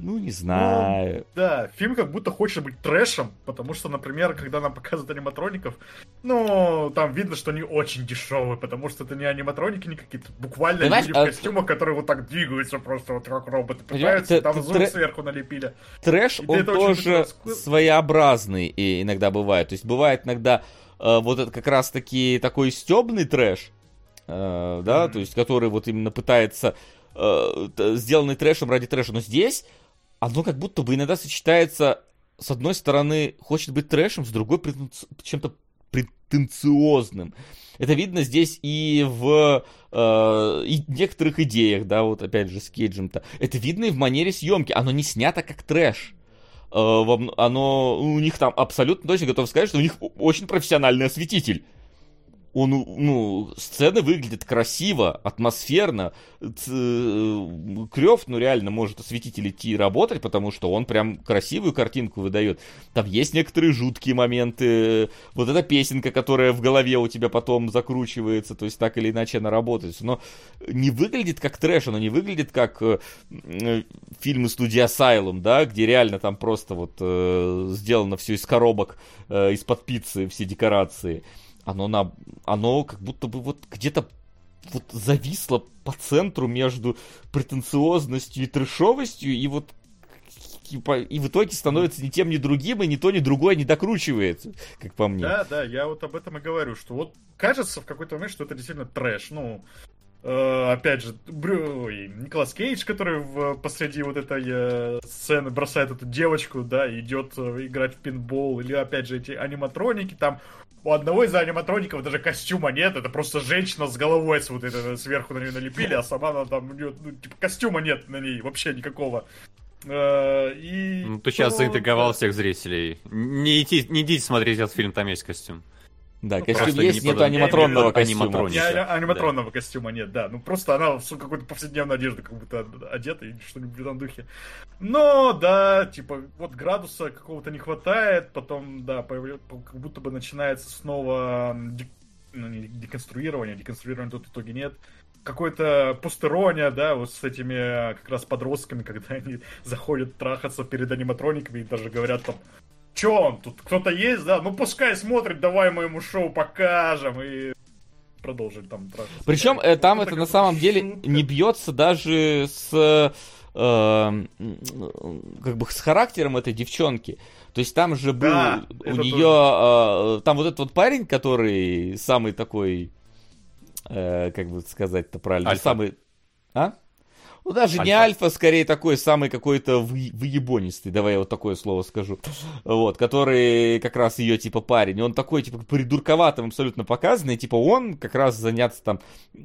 Ну, не знаю. Ну, да, фильм как будто хочет быть трэшем, потому что, например, когда нам показывают аниматроников, ну, там видно, что они очень дешевые, потому что это не аниматроники, не какие-то буквально Понимаешь, люди в а... костюмах, которые вот так двигаются просто вот как роботы пытаются, там звук трэ... сверху налепили. Трэш, и он тоже своеобразный и иногда бывает. То есть бывает иногда э, вот это как раз таки такой стебный трэш, э, да, mm-hmm. то есть который вот именно пытается э, сделанный трэшем ради трэша, но здесь оно как будто бы иногда сочетается, с одной стороны, хочет быть трэшем, с другой чем-то претенциозным. Это видно здесь и в э, и некоторых идеях, да, вот опять же с Кейджем-то. Это видно и в манере съемки. Оно не снято как трэш. Э, оно у них там абсолютно точно готов сказать, что у них очень профессиональный осветитель он, ну, сцены выглядят красиво, атмосферно. Крев, ну, реально может осветитель идти и работать, потому что он прям красивую картинку выдает. Там есть некоторые жуткие моменты. Вот эта песенка, которая в голове у тебя потом закручивается, то есть так или иначе она работает. Но не выглядит как трэш, оно не выглядит как э, фильмы студии Asylum, да, где реально там просто вот э, сделано все из коробок, э, из-под пиццы, все декорации оно, на, оно как будто бы вот где-то вот зависло по центру между претенциозностью и трешовостью, и вот и, и в итоге становится ни тем, ни другим, и ни то, ни другое не докручивается, как по мне. Да, да, я вот об этом и говорю, что вот кажется в какой-то момент, что это действительно трэш, ну, Uh, опять же, Брю... Ой, Николас Кейдж, который в... посреди вот этой uh, сцены бросает эту девочку, да, идет uh, играть в пинбол, или опять же эти аниматроники, там у одного из аниматроников даже костюма нет, это просто женщина с головой с вот это сверху на нее налепили, а сама она там, у нее, ну, типа, костюма нет на ней вообще никакого. Э, и... Ну, ты сейчас заинтриговал всех зрителей. Не идите, не идите смотреть этот фильм, там есть костюм. Да, ну, костюм есть, не нет аниматронного костюма. Не, аниматронного да. костюма нет, да. Ну просто она в какой-то повседневной одежде как будто одета и что-нибудь в этом духе. Но, да, типа, вот градуса какого-то не хватает, потом, да, появляется, как будто бы начинается снова ну, не деконструирование, деконструирования тут в итоге нет. Какой-то пустерония, да, вот с этими как раз подростками, когда они заходят трахаться перед аниматрониками и даже говорят там, Че он тут? Кто-то есть, да? Ну пускай смотрит, давай мы ему шоу покажем и продолжить там трахаться. Причем э, там это, это на самом шутка. деле не бьется даже с э, как бы с характером этой девчонки. То есть там же был да, у нее э, там вот этот вот парень, который самый такой, э, как бы сказать-то правильно, Альфа. самый, а? Ну, даже альфа. не альфа, скорее такой самый какой-то выебонистый, давай я вот такое слово скажу. Вот, который как раз ее типа парень. Он такой, типа, придурковатым абсолютно показанный. Типа, он как раз заняться там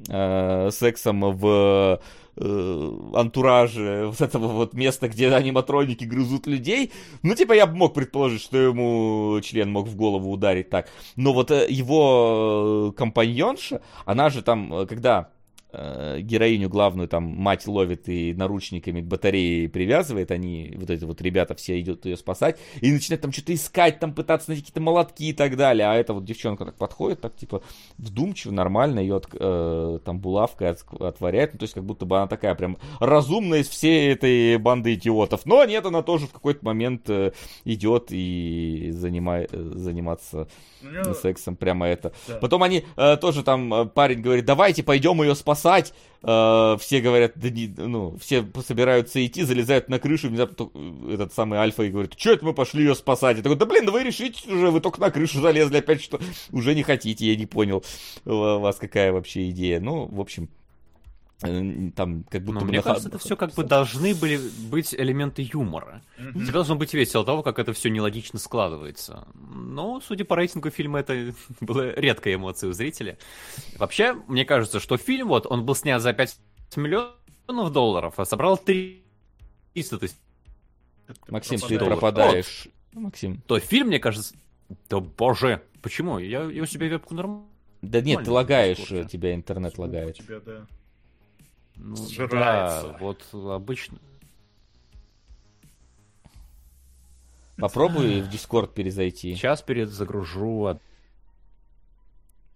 э, сексом в э, антураже вот этого вот места, где аниматроники грызут людей. Ну, типа, я бы мог предположить, что ему член мог в голову ударить так. Но вот э, его компаньонша, она же там, э, когда Э, героиню главную там мать ловит и наручниками к батарее привязывает, они, вот эти вот ребята все идут ее спасать, и начинают там что-то искать, там пытаться найти какие-то молотки и так далее, а эта вот девчонка так подходит, так типа вдумчиво, нормально, ее от, э, там булавкой от, отворяет, ну то есть как будто бы она такая прям разумная из всей этой банды идиотов, но нет, она тоже в какой-то момент э, идет и занимает, э, заниматься ну, сексом, прямо это. Да. Потом они э, тоже там, э, парень говорит, давайте пойдем ее спасать. Э, все говорят, да не, ну, все собираются идти, залезают на крышу, внезапно этот самый Альфа и говорит, что это мы пошли ее спасать? Я такой, да блин, да вы решите уже, вы только на крышу залезли опять, что уже не хотите, я не понял у вас какая вообще идея. Ну, в общем, Э, там как будто Но бы мне кажется, это все как бы должны были быть элементы юмора. Mm-hmm. Тебе должно быть весело того, как это все нелогично складывается. Но, судя по рейтингу фильма, это была редкая эмоция у зрителя. Вообще, мне кажется, что фильм, вот, он был снят за 5 миллионов долларов, а собрал 300 тысяч. Максим, ты пропадаешь. Вот. Максим. То фильм, мне кажется... Да боже, почему? Я, я у себя вебку нормально. Да нет, ты лагаешь, тебя интернет лагает. Тебя, да. Ну, Сжирается. Да, вот обычно. Попробуй в Discord перезайти. Сейчас перезагружу.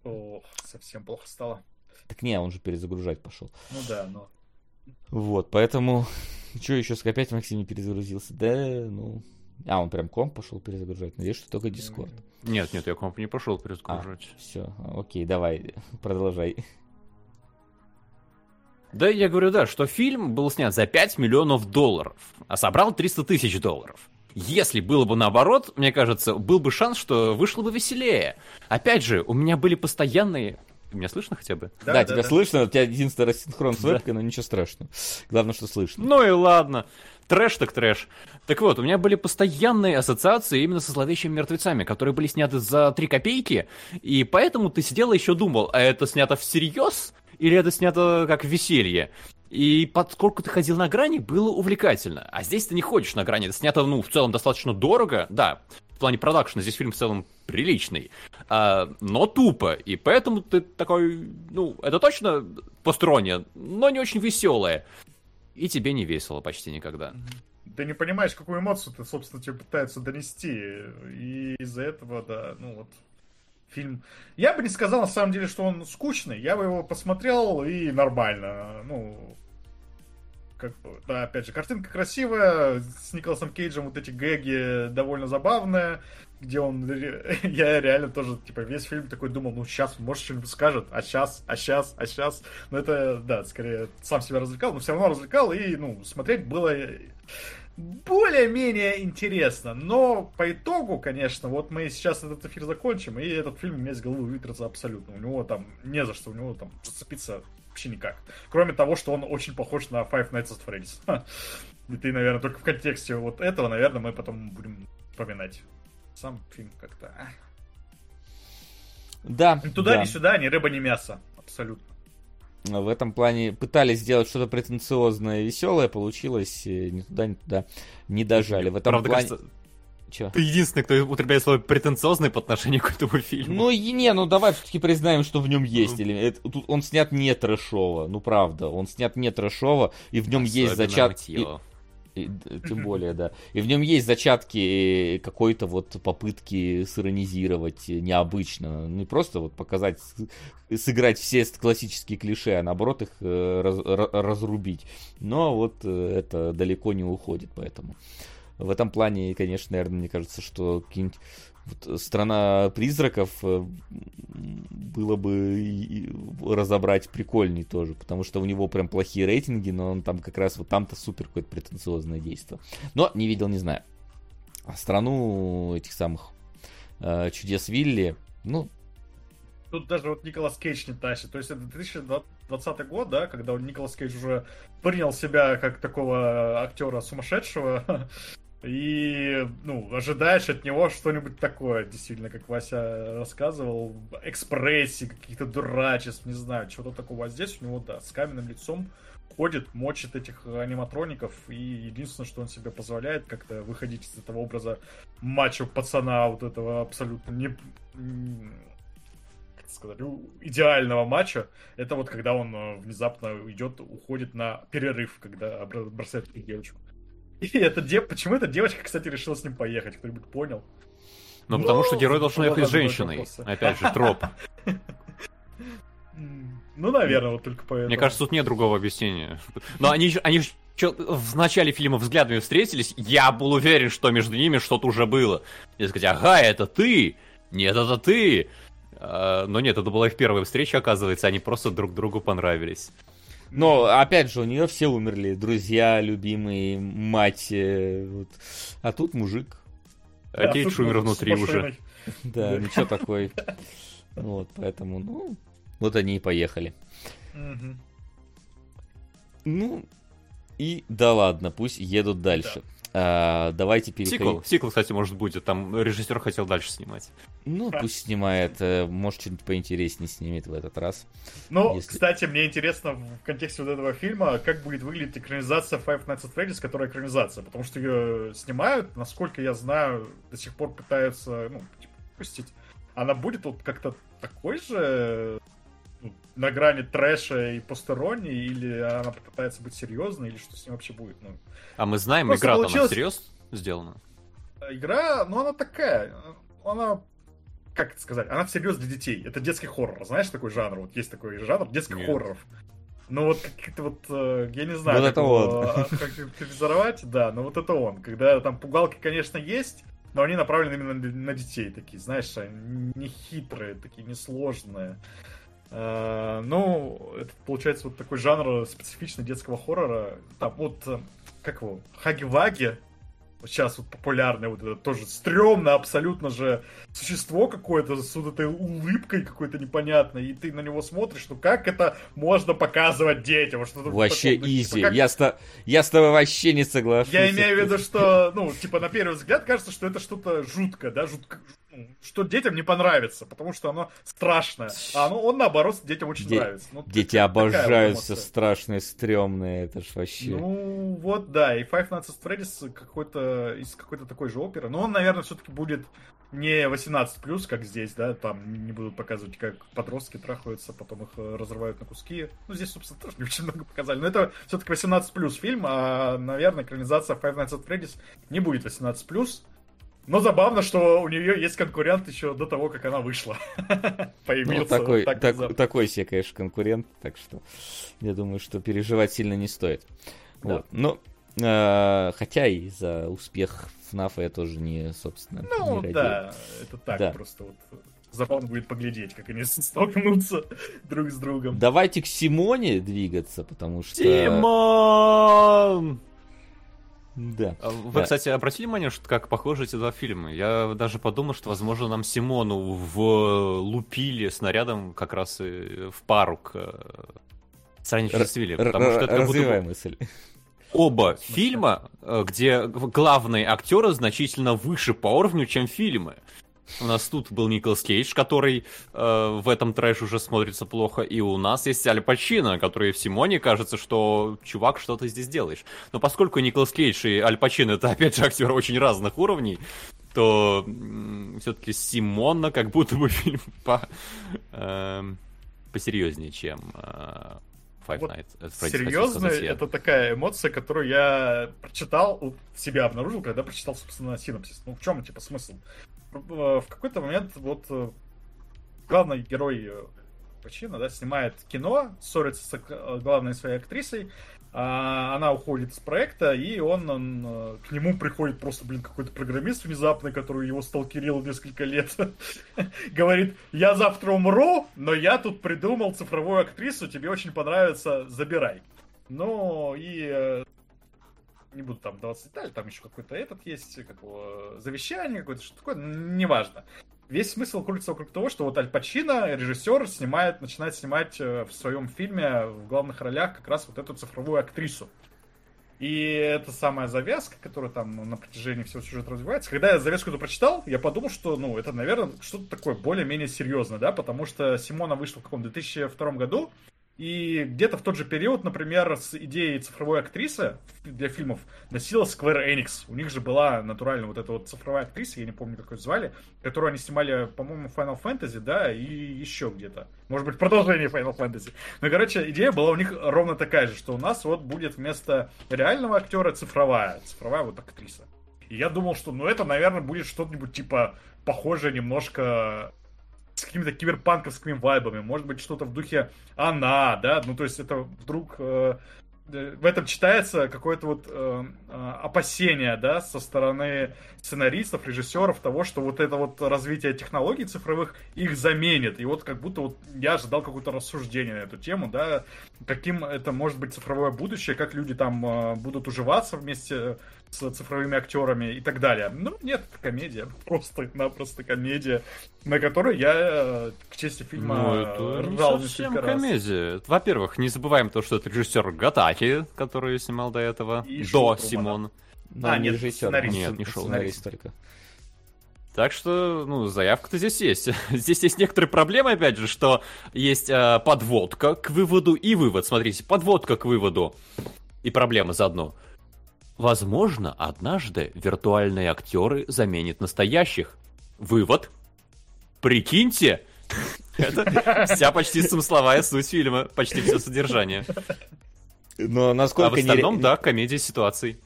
Ох, совсем плохо стало. Так не, он же перезагружать пошел. Ну да, но. Вот, поэтому. Что еще опять Максим не перезагрузился? Да, ну. А, он прям комп пошел перезагружать. Надеюсь, что только Discord. Нет, нет, я комп не пошел перезагружать. А, все, окей, давай, продолжай. Да, я говорю, да, что фильм был снят за 5 миллионов долларов, а собрал 300 тысяч долларов. Если было бы наоборот, мне кажется, был бы шанс, что вышло бы веселее. Опять же, у меня были постоянные... Меня слышно хотя бы? Да, да тебя да. слышно, у тебя единственный рассинхрон с да. вебкой, но ничего страшного. Главное, что слышно. Ну и ладно. Трэш так трэш. Так вот, у меня были постоянные ассоциации именно со зловещими мертвецами, которые были сняты за 3 копейки, и поэтому ты сидел и еще думал, а это снято всерьез? Или это снято как веселье. И поскольку ты ходил на грани, было увлекательно. А здесь ты не ходишь на грани. Это снято, ну, в целом достаточно дорого. Да, в плане продакшена здесь фильм в целом приличный. А, но тупо. И поэтому ты такой, ну, это точно постороннее, но не очень веселое. И тебе не весело почти никогда. Ты не понимаешь, какую эмоцию ты, собственно, тебе пытаются донести. И из-за этого, да, ну вот, фильм. Я бы не сказал, на самом деле, что он скучный. Я бы его посмотрел и нормально. Ну, как, да, опять же, картинка красивая, с Николасом Кейджем вот эти гэги довольно забавные, где он, я реально тоже, типа, весь фильм такой думал, ну, сейчас, может, что-нибудь скажет, а сейчас, а сейчас, а сейчас. Но это, да, скорее, сам себя развлекал, но все равно развлекал, и, ну, смотреть было более-менее интересно. Но по итогу, конечно, вот мы сейчас этот эфир закончим, и этот фильм у меня из головы вытрется абсолютно. У него там не за что, у него там зацепиться вообще никак. Кроме того, что он очень похож на Five Nights at Freddy's. И ты, наверное, только в контексте вот этого, наверное, мы потом будем вспоминать. Сам фильм как-то... Да. Ни туда, да. ни сюда, ни рыба, ни мясо. Абсолютно. В этом плане пытались сделать что-то претенциозное, веселое, получилось э, ни туда, ни туда не дожали. В этом Правда, плане... кажется, Чё? ты единственный, кто употребляет слово претенциозный по отношению к этому фильму. Ну и не, ну давай все-таки признаем, что в нем есть элемент. Это- тут Он снят не трэшово, ну правда, он снят не трэшово, и в нем есть Особенно зачатки. мытьё. Тем более, да. И в нем есть зачатки э, какой-то вот попытки сиронизировать необычно. Не просто вот показать, сыграть все классические клише, а наоборот их э, раз- ра- разрубить. Но вот э, это далеко не уходит, поэтому. В этом плане, конечно, наверное, мне кажется, что какие-нибудь страна призраков э, было бы разобрать прикольней тоже, потому что у него прям плохие рейтинги, но он там как раз вот там-то супер какое-то претенциозное действие. Но не видел, не знаю. А страну этих самых э, чудес Вилли, ну, Тут даже вот Николас Кейдж не тащит. То есть это 2020 год, да, когда Николас Кейдж уже принял себя как такого актера сумасшедшего. И, ну, ожидаешь от него что-нибудь такое, действительно, как Вася рассказывал, экспрессии, каких-то дурачеств, не знаю, чего-то такого. А здесь у него, да, с каменным лицом ходит, мочит этих аниматроников, и единственное, что он себе позволяет, как-то выходить из этого образа мачо пацана, вот этого абсолютно не... как сказать, идеального матча, это вот когда он э, внезапно идет, уходит на перерыв, когда бро- бросает девочку. И эта дев... почему эта девочка, кстати, решила с ним поехать, кто-нибудь понял? Ну, потому что герой должен ехать с женщиной. вопросы. Опять же, троп. Ну, наверное, вот только поэтому. Мне кажется, тут нет другого объяснения. Но они, ж- они в начале фильма взглядами встретились, я был уверен, что между ними что-то уже было. И сказать, ага, это ты! Нет, это ты! А, Но нет, это была их первая встреча, оказывается, они просто друг другу понравились. Но, опять же, у нее все умерли. Друзья, любимые, мать. э, вот. А тут мужик. А Да, Кейдж умер внутри уже. Да, ничего такой. Вот, поэтому, ну, вот они и поехали. Ну, и да ладно, пусть едут дальше. А, давайте переходить. Сиквел, сиквел, кстати, может будет, там режиссер хотел дальше снимать. Ну, пусть снимает. э, Может, что-нибудь поинтереснее снимет в этот раз. Ну, Если- кстати, мне интересно в контексте вот этого фильма, как будет выглядеть экранизация Five Nights at Freddy's, которая экранизация, потому что ее снимают, насколько я знаю, до сих пор пытаются, ну, типа, пустить. Она будет вот как-то такой же на грани трэша и постеронии, или она попытается быть серьезной, или что с ним вообще будет? Ну, А мы знаем, игра-то получилось- она всерьез сделана? игра, ну, она такая, она как это сказать, она всерьез для детей. Это детский хоррор. Знаешь такой жанр? Вот есть такой жанр детских Нет. хорроров. Ну вот как-то вот, э, я не знаю, Вот как это его, он. а, характеризовать, да, но вот это он. Когда там пугалки, конечно, есть, но они направлены именно на- детей такие, знаешь, они не хитрые, такие несложные. Э, Ну, это получается вот такой жанр специфичный детского хоррора. Там вот, э, как его, Хаги-Ваги, вот сейчас вот популярное, вот это тоже стрёмно абсолютно же существо какое-то с вот этой улыбкой какой-то непонятной, и ты на него смотришь, ну как это можно показывать детям? В Вообще таком, ну, типа, изи. как- Я, с я с тобой вообще не соглашусь. я имею в виду, что, ну, типа, на первый взгляд кажется, что это что-то жуткое, да, жутко, что детям не понравится, потому что оно страшное. А оно, он, наоборот, детям очень Де- нравится. Ну, Дети обожают все страшные, стрёмные. Это ж вообще... Ну, вот, да, и Five Nights at Freddy's какой-то, из какой-то такой же оперы. Но он, наверное, все-таки будет не 18+, как здесь, да, там не будут показывать, как подростки трахаются, потом их э, разрывают на куски. Ну, здесь, собственно, тоже не очень много показали. Но это все-таки 18+, фильм, а, наверное, экранизация Five Nights at Freddy's не будет 18+. Но забавно, что у нее есть конкурент еще до того, как она вышла. Ну, Появился. такой, так так- такой себе, конечно, конкурент, так что я думаю, что переживать сильно не стоит. Да. Вот. Ну, э, хотя и за успех ФНАФа я тоже не, собственно, не Ну, радею. да, это так, Да. просто вот забавно будет поглядеть, как они столкнутся друг с другом. Давайте к Симоне двигаться, потому что... Тимон! Да. А Вы, Да. кстати, обратили внимание, что как похожи эти два фильма? Я даже подумал, что, возможно, нам Симону влупили снарядом как раз и в пару к э, «Странничеству Свилли», Р- потому что это будто мысль. оба фильма, э, где главные актеры значительно выше по уровню, чем фильмы. У нас тут был Николас Кейдж, который э, в этом трэш уже смотрится плохо, и у нас есть Аль Пачино, который в Симоне кажется, что чувак, что ты здесь делаешь. Но поскольку Николас Кейдж и Аль Пачино это опять же актеры очень разных уровней, то все-таки Симона как будто бы фильм по, э, посерьезнее, чем э, Five вот Nights at Freddy's. Серьезно, это такая эмоция, которую я прочитал, у себя обнаружил, когда прочитал, собственно, синопсис. Ну, в чем, типа, смысл? В какой-то момент вот э, главный герой э, Пачино, да, снимает кино, ссорится с э, главной своей актрисой, а, она уходит из проекта, и он, он э, к нему приходит просто, блин, какой-то программист внезапный, который его сталкерил несколько лет. Говорит, я завтра умру, но я тут придумал цифровую актрису, тебе очень понравится, забирай. Ну, и э, не буду там даваться детали, там еще какой-то этот есть, как его, завещание какое-то, что такое, неважно весь смысл крутится вокруг того, что вот Аль Пачино, режиссер, снимает, начинает снимать э, в своем фильме в главных ролях как раз вот эту цифровую актрису. И это самая завязка, которая там ну, на протяжении всего сюжета развивается. Когда я завязку эту прочитал, я подумал, что, ну, это, наверное, что-то такое более-менее серьезное, да, потому что Симона вышла в каком 2002 году, и где-то в тот же период, например, с идеей цифровой актрисы для фильмов носила Square Enix. У них же была натурально вот эта вот цифровая актриса, я не помню, как ее звали, которую они снимали, по-моему, Final Fantasy, да, и еще где-то. Может быть, продолжение Final Fantasy. Но, короче, идея была у них ровно такая же, что у нас вот будет вместо реального актера цифровая, цифровая вот актриса. И я думал, что, ну, это, наверное, будет что-нибудь типа похожее немножко с какими-то киберпанковскими вайбами, может быть, что-то в духе она, да, ну, то есть это вдруг э, э, в этом читается какое-то вот э, э, опасение, да, со стороны сценаристов, режиссеров того, что вот это вот развитие технологий цифровых их заменит. И вот как будто вот я ожидал какое-то рассуждение на эту тему, да, каким это может быть цифровое будущее, как люди там э, будут уживаться вместе с цифровыми актерами и так далее. Ну, нет, это комедия. Просто-напросто комедия, на которой я, э, к чести фильма, ну, это ржал не совсем комедия. Раз. Во-первых, не забываем то, что это режиссер Гатаки, который снимал до этого, и до Симон. Да, нет, режиссер. Сценарист. Нет, не шоу, сценарист только. Так что, ну, заявка-то здесь есть. Здесь есть некоторые проблемы, опять же, что есть э, подводка к выводу и вывод. Смотрите, подводка к выводу и проблема заодно. Возможно, однажды виртуальные актеры заменят настоящих. Вывод. Прикиньте, это вся почти смысловая суть фильма, почти все содержание. Но насколько а в остальном, не... да, комедия ситуаций.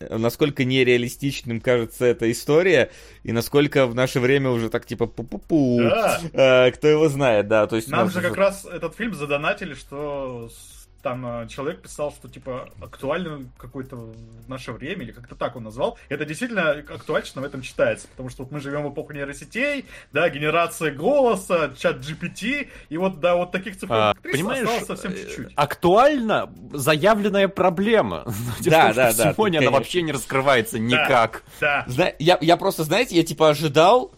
Насколько нереалистичным кажется эта история, и насколько в наше время уже так типа пу-пу-пу. Да. А, кто его знает, да. То есть Нам же как раз этот фильм задонатили, что там э, человек писал, что типа актуально какое-то в наше время, или как-то так он назвал. Это действительно актуально в этом читается, потому что вот мы живем в эпоху нейросетей, да, генерация голоса, чат GPT, и вот, да, вот таких цифр а, понимаешь, осталось совсем э, чуть-чуть. Актуально заявленная проблема. Да, да, да. Сегодня она вообще не раскрывается никак. Да. Я, я просто, знаете, я типа ожидал,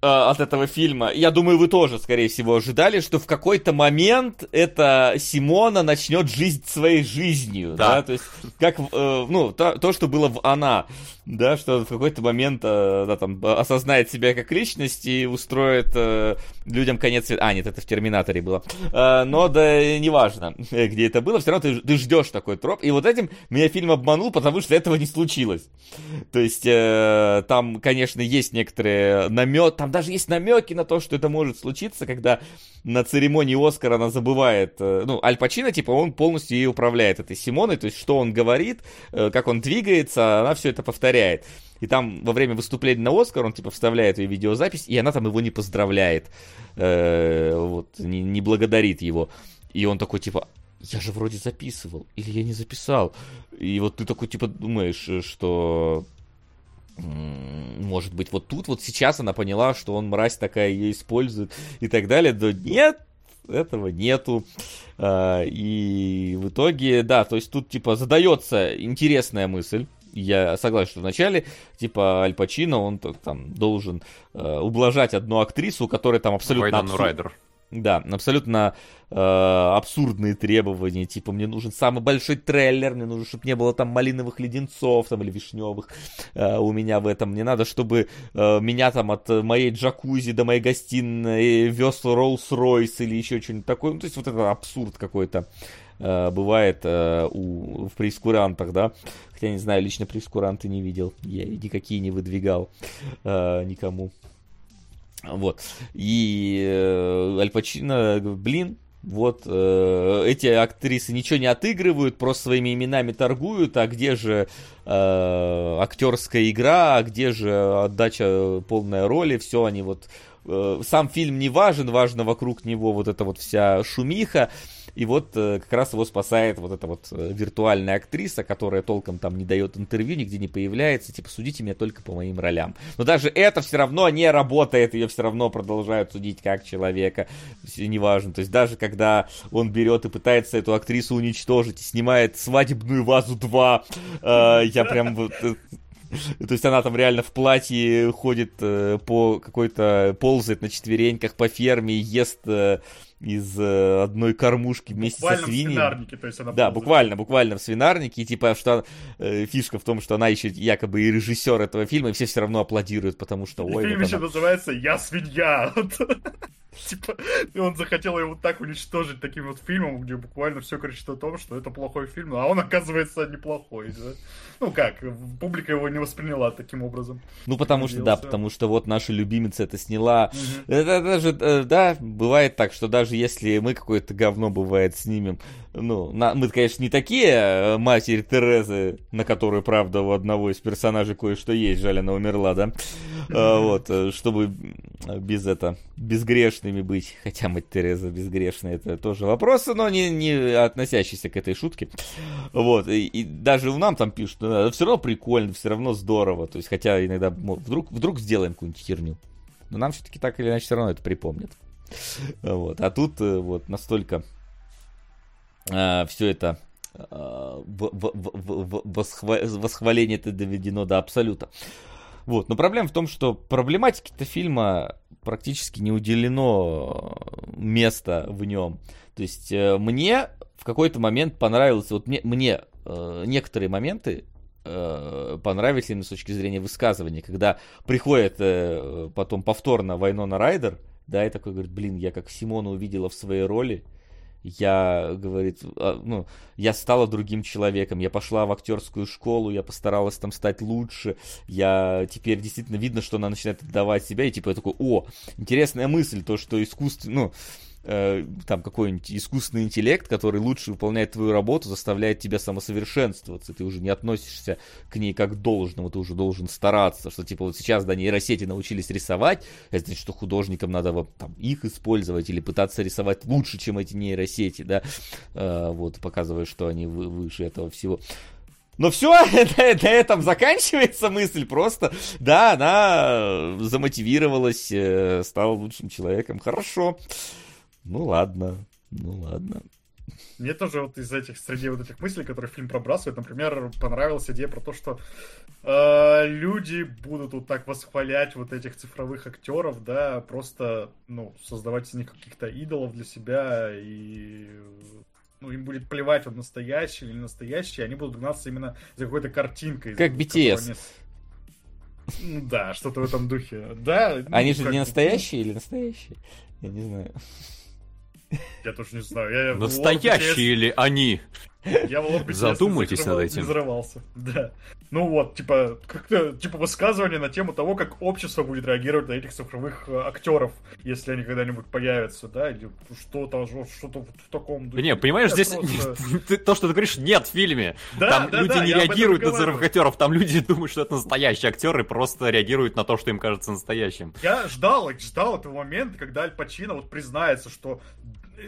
от этого фильма. Я думаю, вы тоже, скорее всего, ожидали, что в какой-то момент эта Симона начнет жить своей жизнью, да, да? то есть как, э, ну, то, то, что было в «Она», да, что в какой-то момент, э, да, там, осознает себя как личность и устроит э, людям конец света. А, нет, это в «Терминаторе» было. Э, но да, неважно, где это было, все равно ты, ты ждешь такой троп, и вот этим меня фильм обманул, потому что этого не случилось. То есть э, там, конечно, есть некоторые намет, там даже есть намеки на то, что это может случиться, когда на церемонии Оскара она забывает, э, ну, Аль Пачино, типа, он полностью ей управляет этой Симоной, то есть, что он говорит, э, как он двигается, она все это повторяет. И там во время выступления на Оскар он, типа, вставляет ее видеозапись, и она там его не поздравляет, э, вот, не, не благодарит его. И он такой, типа, я же вроде записывал, или я не записал. И вот ты такой, типа, думаешь, что может быть, вот тут вот сейчас она поняла, что он мразь такая ее использует и так далее. Да нет, этого нету. А, и в итоге, да, то есть тут типа задается интересная мысль. Я согласен, что вначале, типа, Аль Пачино, он там должен э, ублажать одну актрису, у которой там абсолютно... Абсурд... Райдер. Да, абсолютно э, абсурдные требования, типа мне нужен самый большой трейлер, мне нужно, чтобы не было там малиновых леденцов там или вишневых э, у меня в этом, мне надо, чтобы э, меня там от моей джакузи до моей гостиной вез Роллс-Ройс или еще что-нибудь такое, ну, то есть вот это абсурд какой-то. э, бывает э, у, в прескурантах, да, хотя не знаю, лично прескуранты не видел, я никакие не выдвигал э, никому. Вот. И э, Аль Пачино, блин, вот э, эти актрисы ничего не отыгрывают, просто своими именами торгуют, а где же э, актерская игра, а где же отдача полной роли, все они вот э, сам фильм не важен, важно вокруг него вот эта вот вся шумиха. И вот э, как раз его спасает вот эта вот э, виртуальная актриса, которая толком там не дает интервью, нигде не появляется, типа, судите меня только по моим ролям. Но даже это все равно не работает, ее все равно продолжают судить как человека, неважно. То есть даже когда он берет и пытается эту актрису уничтожить снимает «Свадебную вазу 2», э, я прям вот... То есть она там реально в платье ходит э, по какой-то, ползает на четвереньках по ферме, ест э, из э, одной кормушки вместе буквально со свиньями. Буквально в свинарнике, то есть она Да, ползает. буквально, буквально в свинарнике. И типа, что э, фишка в том, что она еще якобы и режиссер этого фильма, и все все равно аплодируют, потому что... Ой, фильм вот еще она... называется «Я свинья». Типа, и он захотел его так уничтожить таким вот фильмом, где буквально все кричит о том, что это плохой фильм, а он оказывается неплохой. Да? Ну как, публика его не восприняла таким образом. Ну потому что, да, потому что вот наша любимица это сняла. Угу. Это даже, э, да, бывает так, что даже если мы какое-то говно бывает снимем, ну, на, мы, конечно, не такие э, матери Терезы, на которую, правда, у одного из персонажей кое-что есть, жаль, она умерла, да? А, вот, э, чтобы без это, безгрешными быть. Хотя мать Тереза безгрешная, это тоже вопросы, но не, не относящиеся к этой шутке. Вот, и, и даже нам там пишут, ну, все равно прикольно, все равно здорово. То есть, хотя иногда вдруг, вдруг сделаем какую-нибудь херню. Но нам все-таки так или иначе все равно это припомнят. Вот. А тут э, вот настолько э, все это э, восхваление это доведено до абсолюта. Вот. Но проблема в том, что проблематике-то фильма практически не уделено места в нем. То есть э, мне в какой-то момент понравилось, вот мне, мне э, некоторые моменты э, понравились именно с точки зрения высказывания, когда приходит э, потом повторно Вайнона Райдер, да, и такой говорит, блин, я как Симона увидела в своей роли, я, говорит, а, ну, я стала другим человеком, я пошла в актерскую школу, я постаралась там стать лучше, я теперь действительно видно, что она начинает отдавать себя, и типа я такой, о, интересная мысль, то, что искусство, ну, Э, там какой-нибудь искусственный интеллект, который лучше выполняет твою работу, заставляет тебя самосовершенствоваться, ты уже не относишься к ней как к должному, ты уже должен стараться, что типа вот сейчас, да, нейросети научились рисовать, это значит, что художникам надо вот там их использовать или пытаться рисовать лучше, чем эти нейросети, да, э, вот, показывая, что они выше этого всего. Но все, на этом заканчивается мысль. Просто, да, она замотивировалась, э, стала лучшим человеком. Хорошо. Ну ладно, ну ладно. Мне тоже вот из этих, среди вот этих мыслей, которые фильм пробрасывает, например, понравилась идея про то, что э, люди будут вот так восхвалять вот этих цифровых актеров, да, просто, ну, создавать из них каких-то идолов для себя, и ну, им будет плевать, вот настоящий или не настоящий, они будут гнаться именно за какой-то картинкой. Как BTS. Они... Ну да, что-то в этом духе. Да. Они ну, же не настоящие или настоящие? Я не знаю. Я тоже не знаю. Я Настоящие ли они? Я в Задумайтесь над этим. Взрывался. Да. Ну вот, типа, как-то, типа, высказывание на тему того, как общество будет реагировать на этих цифровых э, актеров, если они когда-нибудь появятся, да, или что-то, что-то в таком духе. Не, понимаешь, здесь то, что ты говоришь, нет в фильме. Там люди не реагируют на цифровых актеров, там люди думают, что это настоящие актеры, просто реагируют на то, что им кажется настоящим. Я ждал, ждал этого момента, когда Аль Пачино вот признается, что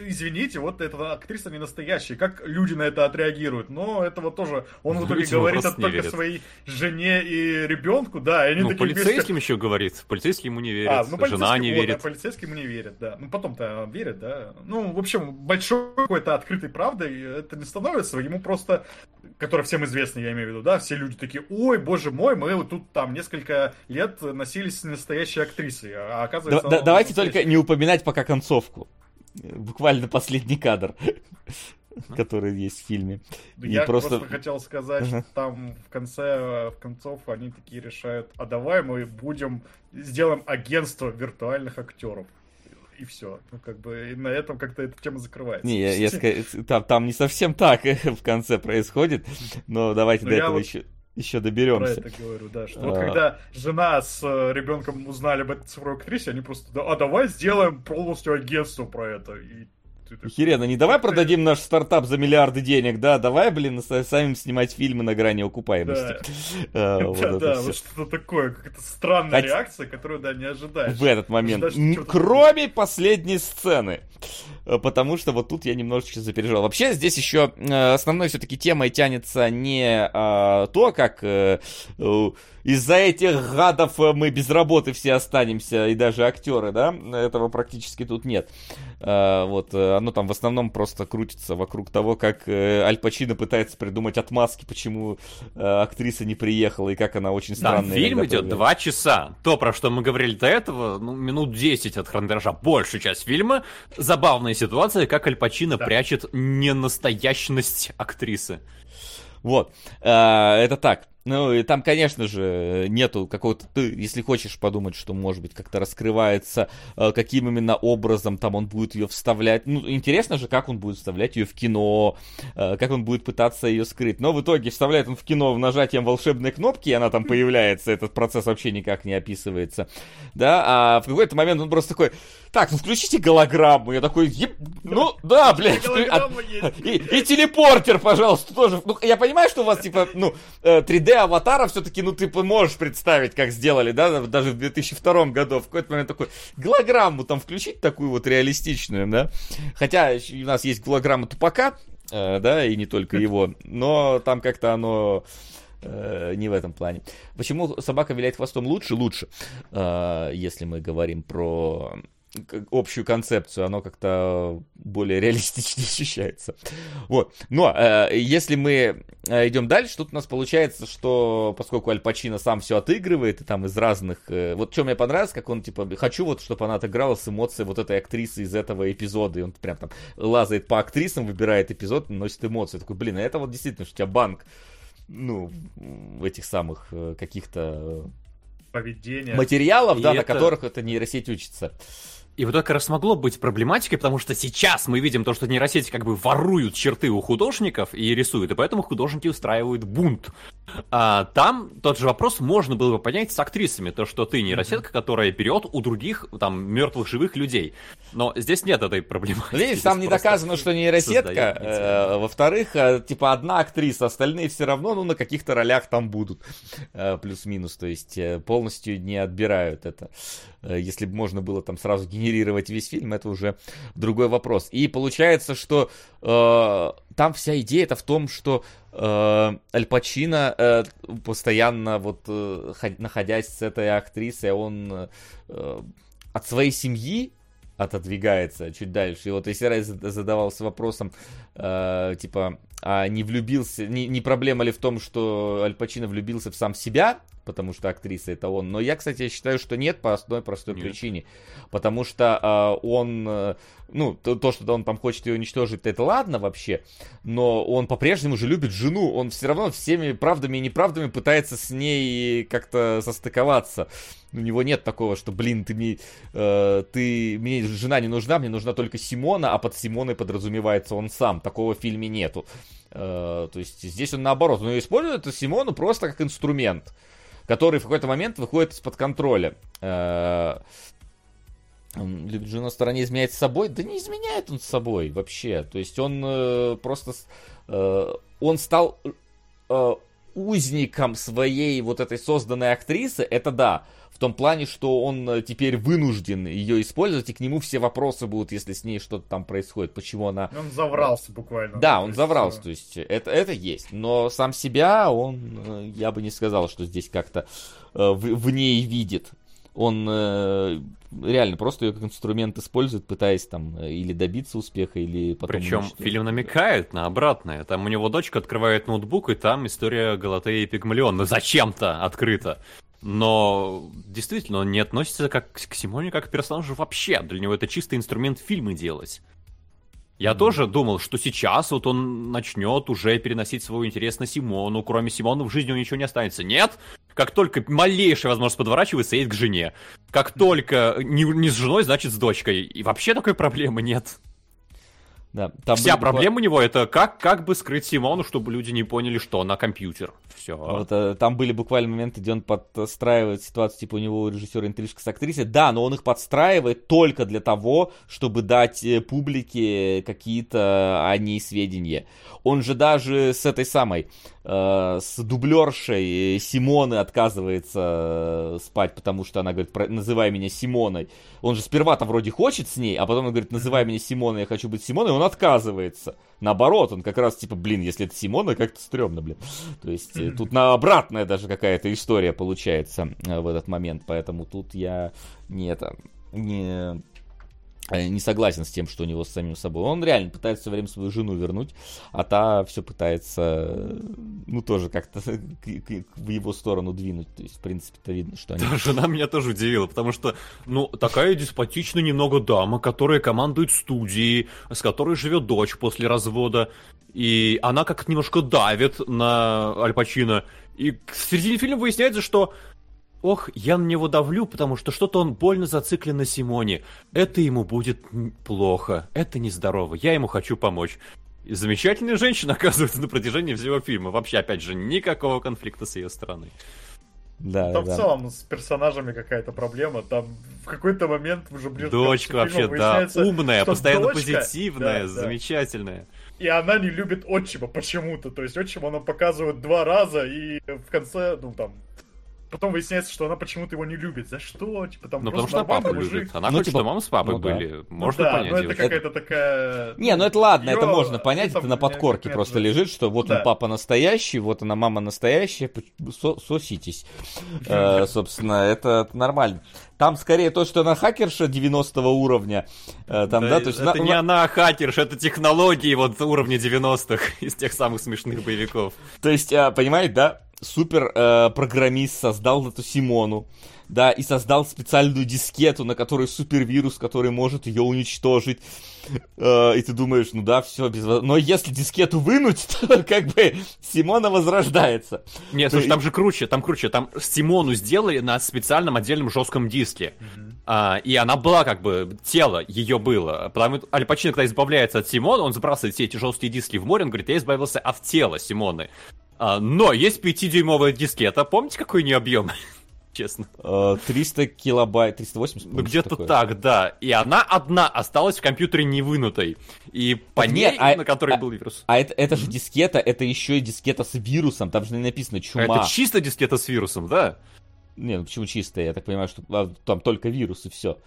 извините, вот эта актриса не настоящая, как люди на это отреагируют. Но этого тоже, он в итоге говорит это только верят. своей жене и ребенку, да, и они ну, такие полицейским вместе... еще говорит, полицейский ему не верит, а, ну, жена не вот, верит. Да, полицейский ему не верит, да. Ну, потом-то верит, да. Ну, в общем, большой какой-то открытой правдой это не становится, ему просто, который всем известный, я имею в виду, да, все люди такие, ой, боже мой, мы вот тут там несколько лет носились с настоящей актрисой, а оказывается... Да, давайте только не упоминать пока концовку. Буквально последний кадр который есть в фильме. Я просто... хотел сказать, что там в конце, в концов они такие решают, а давай мы будем, сделаем агентство виртуальных актеров и все. Ну, как бы, и на этом как-то эта тема закрывается. Не, я, я там, там не совсем так в конце происходит, но давайте но ну, до этого вот... еще еще доберемся. Про это говорю, да. Что а... вот когда жена с э, ребенком узнали об этой цифровой актрисе, они просто, а давай сделаем полностью агентство про это. И Херена, не давай продадим наш стартап за миллиарды денег, да, давай, блин, самим снимать фильмы на грани окупаемости. Да, а, да, вот что-то такое, какая-то странная реакция, которую, да, не ожидаешь. В этот момент. Кроме последней сцены. Э, потому что вот тут я немножечко запереживал. Вообще здесь еще э, основной все-таки темой тянется не а, то, как э, из-за этих гадов мы без работы все останемся, и даже актеры, да, этого практически тут нет. А, вот, оно там в основном просто крутится вокруг того, как Аль Пачино пытается придумать отмазки, почему актриса не приехала, и как она очень странная. Да, фильм идет два часа. То, про что мы говорили до этого, ну, минут 10 от хронометража, большая часть фильма, забавная ситуация, как Аль Пачино да. прячет ненастоящность актрисы. Вот, а, это так. Ну, и там, конечно же, нету какого-то... Ты, если хочешь подумать, что, может быть, как-то раскрывается, э, каким именно образом там он будет ее вставлять. Ну, интересно же, как он будет вставлять ее в кино, э, как он будет пытаться ее скрыть. Но в итоге вставляет он в кино нажатием волшебной кнопки, и она там появляется, этот процесс вообще никак не описывается. Да, а в какой-то момент он просто такой, так, ну включите голограмму. Я такой, еб... ну да, блядь. А, и, и телепортер, пожалуйста, тоже. Ну, я понимаю, что у вас, типа, ну, 3D э, 3D-аватара все-таки, ну, ты можешь представить, как сделали, да, даже в 2002 году. В какой-то момент такой голограмму там включить такую вот реалистичную, да. Хотя у нас есть голограмма тупака, э, да, и не только его, но там как-то оно э, не в этом плане. Почему собака виляет хвостом лучше? Лучше, э, если мы говорим про общую концепцию, оно как-то более реалистично ощущается. Вот. Но э, если мы э, идем дальше, тут у нас получается, что поскольку Аль Пачино сам все отыгрывает, и там из разных... Э, вот что мне понравилось, как он, типа, хочу вот, чтобы она отыграла с эмоцией вот этой актрисы из этого эпизода, и он прям там лазает по актрисам, выбирает эпизод, носит эмоции. такой, блин, а это вот действительно, что у тебя банк, ну, этих самых э, каких-то... Поведения. Материалов, и да, это... на которых эта нейросеть учится. И вот это как раз могло быть проблематикой, потому что сейчас мы видим то, что нейросети как бы воруют черты у художников и рисуют, и поэтому художники устраивают бунт. А, там тот же вопрос можно было бы понять с актрисами, то, что ты нейросетка, которая берет у других там мертвых живых людей. Но здесь нет этой проблемы. Видишь, там не доказано, что нейросетка. Э, во-вторых, э, типа одна актриса, остальные все равно ну, на каких-то ролях там будут. Э, плюс-минус, то есть полностью не отбирают это. Если бы можно было там сразу генерировать весь фильм, это уже другой вопрос. И получается, что э, там вся идея это в том, что э, Аль Пачино э, постоянно вот э, находясь с этой актрисой, он э, от своей семьи отодвигается чуть дальше. И вот если раз задавался вопросом, э, типа, а не влюбился, не, не проблема ли в том, что Аль Пачино влюбился в сам себя, потому что актриса это он. Но я, кстати, считаю, что нет по одной простой нет. причине. Потому что э, он, э, ну, то, то, что он там хочет ее уничтожить, это ладно вообще, но он по-прежнему же любит жену. Он все равно всеми правдами и неправдами пытается с ней как-то состыковаться. У него нет такого, что, блин, ты мне, э, ты, мне жена не нужна, мне нужна только Симона, а под Симоной подразумевается он сам. Такого в фильме нету. Э, то есть здесь он наоборот, но использует Симону просто как инструмент который в какой-то момент выходит из-под контроля. Э, любит жену на стороне изменять с собой? Да не изменяет он с собой вообще. То есть он э, просто... Э, он стал э, узником своей вот этой созданной актрисы, это да том плане, что он э, теперь вынужден ее использовать, и к нему все вопросы будут, если с ней что-то там происходит, почему она... Он заврался буквально. Да, он заврался, все. то есть это, это есть. Но сам себя он, э, я бы не сказал, что здесь как-то э, в, в ней видит. Он э, реально просто ее как инструмент использует, пытаясь там или добиться успеха, или потом... Причем фильм намекает на обратное. Там у него дочка открывает ноутбук, и там история Галатеи и Пигмалион. Но зачем-то открыта. Но действительно, он не относится как к Симоне как к персонажу вообще. Для него это чисто инструмент фильмы делать. Я mm-hmm. тоже думал, что сейчас вот он начнет уже переносить свой интерес на Симону. Кроме Симона в жизни у него ничего не останется. Нет! Как только малейшая возможность подворачивается, едет к жене. Как только не, не с женой, значит с дочкой. И вообще такой проблемы нет. Да, там Вся были... проблема у него это как, как бы скрыть Симону, чтобы люди не поняли, что она компьютер. Все. Вот, э, там были буквально моменты, где он подстраивает ситуацию, типа у него у режиссера интрижка с актрисой. Да, но он их подстраивает только для того, чтобы дать э, публике какие-то о ней сведения. Он же даже с этой самой Э, с дублершей Симоны отказывается э, спать, потому что она говорит, называй меня Симоной. Он же сперва-то вроде хочет с ней, а потом он говорит, называй меня Симоной, я хочу быть Симоной, и он отказывается. Наоборот, он как раз типа, блин, если это Симона, как-то стрёмно, блин. То есть mm-hmm. тут на обратная даже какая-то история получается в этот момент, поэтому тут я не это не Э, не согласен с тем, что у него с самим собой. Он реально пытается все время свою жену вернуть, а та все пытается, ну, тоже как-то в его сторону двинуть. То есть, в принципе-то видно, что они... Да, жена меня тоже удивила, потому что, ну, такая деспотичная немного дама, которая командует студией, с которой живет дочь после развода, и она как-то немножко давит на Аль Пачино. И в середине фильма выясняется, что Ох, я на него давлю, потому что что-то он больно зациклен на Симоне. Это ему будет плохо, это нездорово, я ему хочу помочь. И замечательная женщина оказывается на протяжении всего фильма. Вообще, опять же, никакого конфликта с ее стороны. Да, Там да. в целом с персонажами какая-то проблема. Там в какой-то момент уже ближе Дочка вообще, да, умная, постоянно дочка, позитивная, да, замечательная. И она не любит отчима почему-то. То есть отчима она показывает два раза, и в конце, ну там, потом выясняется, что она почему-то его не любит. За что? Типа там ну, потому что папа мужик. любит. Она ну, хочет, типа... что мама с папой ну, были. Да. Можно ну, да, понять. Ну, это какая-то такая... Не, ну это ладно, Её... это можно понять, это, это на подкорке нет, просто нет, лежит, что вот да. он папа настоящий, вот она мама настоящая, со соситесь. э, собственно, это нормально. Там скорее то, что она хакерша 90 уровня. Э, там, да, да, то есть это она... не она хакерша, это технологии вот уровня 90-х из тех самых смешных боевиков. То есть, э, понимаете, да, супер э, программист создал эту Симону, да, и создал специальную дискету, на которой супервирус, который может ее уничтожить. Э, и ты думаешь, ну да, все без... Но если дискету вынуть, то как бы Симона возрождается. Нет, слушай, там же круче, там круче. Там Симону сделали на специальном отдельном жестком диске. А, и она была как бы, тело ее было. Потому что Аль Пачино, когда избавляется от Симона, он сбрасывает все эти жесткие диски в море, он говорит, я избавился от тела Симоны. А, но есть 5-дюймовая дискета. Помните, какой у нее объем? Честно. 300 э, килобайт, 380. Ну, где-то так, да. И она одна осталась в компьютере не вынутой. И по так ней, а, на которой а, был вирус. А это, это же дискета, это еще и дискета с вирусом. Там же не написано чума. А это чисто дискета с вирусом, да? Не, ну почему чистая? Я так понимаю, что а, там только вирус и все.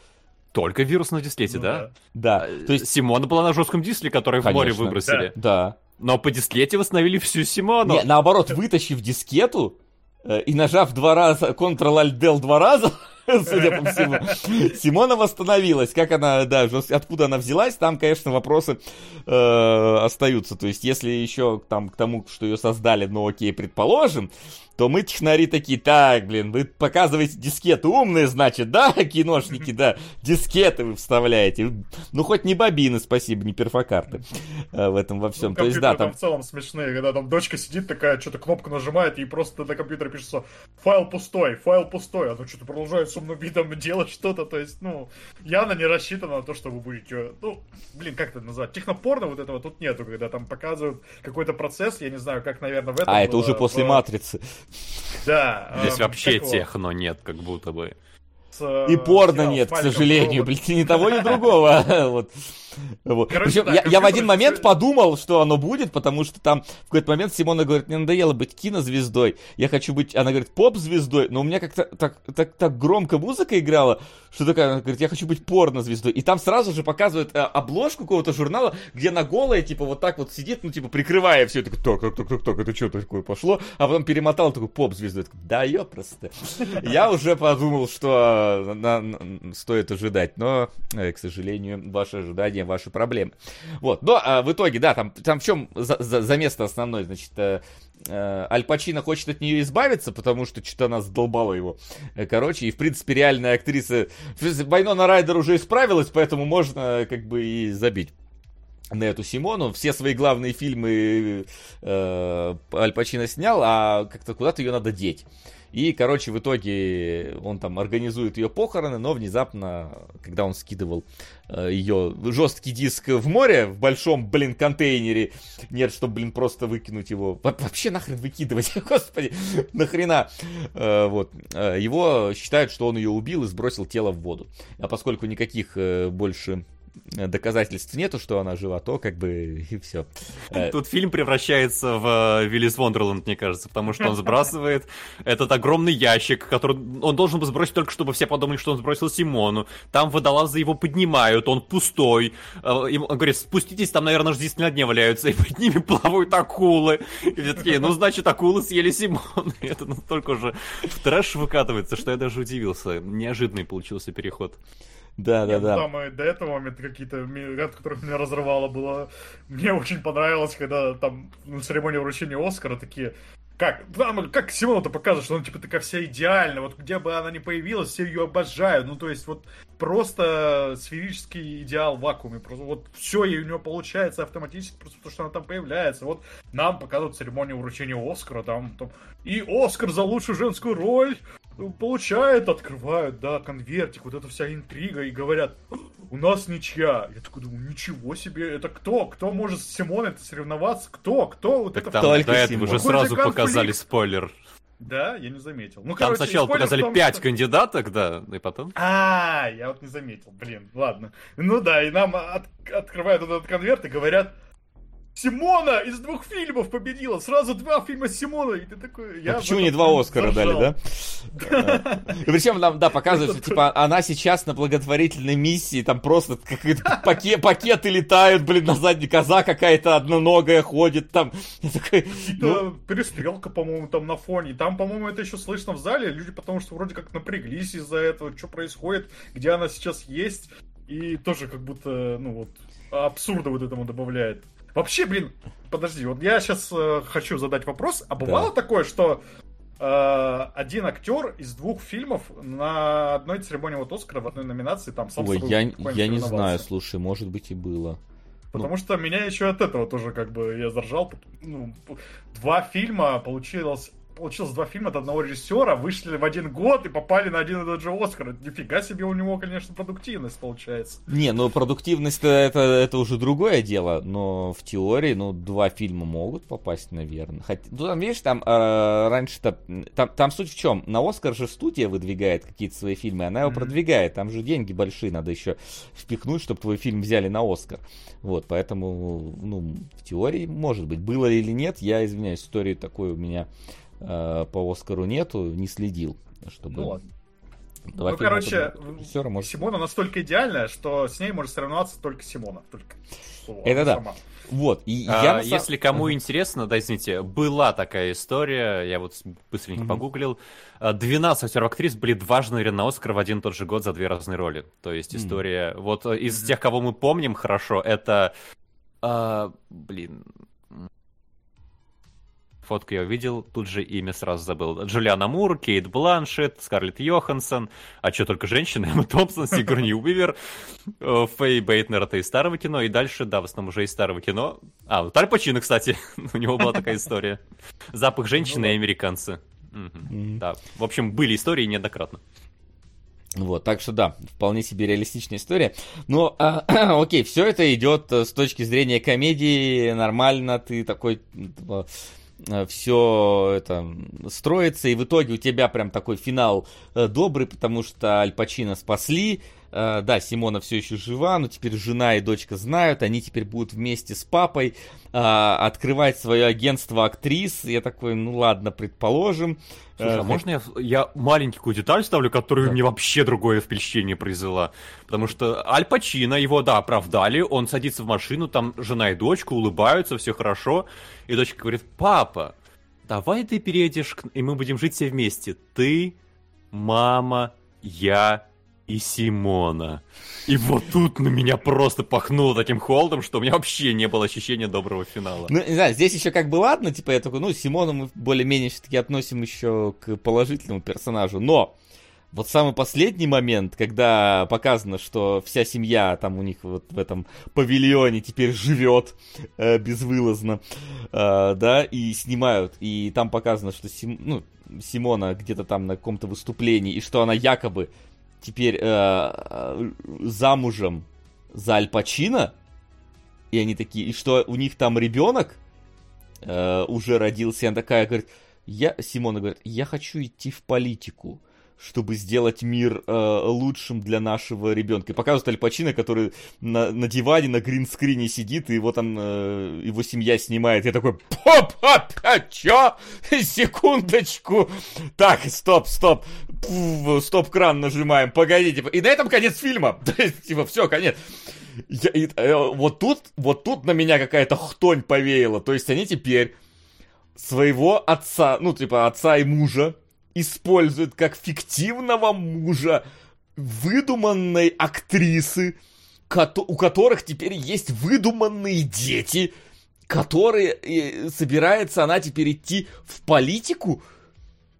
Только вирус на дискете, ну, да? Да. То есть Симона была на жестком диске, который Конечно. в море выбросили. Да. Но по дискете восстановили всю Симону. Не, наоборот, вытащив дискету э, и нажав два раза Ctrl-Alt-Del два раза, судя по всему, Симона восстановилась. Как она, да, откуда она взялась, там, конечно, вопросы э, остаются. То есть, если еще там к тому, что ее создали, ну окей, предположим, то мы, технари, такие, так, блин, вы показываете дискеты умные, значит, да, киношники, да, дискеты вы вставляете. Ну, хоть не бобины, спасибо, не перфокарты э, в этом во всем. Ну, то есть, да, там... в целом смешные, когда там дочка сидит такая, что-то кнопку нажимает, и просто на компьютере пишется файл пустой, файл пустой, а то что-то продолжает с умным видом делать что-то, то есть, ну, явно не рассчитано на то, что вы будете, ну, блин, как это назвать, технопорно вот этого тут нету, когда там показывают какой-то процесс, я не знаю, как, наверное, в этом А, это уже после Матрицы. Да. Здесь э, вообще техно нет, как будто бы. Э, И порно нет, к сожалению, блин, ни того, ни другого. вот. Вот. Короче, Причем да, я, я в один момент подумал, что оно будет, потому что там в какой-то момент Симона говорит, мне надоело быть кинозвездой, я хочу быть, она говорит, поп-звездой, но у меня как-то так, так, так громко музыка играла, что такая, она говорит, я хочу быть порно-звездой. И там сразу же показывают э, обложку какого-то журнала, где на голая, типа, вот так вот сидит, ну, типа, прикрывая все, такой, так, так, так, так, так, это что такое пошло? А потом перемотал такой поп-звездой. Да, ё просто. Я уже подумал, что на, на, стоит ожидать, но, э, к сожалению, ваши ожидания совсем ваши проблемы. Вот, но а, в итоге, да, там, там в чем за, за, за место основное, значит, э, э, Аль Пачино хочет от нее избавиться, потому что что-то она задолбала его. Э, короче, и в принципе реальная актриса... Вайнона Райдер уже исправилась, поэтому можно как бы и забить на эту Симону. Все свои главные фильмы э, Аль Пачино снял, а как-то куда-то ее надо деть. И, короче, в итоге он там организует ее похороны, но внезапно, когда он скидывал э, ее жесткий диск в море, в большом, блин, контейнере, нет, чтобы, блин, просто выкинуть его. Вообще нахрен выкидывать, господи, нахрена. Э, вот. Э, его считают, что он ее убил и сбросил тело в воду. А поскольку никаких больше доказательств нету, что она жива, то как бы и все. Э, Тут фильм превращается в Виллис Вондерланд, мне кажется, потому что он сбрасывает этот огромный ящик, который он должен был сбросить только, чтобы все подумали, что он сбросил Симону. Там водолазы его поднимают, он пустой. Э, он говорит, спуститесь, там, наверное, же здесь на дне валяются, и под ними плавают акулы. И все такие, ну, значит, акулы съели Симону. И это настолько уже в трэш выкатывается, что я даже удивился. Неожиданный получился переход. Да, да, да. Там и до этого момента какие-то, от которых меня разрывало было. Мне очень понравилось, когда там на церемонии вручения Оскара такие, как, там, как Симона-то показывает, что она типа такая вся идеальная, вот где бы она ни появилась, все ее обожают, ну то есть вот просто сферический идеал в вакууме, просто вот все и у нее получается автоматически, просто потому что она там появляется, вот нам показывают церемонию вручения Оскара, там, там и Оскар за лучшую женскую роль, получают, открывают, да, конвертик, вот эта вся интрига, и говорят, у нас ничья. Я такой думаю, ничего себе, это кто? Кто может с Симоной соревноваться? Кто? Кто? Вот так это там только до этого уже сразу показали спойлер. Да, я не заметил. Ну, там короче, сначала показали том, пять что... кандидаток, да, и потом... А, я вот не заметил, блин, ладно. Ну да, и нам от... открывают этот конверт и говорят, Симона из двух фильмов победила. Сразу два фильма с Симоной. И ты такой, я а почему не два Оскара дали, да? Причем нам, да, показывают, что типа она сейчас на благотворительной миссии, там просто какие-то пакеты летают, блин, на задней коза какая-то одноногая ходит, там. Ну... Перестрелка, по-моему, там на фоне. Там, по-моему, это еще слышно в зале. Люди потому что вроде как напряглись из-за этого, что происходит, где она сейчас есть. И тоже как будто, ну вот, абсурда вот этому добавляет. Вообще, блин, подожди, вот я сейчас э, хочу задать вопрос. А бывало да. такое, что э, один актер из двух фильмов на одной церемонии вот Оскара в одной номинации там сам Ой, я, я не знаю, слушай, может быть и было. Потому ну. что меня еще от этого тоже как бы я заржал. Ну, два фильма получилось получилось два фильма от одного режиссера, вышли в один год и попали на один и тот же Оскар. Нифига себе у него, конечно, продуктивность получается. Не, ну продуктивность это, это уже другое дело, но в теории, ну, два фильма могут попасть, наверное. Хотя, ну, там, видишь, там э, раньше-то, там, там суть в чем? На Оскар же студия выдвигает какие-то свои фильмы, она его mm-hmm. продвигает, там же деньги большие надо еще впихнуть, чтобы твой фильм взяли на Оскар. Вот, поэтому, ну, в теории, может быть, было или нет, я извиняюсь, истории такой у меня э, по Оскару нету, не следил, чтобы... Ну ладно. Два ну, короче, может... Симона настолько идеальная, что с ней может соревноваться только Симона. Только Это да. Сама. Вот, и а, я... Если кому интересно, да, извините, была такая история, я вот быстренько mm-hmm. погуглил, 12 актеров-актрис были дважды на Оскар в один и тот же год за две разные роли. То есть история... Mm-hmm. Вот из mm-hmm. тех, кого мы помним хорошо, это... А, блин, Фотку я увидел, тут же имя сразу забыл. Джулиана Мур, Кейт Бланшет, Скарлетт Йоханссон, а что только женщины, Эмма Томпсон, Сигурни Уивер, э, Фэй Бейтнер, это из старого кино, и дальше, да, в основном уже из старого кино. А, вот Аль Пачино, кстати, у него была такая история. Запах женщины и американцы. Да, в общем, были истории неоднократно. Вот, так что да, вполне себе реалистичная история. Но, а, окей, все это идет э, с точки зрения комедии, нормально, ты такой типа, все это строится, и в итоге у тебя прям такой финал э, добрый, потому что Аль Пачино спасли, э, да, Симона все еще жива, но теперь жена и дочка знают, они теперь будут вместе с папой открывать свое агентство актрис, я такой, ну ладно, предположим, Слушай, а можно я, я маленькую деталь ставлю, которая да. мне вообще другое впечатление произвела? Потому что Аль Пачино, его, да, оправдали, он садится в машину, там жена и дочка улыбаются, все хорошо, и дочка говорит, папа, давай ты переедешь, и мы будем жить все вместе. Ты, мама, я и Симона. И вот тут на меня просто пахнуло таким холодом, что у меня вообще не было ощущения доброго финала. Ну, не знаю, здесь еще как бы ладно, типа я такой, ну, Симона мы более-менее все-таки относим еще к положительному персонажу, но вот самый последний момент, когда показано, что вся семья там у них вот в этом павильоне теперь живет э, безвылазно, э, да, и снимают, и там показано, что Сим, ну, Симона где-то там на каком-то выступлении, и что она якобы теперь э, э, замужем за Аль Пачино, и они такие, и что у них там ребенок э, уже родился, и она такая говорит, я, Симона говорит, я хочу идти в политику чтобы сделать мир э, лучшим для нашего ребенка. И показывают Аль Пачино, который на, на диване, на гринскрине сидит, и его там, э, его семья снимает. Я такой, поп, поп, а чё? Секундочку. Так, стоп, стоп. Стоп-кран нажимаем, погодите. И на этом конец фильма. типа, все, конец. Я, и, э, вот тут, вот тут на меня какая-то хтонь повеяла. То есть они теперь своего отца, ну, типа, отца и мужа, используют как фиктивного мужа выдуманной актрисы, у которых теперь есть выдуманные дети, которые собирается она теперь идти в политику.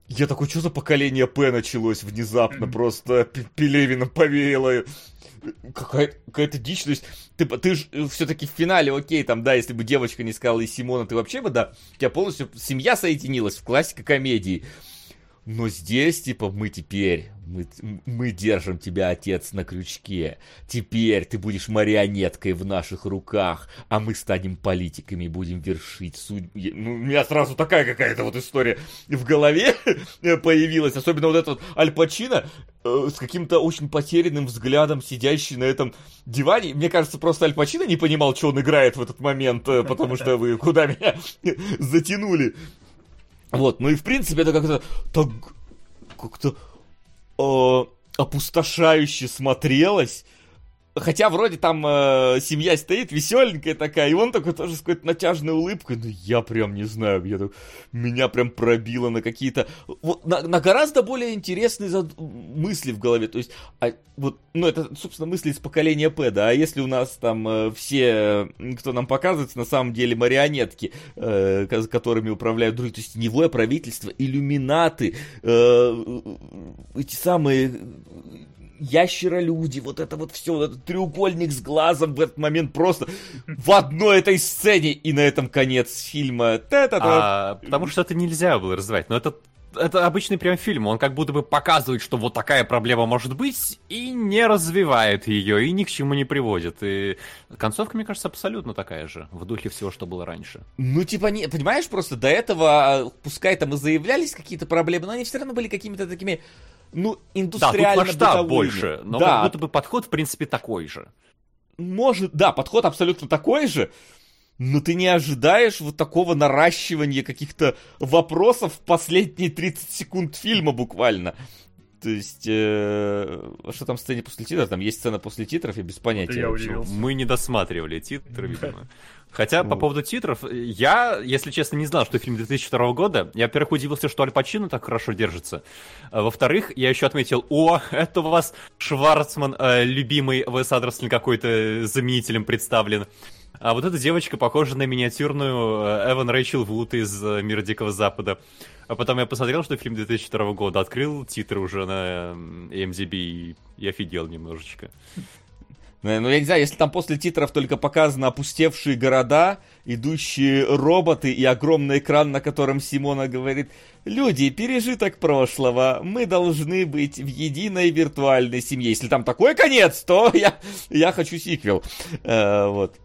Я такой, что за поколение П началось внезапно, просто Пелевина повеяло. Какая-то какая дичь, то есть ты, ты же все-таки в финале, окей, там, да, если бы девочка не сказала и Симона, ты вообще бы, да, у тебя полностью семья соединилась в классика комедии. Но здесь, типа, мы теперь, мы, мы держим тебя, отец, на крючке. Теперь ты будешь марионеткой в наших руках, а мы станем политиками будем вершить судьбу. Ну, у меня сразу такая какая-то вот история в голове появилась. Особенно вот этот Аль Пачино э, с каким-то очень потерянным взглядом, сидящий на этом диване. Мне кажется, просто Аль Пачино не понимал, что он играет в этот момент, э, потому что вы куда меня затянули. Вот, ну и в принципе это как-то так как-то э, опустошающе смотрелось. Хотя вроде там э, семья стоит веселенькая такая, и он такой тоже с какой-то натяжной улыбкой. Ну, я прям не знаю, я меня прям пробило на какие-то... Вот, на, на гораздо более интересные зад... мысли в голове. То есть, а, вот, ну, это, собственно, мысли из поколения П, да. А если у нас там э, все, кто нам показывается, на самом деле марионетки, э, которыми управляют другие, то есть теневое правительство, иллюминаты, э, эти самые ящеролюди, вот это вот все, вот этот треугольник с глазом в этот момент просто в одной этой сцене, и на этом конец фильма. А, потому что это нельзя было развивать, но это это обычный прям фильм, он как будто бы показывает, что вот такая проблема может быть, и не развивает ее, и ни к чему не приводит. И концовка, мне кажется, абсолютно такая же, в духе всего, что было раньше. Ну, типа, не, понимаешь, просто до этого, пускай там и заявлялись какие-то проблемы, но они все равно были какими-то такими ну, индустриально Да, тут масштаб больше, но да. как будто бы подход, в принципе, такой же. Может, да, подход абсолютно такой же, но ты не ожидаешь вот такого наращивания каких-то вопросов в последние 30 секунд фильма буквально. То есть, э, что там сцене после титров? Там есть сцена после титров, я без понятия. Я Мы не досматривали титры, видимо. Хотя, по поводу титров, я, если честно, не знал, что фильм 2002 года. Я, во-первых, удивился, что Аль Пачино так хорошо держится. А, во-вторых, я еще отметил, о, это у вас Шварцман, э, любимый Вес Андерсон какой-то заменителем представлен. А вот эта девочка похожа на миниатюрную э, Эван Рэйчел Вуд из э, «Мира Дикого Запада». А потом я посмотрел, что фильм 2002 года, открыл титры уже на MDB и офигел немножечко. Ну, ну, я не знаю, если там после титров только показаны опустевшие города, идущие роботы и огромный экран, на котором Симона говорит, люди, пережиток прошлого, мы должны быть в единой виртуальной семье. Если там такой конец, то я, я хочу сиквел. Э, вот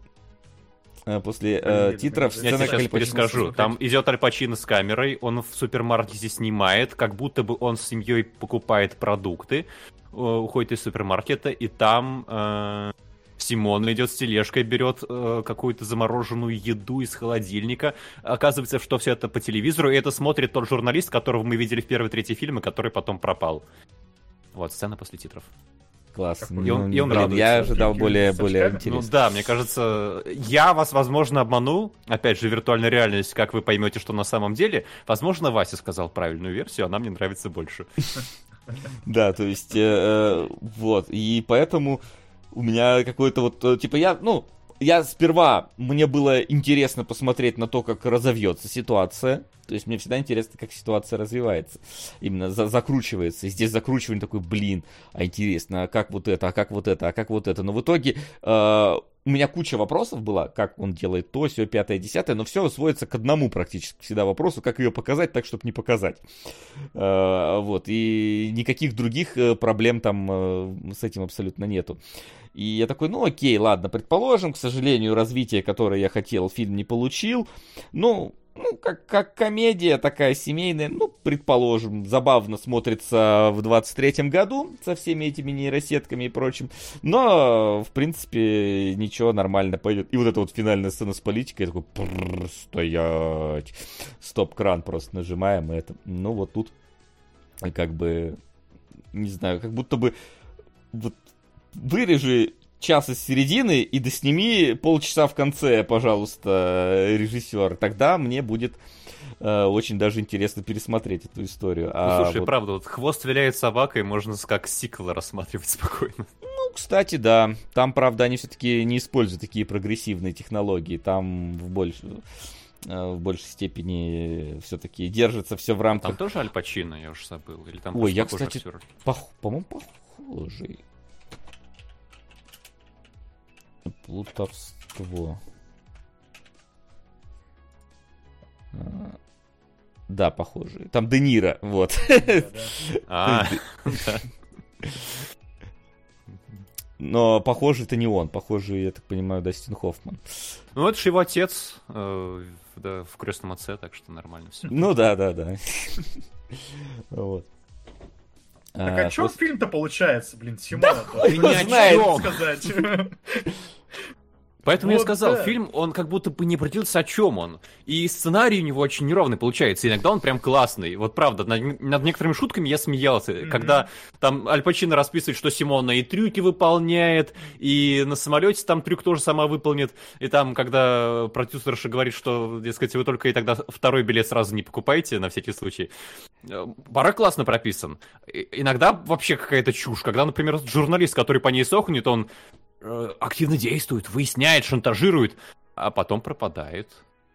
э, после э, титров Я тебе сейчас перескажу. Там идет Аль Пачино с камерой, он в супермаркете снимает, как будто бы он с семьей покупает продукты. Э, уходит из супермаркета, и там э, Симон идет с тележкой, берет э, какую-то замороженную еду из холодильника. Оказывается, что все это по телевизору, и это смотрит тот журналист, которого мы видели в первый третий фильме, который потом пропал. Вот, сцена после титров. Класс. И он, ну, и он блин, я ожидал более, более интересно. Ну да, мне кажется, я вас, возможно, обманул. Опять же, виртуальная реальность, как вы поймете, что на самом деле. Возможно, Вася сказал правильную версию, она мне нравится больше. Да, то есть, э, э, вот, и поэтому у меня какой-то вот, э, типа, я, ну, я сперва, мне было интересно посмотреть на то, как разовьется ситуация. То есть мне всегда интересно, как ситуация развивается. Именно за закручивается. И здесь закручивание такой, блин, а интересно, а как вот это, а как вот это, а как вот это. Но в итоге э, у меня куча вопросов была, как он делает то, все, пятое, десятое, но все сводится к одному практически всегда вопросу, как ее показать так, чтобы не показать. Э, вот, и никаких других э, проблем там э, с этим абсолютно нету. И я такой, ну окей, ладно, предположим, к сожалению, развитие, которое я хотел, фильм не получил. Ну, ну, как, как комедия такая семейная, ну, предположим, забавно смотрится в 23-м году со всеми этими нейросетками и прочим, но, в принципе, ничего нормально пойдет. И вот эта вот финальная сцена с политикой, я такой, стоять, стоп-кран просто нажимаем, и это, ну, вот тут, как бы, не знаю, как будто бы, вот, вырежи час из середины и досними полчаса в конце, пожалуйста, режиссер. Тогда мне будет э, очень даже интересно пересмотреть эту историю. Ну, а слушай, вот... правда, вот хвост виляет собакой, можно как сиквел рассматривать спокойно. Ну, кстати, да. Там, правда, они все-таки не используют такие прогрессивные технологии. Там в больше э, в большей степени все-таки держится все в рамках. Там тоже Аль Пачино, я уже забыл. Или там Ой, я, кстати, пох... по-моему, похожий. Плутовство. А, да, похоже. Там Де Ниро, вот. А, Но похоже это не он, похоже, я так понимаю, Дастин Хоффман. Ну, это же его отец э, да, в крестном отце, так что нормально все. Ну да, да, да. Вот. Так а, а что фильм-то получается, блин, Симона? Да, не знает сказать. Поэтому вот я сказал, да. фильм, он как будто бы не определился, о чем он. И сценарий у него очень неровный получается. Иногда он прям классный. Вот правда, над, над некоторыми шутками я смеялся. Mm-hmm. Когда там Аль Пачино расписывает, что Симона и трюки выполняет, и на самолете там трюк тоже сама выполнит. И там, когда продюсерша говорит, что, дескать, вы только и тогда второй билет сразу не покупаете, на всякий случай. Пора классно прописан. И, иногда вообще какая-то чушь. Когда, например, журналист, который по ней сохнет, он Э, активно действует, выясняет, шантажирует, а потом пропадает.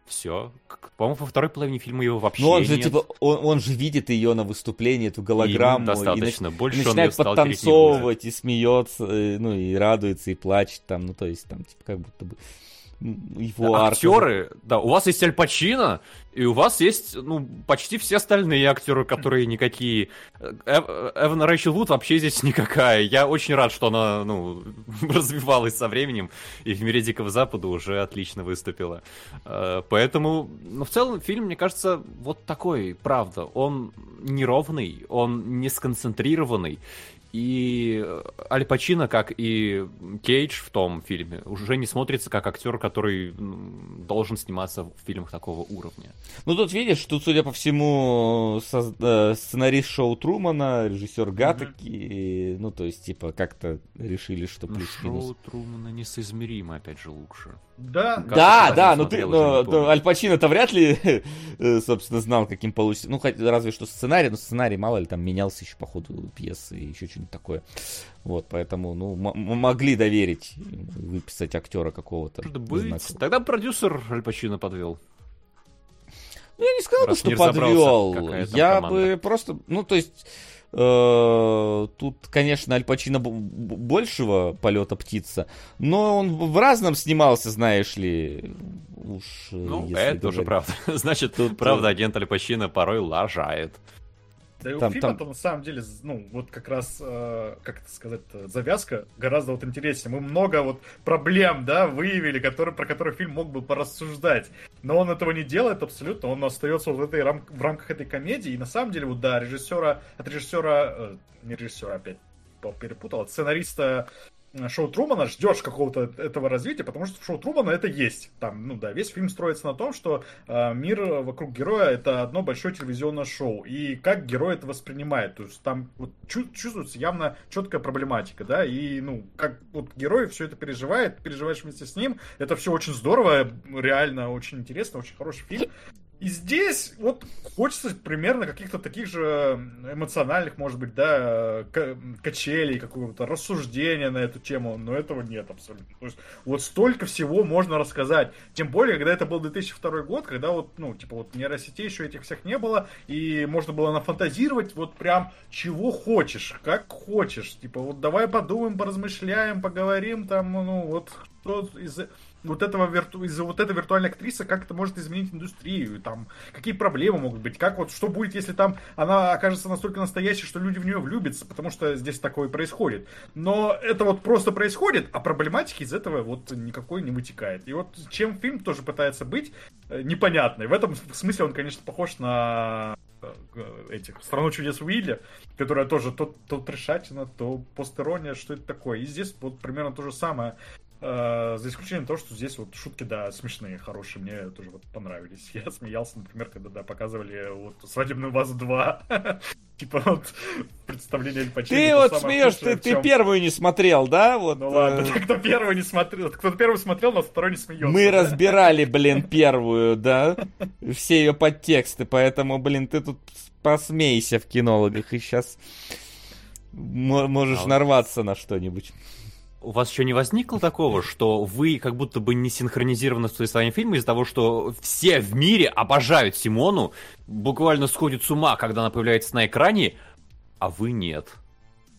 Все. По-моему, во второй половине фильма его вообще Ну, он же, нет. типа, он, он же видит ее на выступлении, эту голограмму. И достаточно. И, Больше и начинает подтанцовывать, и смеется, э, ну, и радуется, и плачет там. Ну, то есть, там, типа, как будто бы его актеры, да, у вас есть Аль Пачино, и у вас есть, ну, почти все остальные актеры, которые никакие. Эв, Эвана Рэйчел Вуд вообще здесь никакая. Я очень рад, что она, ну, развивалась со временем, и в мире Дикого Запада уже отлично выступила. Э, поэтому, ну, в целом, фильм, мне кажется, вот такой, правда. Он неровный, он не сконцентрированный, и Аль Пачино, как и Кейдж в том фильме, уже не смотрится как актер, который должен сниматься в фильмах такого уровня. Ну тут видишь, тут, судя по всему, со- э, сценарист шоу Трумана, режиссер Гатаки, mm-hmm. ну то есть типа как-то решили, что ну, плюс-минус. Шоу Трумана несоизмеримо, опять же, лучше. Да, да, да, ну ты, но, но Аль Пачино-то вряд ли, э, собственно, знал, каким получится. Ну, хоть разве что сценарий, но сценарий, мало ли, там менялся еще по ходу пьесы и еще что-нибудь такое. Вот, поэтому, ну, могли доверить, выписать актера какого-то. Может быть. Тогда продюсер Аль Пачино подвел. Ну, я не сказал бы, что подвел. Я бы просто, ну, то есть тут, конечно, Аль Пачино большего полета птица, но он в разном снимался, знаешь ли. Уж, э, ну, это тоже правда. Значит, тут правда агент Аль Пачино порой лажает. Да и там, у фильма там... на самом деле, ну, вот как раз, э, как это сказать, завязка гораздо вот интереснее. Мы много вот проблем, да, выявили, которые, про которые фильм мог бы порассуждать. Но он этого не делает абсолютно, он остается вот в, этой рам... в рамках этой комедии. И на самом деле, вот да, режиссера, от режиссера, э, не режиссера опять, перепутал, от сценариста шоу Трумана ждешь какого-то этого развития, потому что в шоу Трумана это есть. Там, ну да, весь фильм строится на том, что э, мир вокруг героя это одно большое телевизионное шоу. И как герой это воспринимает. То есть там вот, чувствуется явно четкая проблематика, да, и ну, как вот герой все это переживает, переживаешь вместе с ним. Это все очень здорово, реально очень интересно, очень хороший фильм. И здесь вот хочется примерно каких-то таких же эмоциональных, может быть, да, качелей, какого-то рассуждения на эту тему, но этого нет абсолютно. То есть вот столько всего можно рассказать. Тем более, когда это был 2002 год, когда вот, ну, типа вот нейросетей еще этих всех не было, и можно было нафантазировать вот прям чего хочешь, как хочешь. Типа вот давай подумаем, поразмышляем, поговорим там, ну вот что из вот этого вирту... из-за вот этой виртуальной актрисы, как это может изменить индустрию, там, какие проблемы могут быть, как вот, что будет, если там она окажется настолько настоящей, что люди в нее влюбятся, потому что здесь такое происходит. Но это вот просто происходит, а проблематики из этого вот никакой не вытекает. И вот чем фильм тоже пытается быть, э, непонятный. В этом смысле он, конечно, похож на э, этих «Страну чудес Уилли», которая тоже то, то трешатина, то постерония, что это такое. И здесь вот примерно то же самое. Э, за исключением того, что здесь вот шутки, да, смешные, хорошие, мне тоже вот понравились. Я смеялся, например, когда, да, показывали вот «Свадебную вазу 2». Типа вот представление Аль Пачино. Ты вот смеешь, ты, ты первую не смотрел, да? Вот, ну ладно, э... кто первую не смотрел, кто первую смотрел, но второй не смеется. Мы да? разбирали, блин, первую, да? Все ее подтексты, поэтому, блин, ты тут посмейся в кинологах и сейчас можешь а нарваться на что-нибудь у вас еще не возникло такого, что вы как будто бы не синхронизированы с своим фильмом из-за того, что все в мире обожают Симону, буквально сходят с ума, когда она появляется на экране, а вы нет?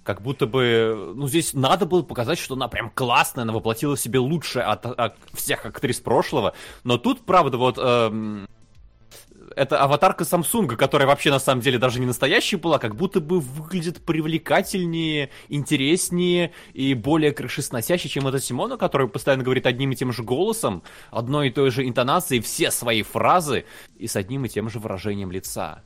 Как будто бы, ну, здесь надо было показать, что она прям классная, она воплотила в себе лучшее от, от всех актрис прошлого. Но тут, правда, вот эм, это аватарка Samsung, которая вообще на самом деле даже не настоящая была, как будто бы выглядит привлекательнее, интереснее и более крышесносящей, чем эта Симона, которая постоянно говорит одним и тем же голосом, одной и той же интонацией все свои фразы и с одним и тем же выражением лица.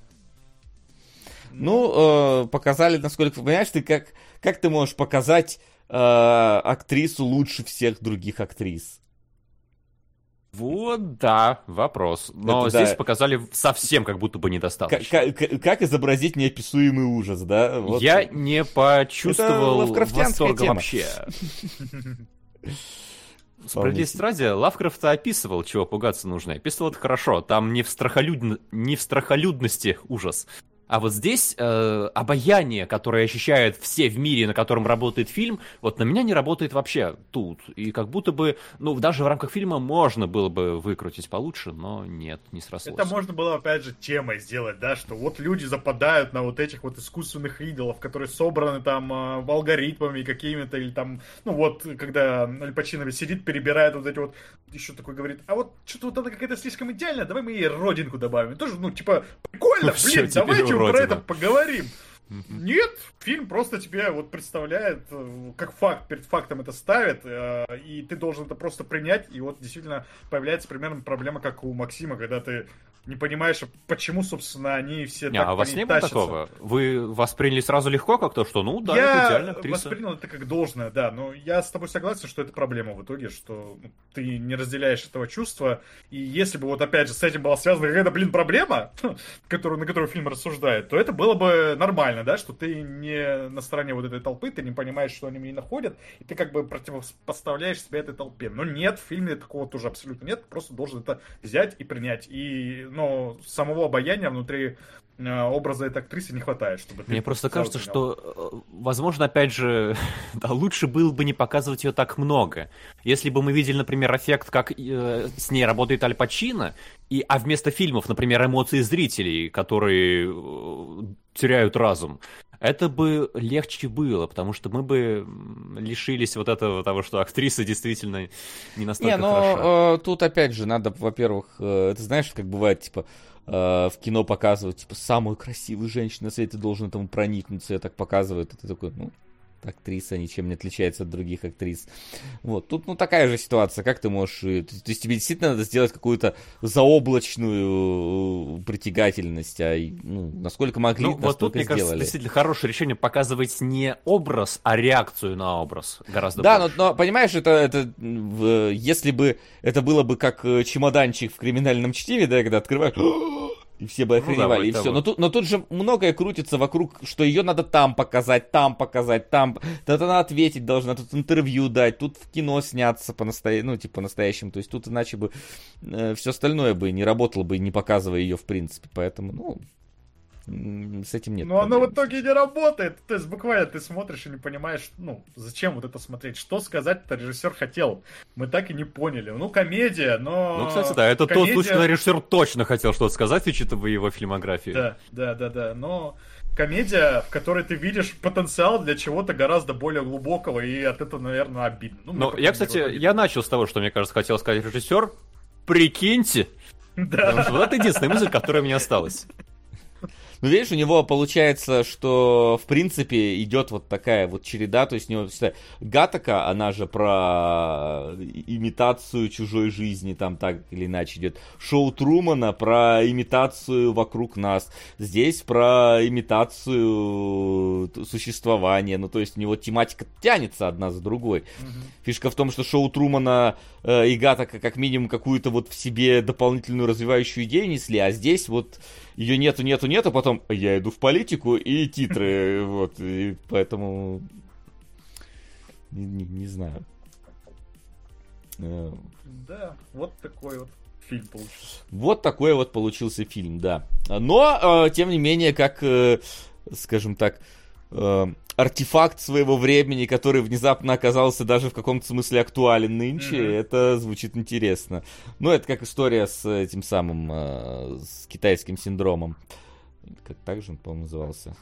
Ну, э, показали, насколько понимаешь, ты как, как ты можешь показать э, актрису лучше всех других актрис? Вот, да, вопрос. Но Это, здесь да. показали совсем как будто бы недостаточно. Как, как, как изобразить неописуемый ужас, да? Вот. Я не почувствовал восторга тема. вообще. Справедливости ради, Лавкрафт описывал, чего пугаться нужно. Описывал это хорошо. Там не в, страхолюд... не в страхолюдности ужас, а вот здесь э, обаяние, которое ощущают все в мире, на котором работает фильм, вот на меня не работает вообще тут. И как будто бы, ну, даже в рамках фильма можно было бы выкрутить получше, но нет, не срослось. Это можно было, опять же, темой сделать, да, что вот люди западают на вот этих вот искусственных идолов, которые собраны там э, алгоритмами какими-то, или там, ну вот, когда Аль Пачино сидит, перебирает вот эти вот, еще такой говорит, а вот что-то вот это какая-то слишком идеальная, давай мы ей родинку добавим. тоже, ну, типа, прикольно, блин, давайте про это поговорим. Нет, фильм просто тебе вот представляет, э, как факт, перед фактом это ставит, э, и ты должен это просто принять, и вот действительно появляется примерно проблема, как у Максима, когда ты не понимаешь, почему, собственно, они все не, так а у вас не было такого? Вы восприняли сразу легко как то, что, ну да, я это идеальная актриса. воспринял это как должное, да, но я с тобой согласен, что это проблема в итоге, что ты не разделяешь этого чувства, и если бы вот опять же с этим была связана какая-то, блин, проблема, которую, на которую фильм рассуждает, то это было бы нормально, да, что ты не на стороне вот этой толпы, ты не понимаешь, что они мне находят, и ты как бы противопоставляешь себя этой толпе. Но нет, в фильме такого тоже абсолютно нет, просто должен это взять и принять. И но самого обаяния внутри э, образа этой актрисы не хватает, чтобы Мне просто кажется, понял. что, э, возможно, опять же, да, лучше было бы не показывать ее так много. Если бы мы видели, например, эффект, как э, с ней работает Аль Пачино, и, а вместо фильмов, например, эмоции зрителей, которые э, теряют разум, это бы легче было, потому что мы бы лишились вот этого того, что актриса действительно не настолько не, но, хороша. Э, тут опять же надо, во-первых, э, ты знаешь, как бывает, типа, э, в кино показывают, типа, самую красивую женщину на свете, должен этому проникнуться, и так показывают, и ты такой, ну, актриса ничем не отличается от других актрис. Вот, тут, ну, такая же ситуация, как ты можешь... То, то есть тебе действительно надо сделать какую-то заоблачную э, притягательность, а ну, насколько могли, ну, вот тут, мне сделали. кажется, действительно хорошее решение показывать не образ, а реакцию на образ гораздо да, больше. но, но, понимаешь, это, это если бы это было бы как э, чемоданчик в криминальном чтиве, да, когда открываешь И все бы охреневали, ну, да, и все. Но тут, но тут же многое крутится вокруг, что ее надо там показать, там показать, там. Тут она ответить должна, тут интервью дать, тут в кино сняться по настоящему, ну, типа настоящему. То есть тут иначе бы э, все остальное бы не работало бы, не показывая ее в принципе. Поэтому, ну, с этим нет. Но оно в итоге не работает. То есть буквально ты смотришь и не понимаешь, ну, зачем вот это смотреть. Что сказать-то режиссер хотел. Мы так и не поняли. Ну, комедия, но... Ну, кстати, да, это комедия... тот случай, когда режиссер точно хотел что-то сказать, учитывая его фильмографию. Да, да, да, да. Но комедия, в которой ты видишь потенциал для чего-то гораздо более глубокого, и от этого, наверное, обидно. Ну, Но я, кстати, я начал с того, что, мне кажется, хотел сказать режиссер. Прикиньте. Да. Потому что вот это единственная мысль, которая мне осталась. Ну, видишь, у него получается, что, в принципе, идет вот такая вот череда, то есть у него Гатака, она же про имитацию чужой жизни, там так или иначе идет. Шоу Трумана про имитацию вокруг нас. Здесь про имитацию существования. Ну, то есть у него тематика тянется одна за другой. Угу. Фишка в том, что шоу Трумана э, и Гатака как минимум какую-то вот в себе дополнительную развивающую идею несли, а здесь вот ее нету, нету, нету, потом я иду в политику и титры, вот, и поэтому не, не, не знаю. Э, да, вот такой вот фильм получился. Вот такой вот получился фильм, да. Но, э, тем не менее, как, э, скажем так, артефакт своего времени, который внезапно оказался даже в каком-то смысле актуален нынче, mm-hmm. это звучит интересно. Ну, это как история с этим самым, э, с китайским синдромом. Как так же он, по-моему, назывался?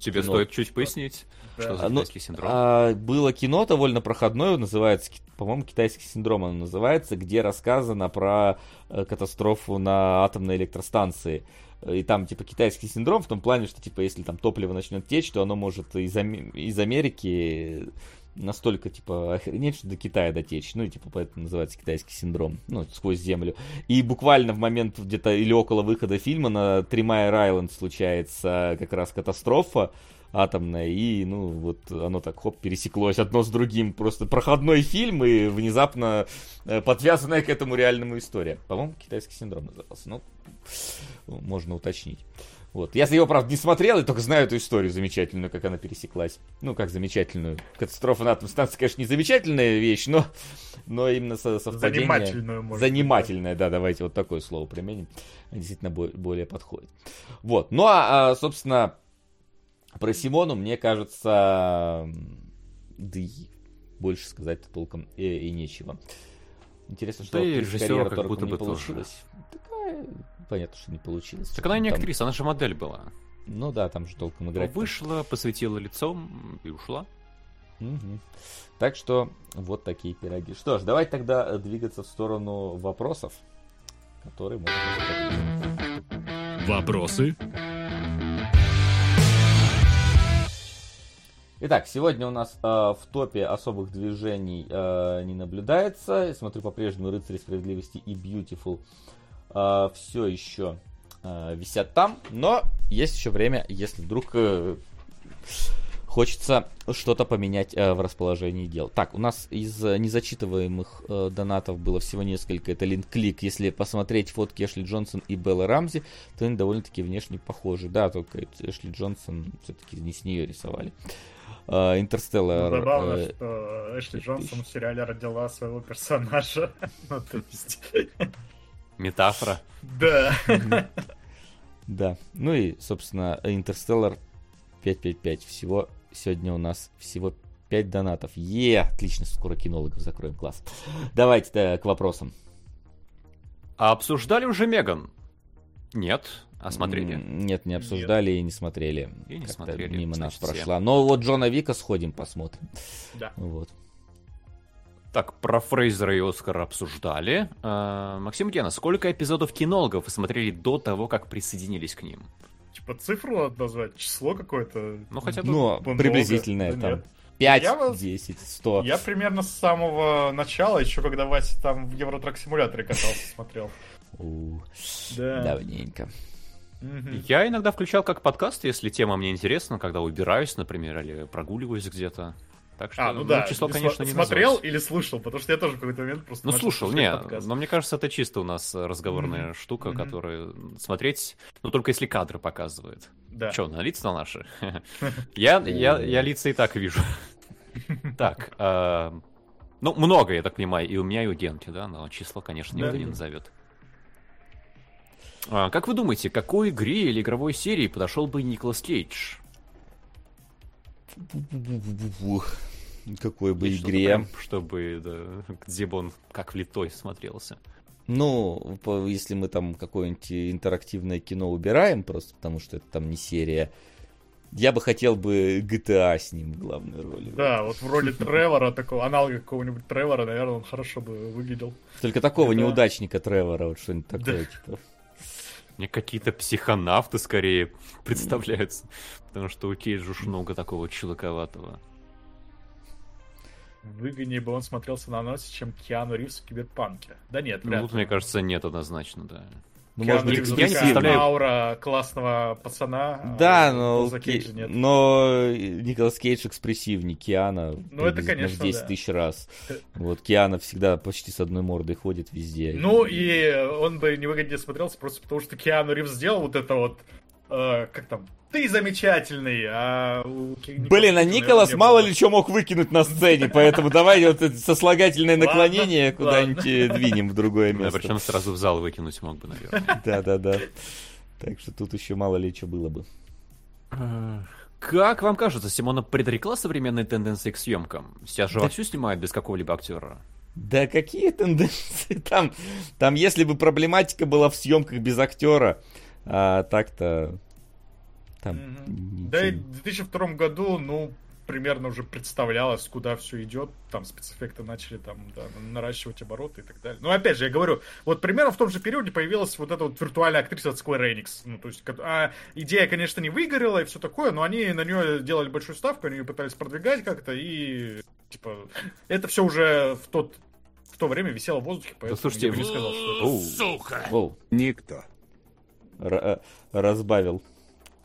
Тебе кино. стоит чуть пояснить, да. что за ну, китайский синдром? А, было кино довольно проходное, называется, по-моему, китайский синдром оно называется, где рассказано про э, катастрофу на атомной электростанции. И там, типа, китайский синдром в том плане, что, типа, если там топливо начнет течь, то оно может из, из Америки настолько, типа, охренеть, что до Китая дотечь. Ну, и, типа, поэтому называется китайский синдром. Ну, сквозь землю. И буквально в момент где-то или около выхода фильма на Тримайер Айленд случается как раз катастрофа атомная, и, ну, вот оно так, хоп, пересеклось одно с другим. Просто проходной фильм и внезапно э, подвязанная к этому реальному история. По-моему, китайский синдром назывался. Ну, можно уточнить. Вот. Я его, правда, не смотрел, и только знаю эту историю замечательную, как она пересеклась. Ну, как замечательную. Катастрофа на атомной станции, конечно, не замечательная вещь, но, но именно со, совпадение... Занимательную, может Занимательная, быть, да. да, давайте вот такое слово применим. Действительно более подходит. Вот. Ну, а, а, собственно, про Симону, мне кажется, да и больше сказать толком и, и нечего. Интересно, что да и режиссера как будто бы получилось. Такая понятно, что не получилось. Так она не там... актриса, она же модель была. Ну да, там же толком играть. Вышла, посветила лицом и ушла. Угу. Так что вот такие пироги. Что ж, давайте тогда двигаться в сторону вопросов, которые можно задать. Вопросы? Итак, сегодня у нас э, в топе особых движений э, не наблюдается. Смотрю по-прежнему Рыцари справедливости и Beautiful э, все еще э, висят там, но есть еще время, если вдруг э, хочется что-то поменять э, в расположении дел. Так, у нас из незачитываемых э, донатов было всего несколько. Это линк-клик. Если посмотреть фотки Эшли Джонсон и Белла Рамзи, то они довольно-таки внешне похожи. Да, только Эшли Джонсон все-таки не с нее рисовали. Э, Интерстеллар. Ну, забавно, э, что Эшли Джонсон в сериале родила своего персонажа. ну, то есть... Метафора. Да. Да. Ну и, собственно, Интерстеллар 555. Всего сегодня у нас всего 5 донатов. Е, отлично, скоро кинологов закроем класс. Давайте к вопросам. А обсуждали уже Меган? Нет, а смотрели? Нет, не обсуждали Нет. и не смотрели. И не смотрели. Мимо нас прошла. Но вот Джона Вика сходим, посмотрим. Да. Вот. Так, про Фрейзера и Оскара обсуждали. А, Максим Гена, сколько эпизодов кинологов вы смотрели до того, как присоединились к ним? Типа цифру надо назвать, число какое-то. Ну, хотя бы ну, приблизительное да там. 5, я 10, 100. Я примерно с самого начала, еще когда Вася там в Евротрак симуляторе катался, смотрел. Да. Давненько. Я иногда включал как подкаст, если тема мне интересна, когда убираюсь, например, или прогуливаюсь где-то. Так что а, ну, да. число, конечно, не Смотрел назвать. или слышал? Потому что я тоже в какой-то момент просто... Ну, слушал, не, но мне кажется, это чисто у нас разговорная mm-hmm. штука, mm-hmm. которую смотреть, ну, только если кадры показывает. Да. Че, на лица наши? я, я, я лица и так вижу. так, а, ну, много, я так понимаю, и у меня, и у Генки, да, но число, конечно, никто не назовет. А, как вы думаете, какой игре или игровой серии подошел бы Николас Кейдж? Какой бы Есть игре. Чтобы, да, где бы он как влитой смотрелся. Ну, если мы там какое-нибудь интерактивное кино убираем, просто потому что это там не серия, я бы хотел бы GTA с ним в главной роли. Да, вот в роли Тревора, такого аналога какого-нибудь Тревора, наверное, он хорошо бы выглядел. Только такого GTA. неудачника Тревора, вот что-нибудь такое, да. типа. Мне какие-то психонавты скорее представляются. Потому что у Кейджа уж много такого чудаковатого. Выгоднее бы он смотрелся на носе, чем Киану Ривз в Киберпанке. Да нет, Ну, тут, мне кажется, нет однозначно, да. Ну, может быть, я не представляю... аура классного пацана. А да, но, Кейдж, нет. но Николас Кейдж экспрессивнее Киана. Ну, это, конечно, в 10 да. тысяч раз. Вот, Киана всегда почти с одной мордой ходит везде. Ну, и он бы невыгоднее смотрелся просто потому, что Киану Ривз сделал вот это вот э, как там, ты замечательный, а у Блин, а Николас мало ли что мог выкинуть на сцене, поэтому давай вот это сослагательное наклонение куда-нибудь э, двинем в другое место. причем сразу в зал выкинуть мог бы, наверное. Да-да-да. Так что тут еще мало ли что было бы. Как вам кажется, Симона предрекла современные тенденции к съемкам? Сейчас же вовсю снимают без какого-либо актера. Да какие тенденции? Там, там если бы проблематика была в съемках без актера, а так-то там... Mm-hmm. Да и в 2002 году, ну, примерно уже представлялось, куда все идет. Там спецэффекты начали там да, наращивать обороты и так далее. Но опять же, я говорю, вот примерно в том же периоде появилась вот эта вот виртуальная актриса от Square Enix. Ну, то есть, а, идея, конечно, не выгорела и все такое, но они на нее делали большую ставку, они ее пытались продвигать как-то, и типа это все уже в тот в то время висело в воздухе, поэтому да, слушайте, я бы не сказал, что... Сука! Оу. Никто. Р- э, разбавил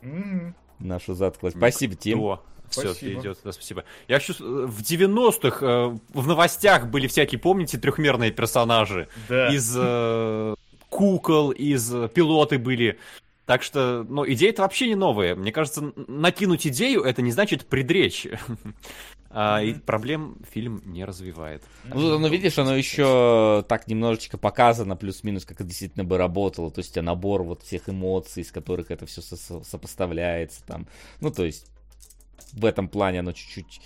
mm-hmm. нашу затклость. Спасибо, Тим. Все, идет, да, спасибо. Я хочу... В 90-х э, в новостях были всякие, помните, трехмерные персонажи? Да. Из э, кукол, из э, пилоты были. Так что, ну, идея-то вообще не новая. Мне кажется, накинуть идею, это не значит предречь. А. И проблем фильм не развивает. Ну, ну, видишь, оно еще так немножечко показано, плюс-минус, как это действительно бы работало. То есть, а набор вот всех эмоций, из которых это все со- сопоставляется. Там. Ну, то есть, в этом плане оно чуть-чуть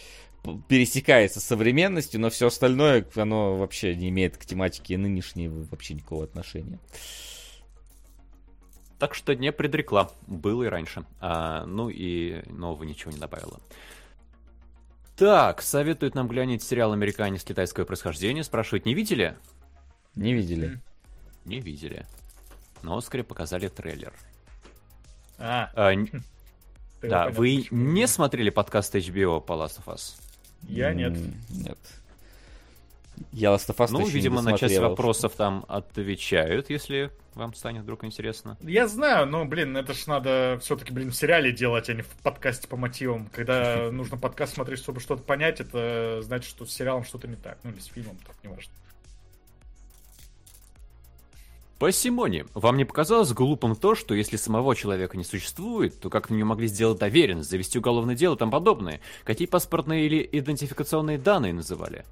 пересекается с современностью, но все остальное, оно вообще не имеет к тематике нынешней вообще никакого отношения. Так что не предрекла. Было и раньше. А, ну и нового ничего не добавила. Так, советует нам глянуть сериал «Американец китайского происхождения». Спрашивают, не видели? Не видели. Не видели. На Оскаре показали трейлер. А. а да, понятно, вы не смотрели подкаст HBO по Last of Us? Я нет. Нет. Я Last of Us Ну, видимо, на часть вопросов там отвечают, если вам станет вдруг интересно. Я знаю, но, блин, это ж надо все-таки, блин, в сериале делать, а не в подкасте по мотивам. Когда нужно подкаст смотреть, чтобы что-то понять, это значит, что с сериалом что-то не так. Ну, или с фильмом, так не важно. По Симоне, вам не показалось глупым то, что если самого человека не существует, то как на нее могли сделать доверенность, завести уголовное дело и тому подобное? Какие паспортные или идентификационные данные называли?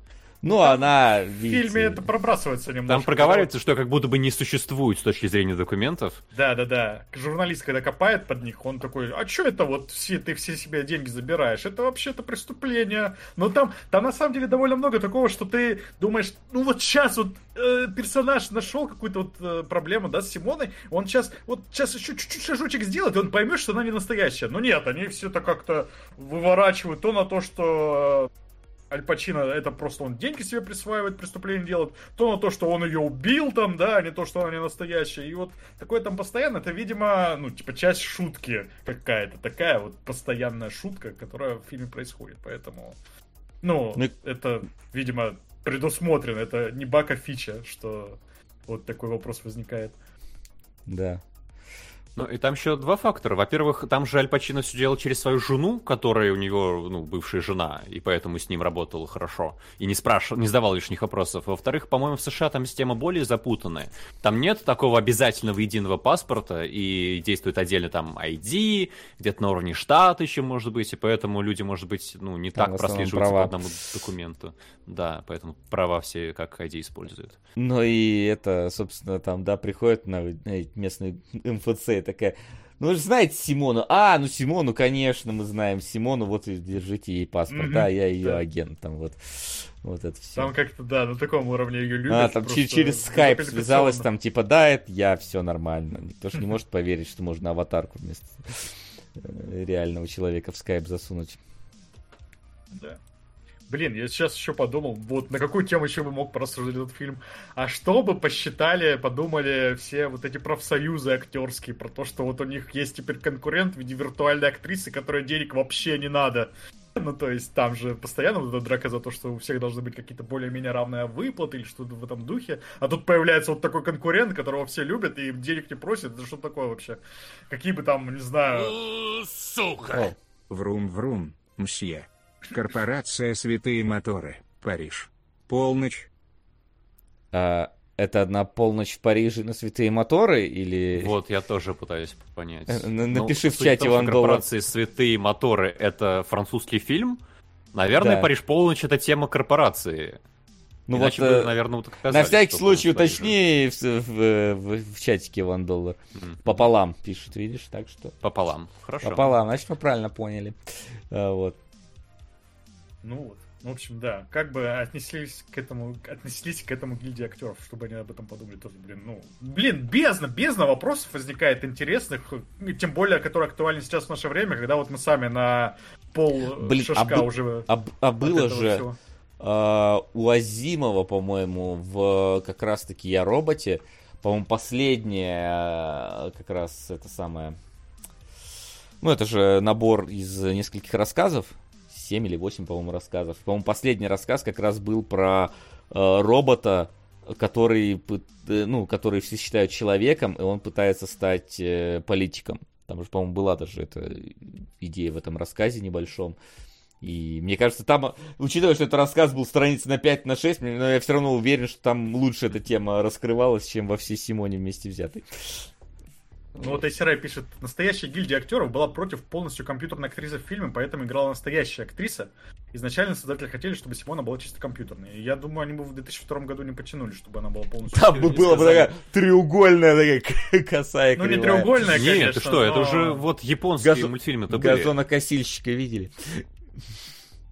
Ну, там она... В фильме это пробрасывается немножко. Там проговаривается, что как будто бы не существует с точки зрения документов. Да-да-да. Журналист, когда копает под них, он такой, а что это вот все, ты все себе деньги забираешь? Это вообще-то преступление. Но там, там на самом деле довольно много такого, что ты думаешь, ну вот сейчас вот э, персонаж нашел какую-то вот э, проблему, да, с Симоной, он сейчас, вот сейчас еще чуть-чуть шажочек сделает, и он поймет, что она не настоящая. Но нет, они все это как-то выворачивают то на то, что Аль Пачино это просто он деньги себе присваивает, преступление делает, то на то, что он ее убил там, да, а не то, что она не настоящая. И вот такое там постоянно, это, видимо, ну, типа, часть шутки какая-то, такая вот постоянная шутка, которая в фильме происходит. Поэтому, ну, ну это, видимо, предусмотрено, это не бака фича, что вот такой вопрос возникает. Да. Ну, и там еще два фактора. Во-первых, там же Аль Пачино все делал через свою жену, которая у него, ну, бывшая жена, и поэтому с ним работал хорошо. И не спрашивал, не задавал лишних вопросов. Во-вторых, по-моему, в США там система более запутанная. Там нет такого обязательного единого паспорта, и действует отдельно там ID, где-то на уровне штата еще может быть, и поэтому люди, может быть, ну, не там так прослеживаются права. по одному документу. Да, поэтому права все как ID используют. Ну и это, собственно, там, да, приходят на местный МФЦ такая, ну, вы же знаете Симону. А, ну Симону, конечно, мы знаем Симону, вот и держите ей паспорт. Mm-hmm. Да, я ее да. агент, там вот. Вот это все. Там как-то, да, на таком уровне ее любят. А, там через скайп связалась, там типа, да, это я, все нормально. Никто же не может поверить, что можно аватарку вместо э, реального человека в скайп засунуть. Да. Блин, я сейчас еще подумал, вот на какую тему еще бы мог порассуждать этот фильм. А что бы посчитали, подумали все вот эти профсоюзы актерские про то, что вот у них есть теперь конкурент в виде виртуальной актрисы, которой денег вообще не надо. Ну, то есть там же постоянно вот эта драка за то, что у всех должны быть какие-то более-менее равные выплаты или что-то в этом духе. А тут появляется вот такой конкурент, которого все любят и денег не просят. Это что такое вообще? Какие бы там, не знаю... Сука! Врум-врум, мсье. Корпорация «Святые моторы», Париж. Полночь. А, это на полночь в Париже на «Святые моторы» или... Вот, я тоже пытаюсь понять. Э, напиши ну, в чате, Ван Корпорации «Святые моторы» — это французский фильм. Наверное, да. «Париж полночь» — это тема корпорации. Ну Иначе вот, бы, э, наверное, вот на всякий случай уточни в, в, в, в чатике Ван Доллар. Mm-hmm. Пополам пишет, видишь, так что... Пополам, хорошо. Пополам, значит, мы правильно поняли. А, вот. Ну вот. В общем, да, как бы отнеслись к этому, отнеслись к этому гильдии актеров, чтобы они об этом подумали тоже, блин, ну, блин, бездна, бездна вопросов возникает интересных, тем более, которые актуальны сейчас в наше время, когда вот мы сами на пол блин, шашка а уже... А, а было же а, у Азимова, по-моему, в как раз-таки «Я роботе», по-моему, последняя а, как раз это самое... Ну, это же набор из нескольких рассказов, 7 или 8, по-моему, рассказов. По-моему, последний рассказ как раз был про э, робота, который, э, ну, который все считают человеком, и он пытается стать э, политиком. Там же, по-моему, была даже эта идея в этом рассказе небольшом. И мне кажется, там, учитывая, что этот рассказ был страниц на 5, на 6, но я все равно уверен, что там лучше эта тема раскрывалась, чем во всей Симоне вместе взятой. Ну вот Эсерай пишет, настоящая гильдия актеров была против полностью компьютерной актрисы в фильме, поэтому играла настоящая актриса. Изначально создатели хотели, чтобы Симона была чисто компьютерной. И я думаю, они бы в 2002 году не потянули, чтобы она была полностью... Там бы была бы такая треугольная такая косая Ну не треугольная, конечно. Нет, что, это уже вот японские мультфильмы-то были. Газонокосильщика видели?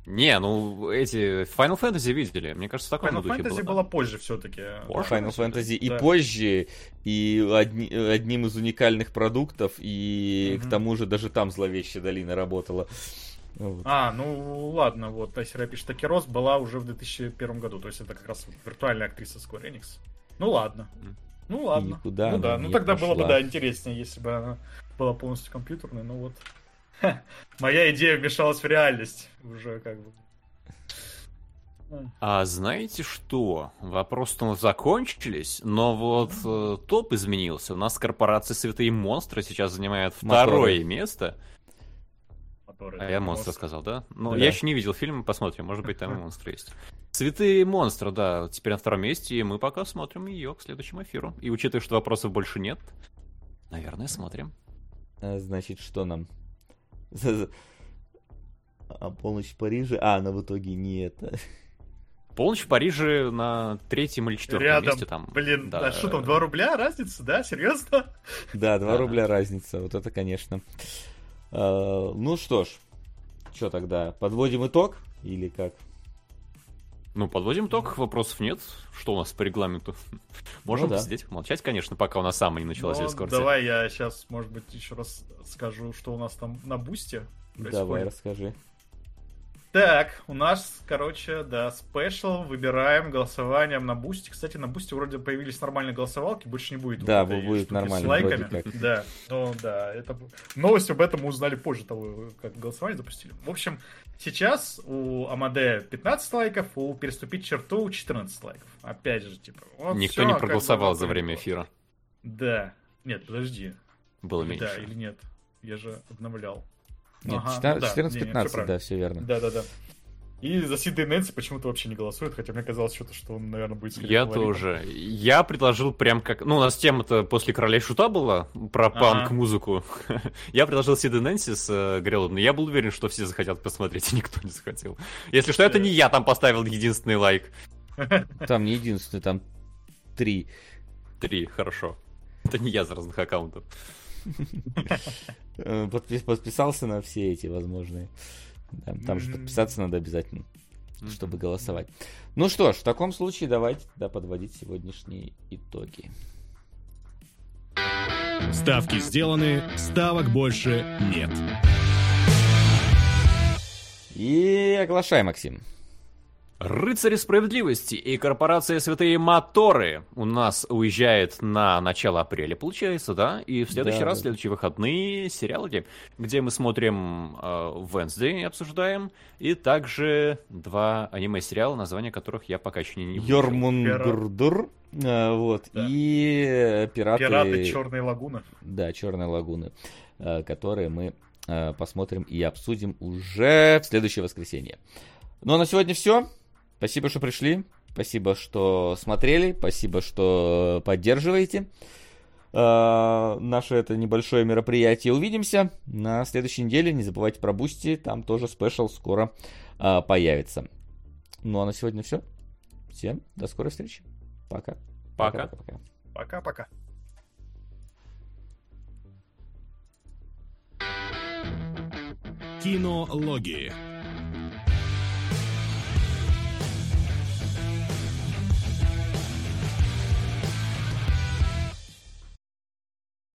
Не, ну эти Final Fantasy видели. Мне кажется, такое Final Fantasy было, была позже все-таки. Final Fantasy и да. позже, и одни, одним из уникальных продуктов, и угу. к тому же даже там зловещая долина работала. Вот. А, ну ладно, вот Тайсера пишет, Такерос была уже в 2001 году, то есть это как раз виртуальная актриса Square Enix. Ну ладно. Ну ладно. И никуда ну да, ну тогда пошла. было бы да интереснее, если бы она была полностью компьютерной, ну вот. Моя идея вмешалась в реальность. Уже как бы. А знаете что? Вопросы-то закончились, но вот э, топ изменился. У нас корпорация Святые Монстры сейчас занимает второе Моторы. место. Моторы, а я монстр монстр. сказал, да? Ну, да. я еще не видел фильм, посмотрим, может быть, там и монстры есть. Святые монстры, да, теперь на втором месте, и мы пока смотрим ее к следующему эфиру. И учитывая, что вопросов больше нет, наверное, смотрим. А, значит, что нам а полночь в Париже? А, она в итоге не это. Полночь в Париже на третьем или четвертом Рядом. месте там. Блин, да. а что там, 2 рубля разница, да? Серьезно? Да, 2 да. рубля разница. Вот это, конечно. А, ну что ж, что тогда, подводим итог или как? Ну, подводим итог, вопросов нет. Что у нас по регламенту? Можем ну, да. сидеть, молчать, конечно, пока у нас самая не началась ну, эскорция. Давай я сейчас, может быть, еще раз скажу, что у нас там на Бусти происходит. Давай, расскажи. Так, у нас, короче, да, special, выбираем голосованием на Бусти. Кстати, на Бусти вроде появились нормальные голосовалки, больше не будет. Да, вот будет нормально. С лайками. Да, ну да, это новость об этом мы узнали позже того, как голосование запустили. В общем, сейчас у Амаде 15 лайков, у переступить черту 14 лайков. Опять же, типа. Вот Никто все, не проголосовал за время эфира. Да. Нет, подожди. было меньше. Да, или нет? Я же обновлял. Нет, ага, 14-15, ну, да, да, все верно. Да-да-да. И за Сида и Нэнси почему-то вообще не голосует, хотя мне казалось что-то, что он, наверное, будет Я фаворитом. тоже. Я предложил прям как... Ну, у нас тема-то после Короля Шута была про панк-музыку. я предложил Сида и Нэнси с э, Греллом, но я был уверен, что все захотят посмотреть, и никто не захотел. Если что, это не я там поставил единственный лайк. Там не единственный, там три. Три, хорошо. Это не я за разных аккаунтов. Э, подписался на все эти возможные. Там же подписаться надо обязательно, чтобы голосовать. Ну что ж, в таком случае давайте да, подводить сегодняшние итоги. Ставки сделаны, ставок больше нет. И оглашай, Максим. Рыцари справедливости и корпорация Святые Моторы у нас уезжает на начало апреля, получается, да? И в следующий да, раз, да. следующие выходные, сериалы, где мы смотрим э, Wednesday, обсуждаем, и также два аниме-сериала, названия которых я пока еще не, не Йормунгурдур, э, вот, да. и Пираты... Пираты Черной Лагуны. Да, Черной Лагуны, э, которые мы э, посмотрим и обсудим уже в следующее воскресенье. Ну а на сегодня все. Спасибо, что пришли. Спасибо, что смотрели. Спасибо, что поддерживаете э, наше это небольшое мероприятие. Увидимся на следующей неделе. Не забывайте про Бусти. Там тоже special скоро э, появится. Ну а на сегодня все. Всем до скорой встречи. Пока. Пока. Пока-пока. Кинологии.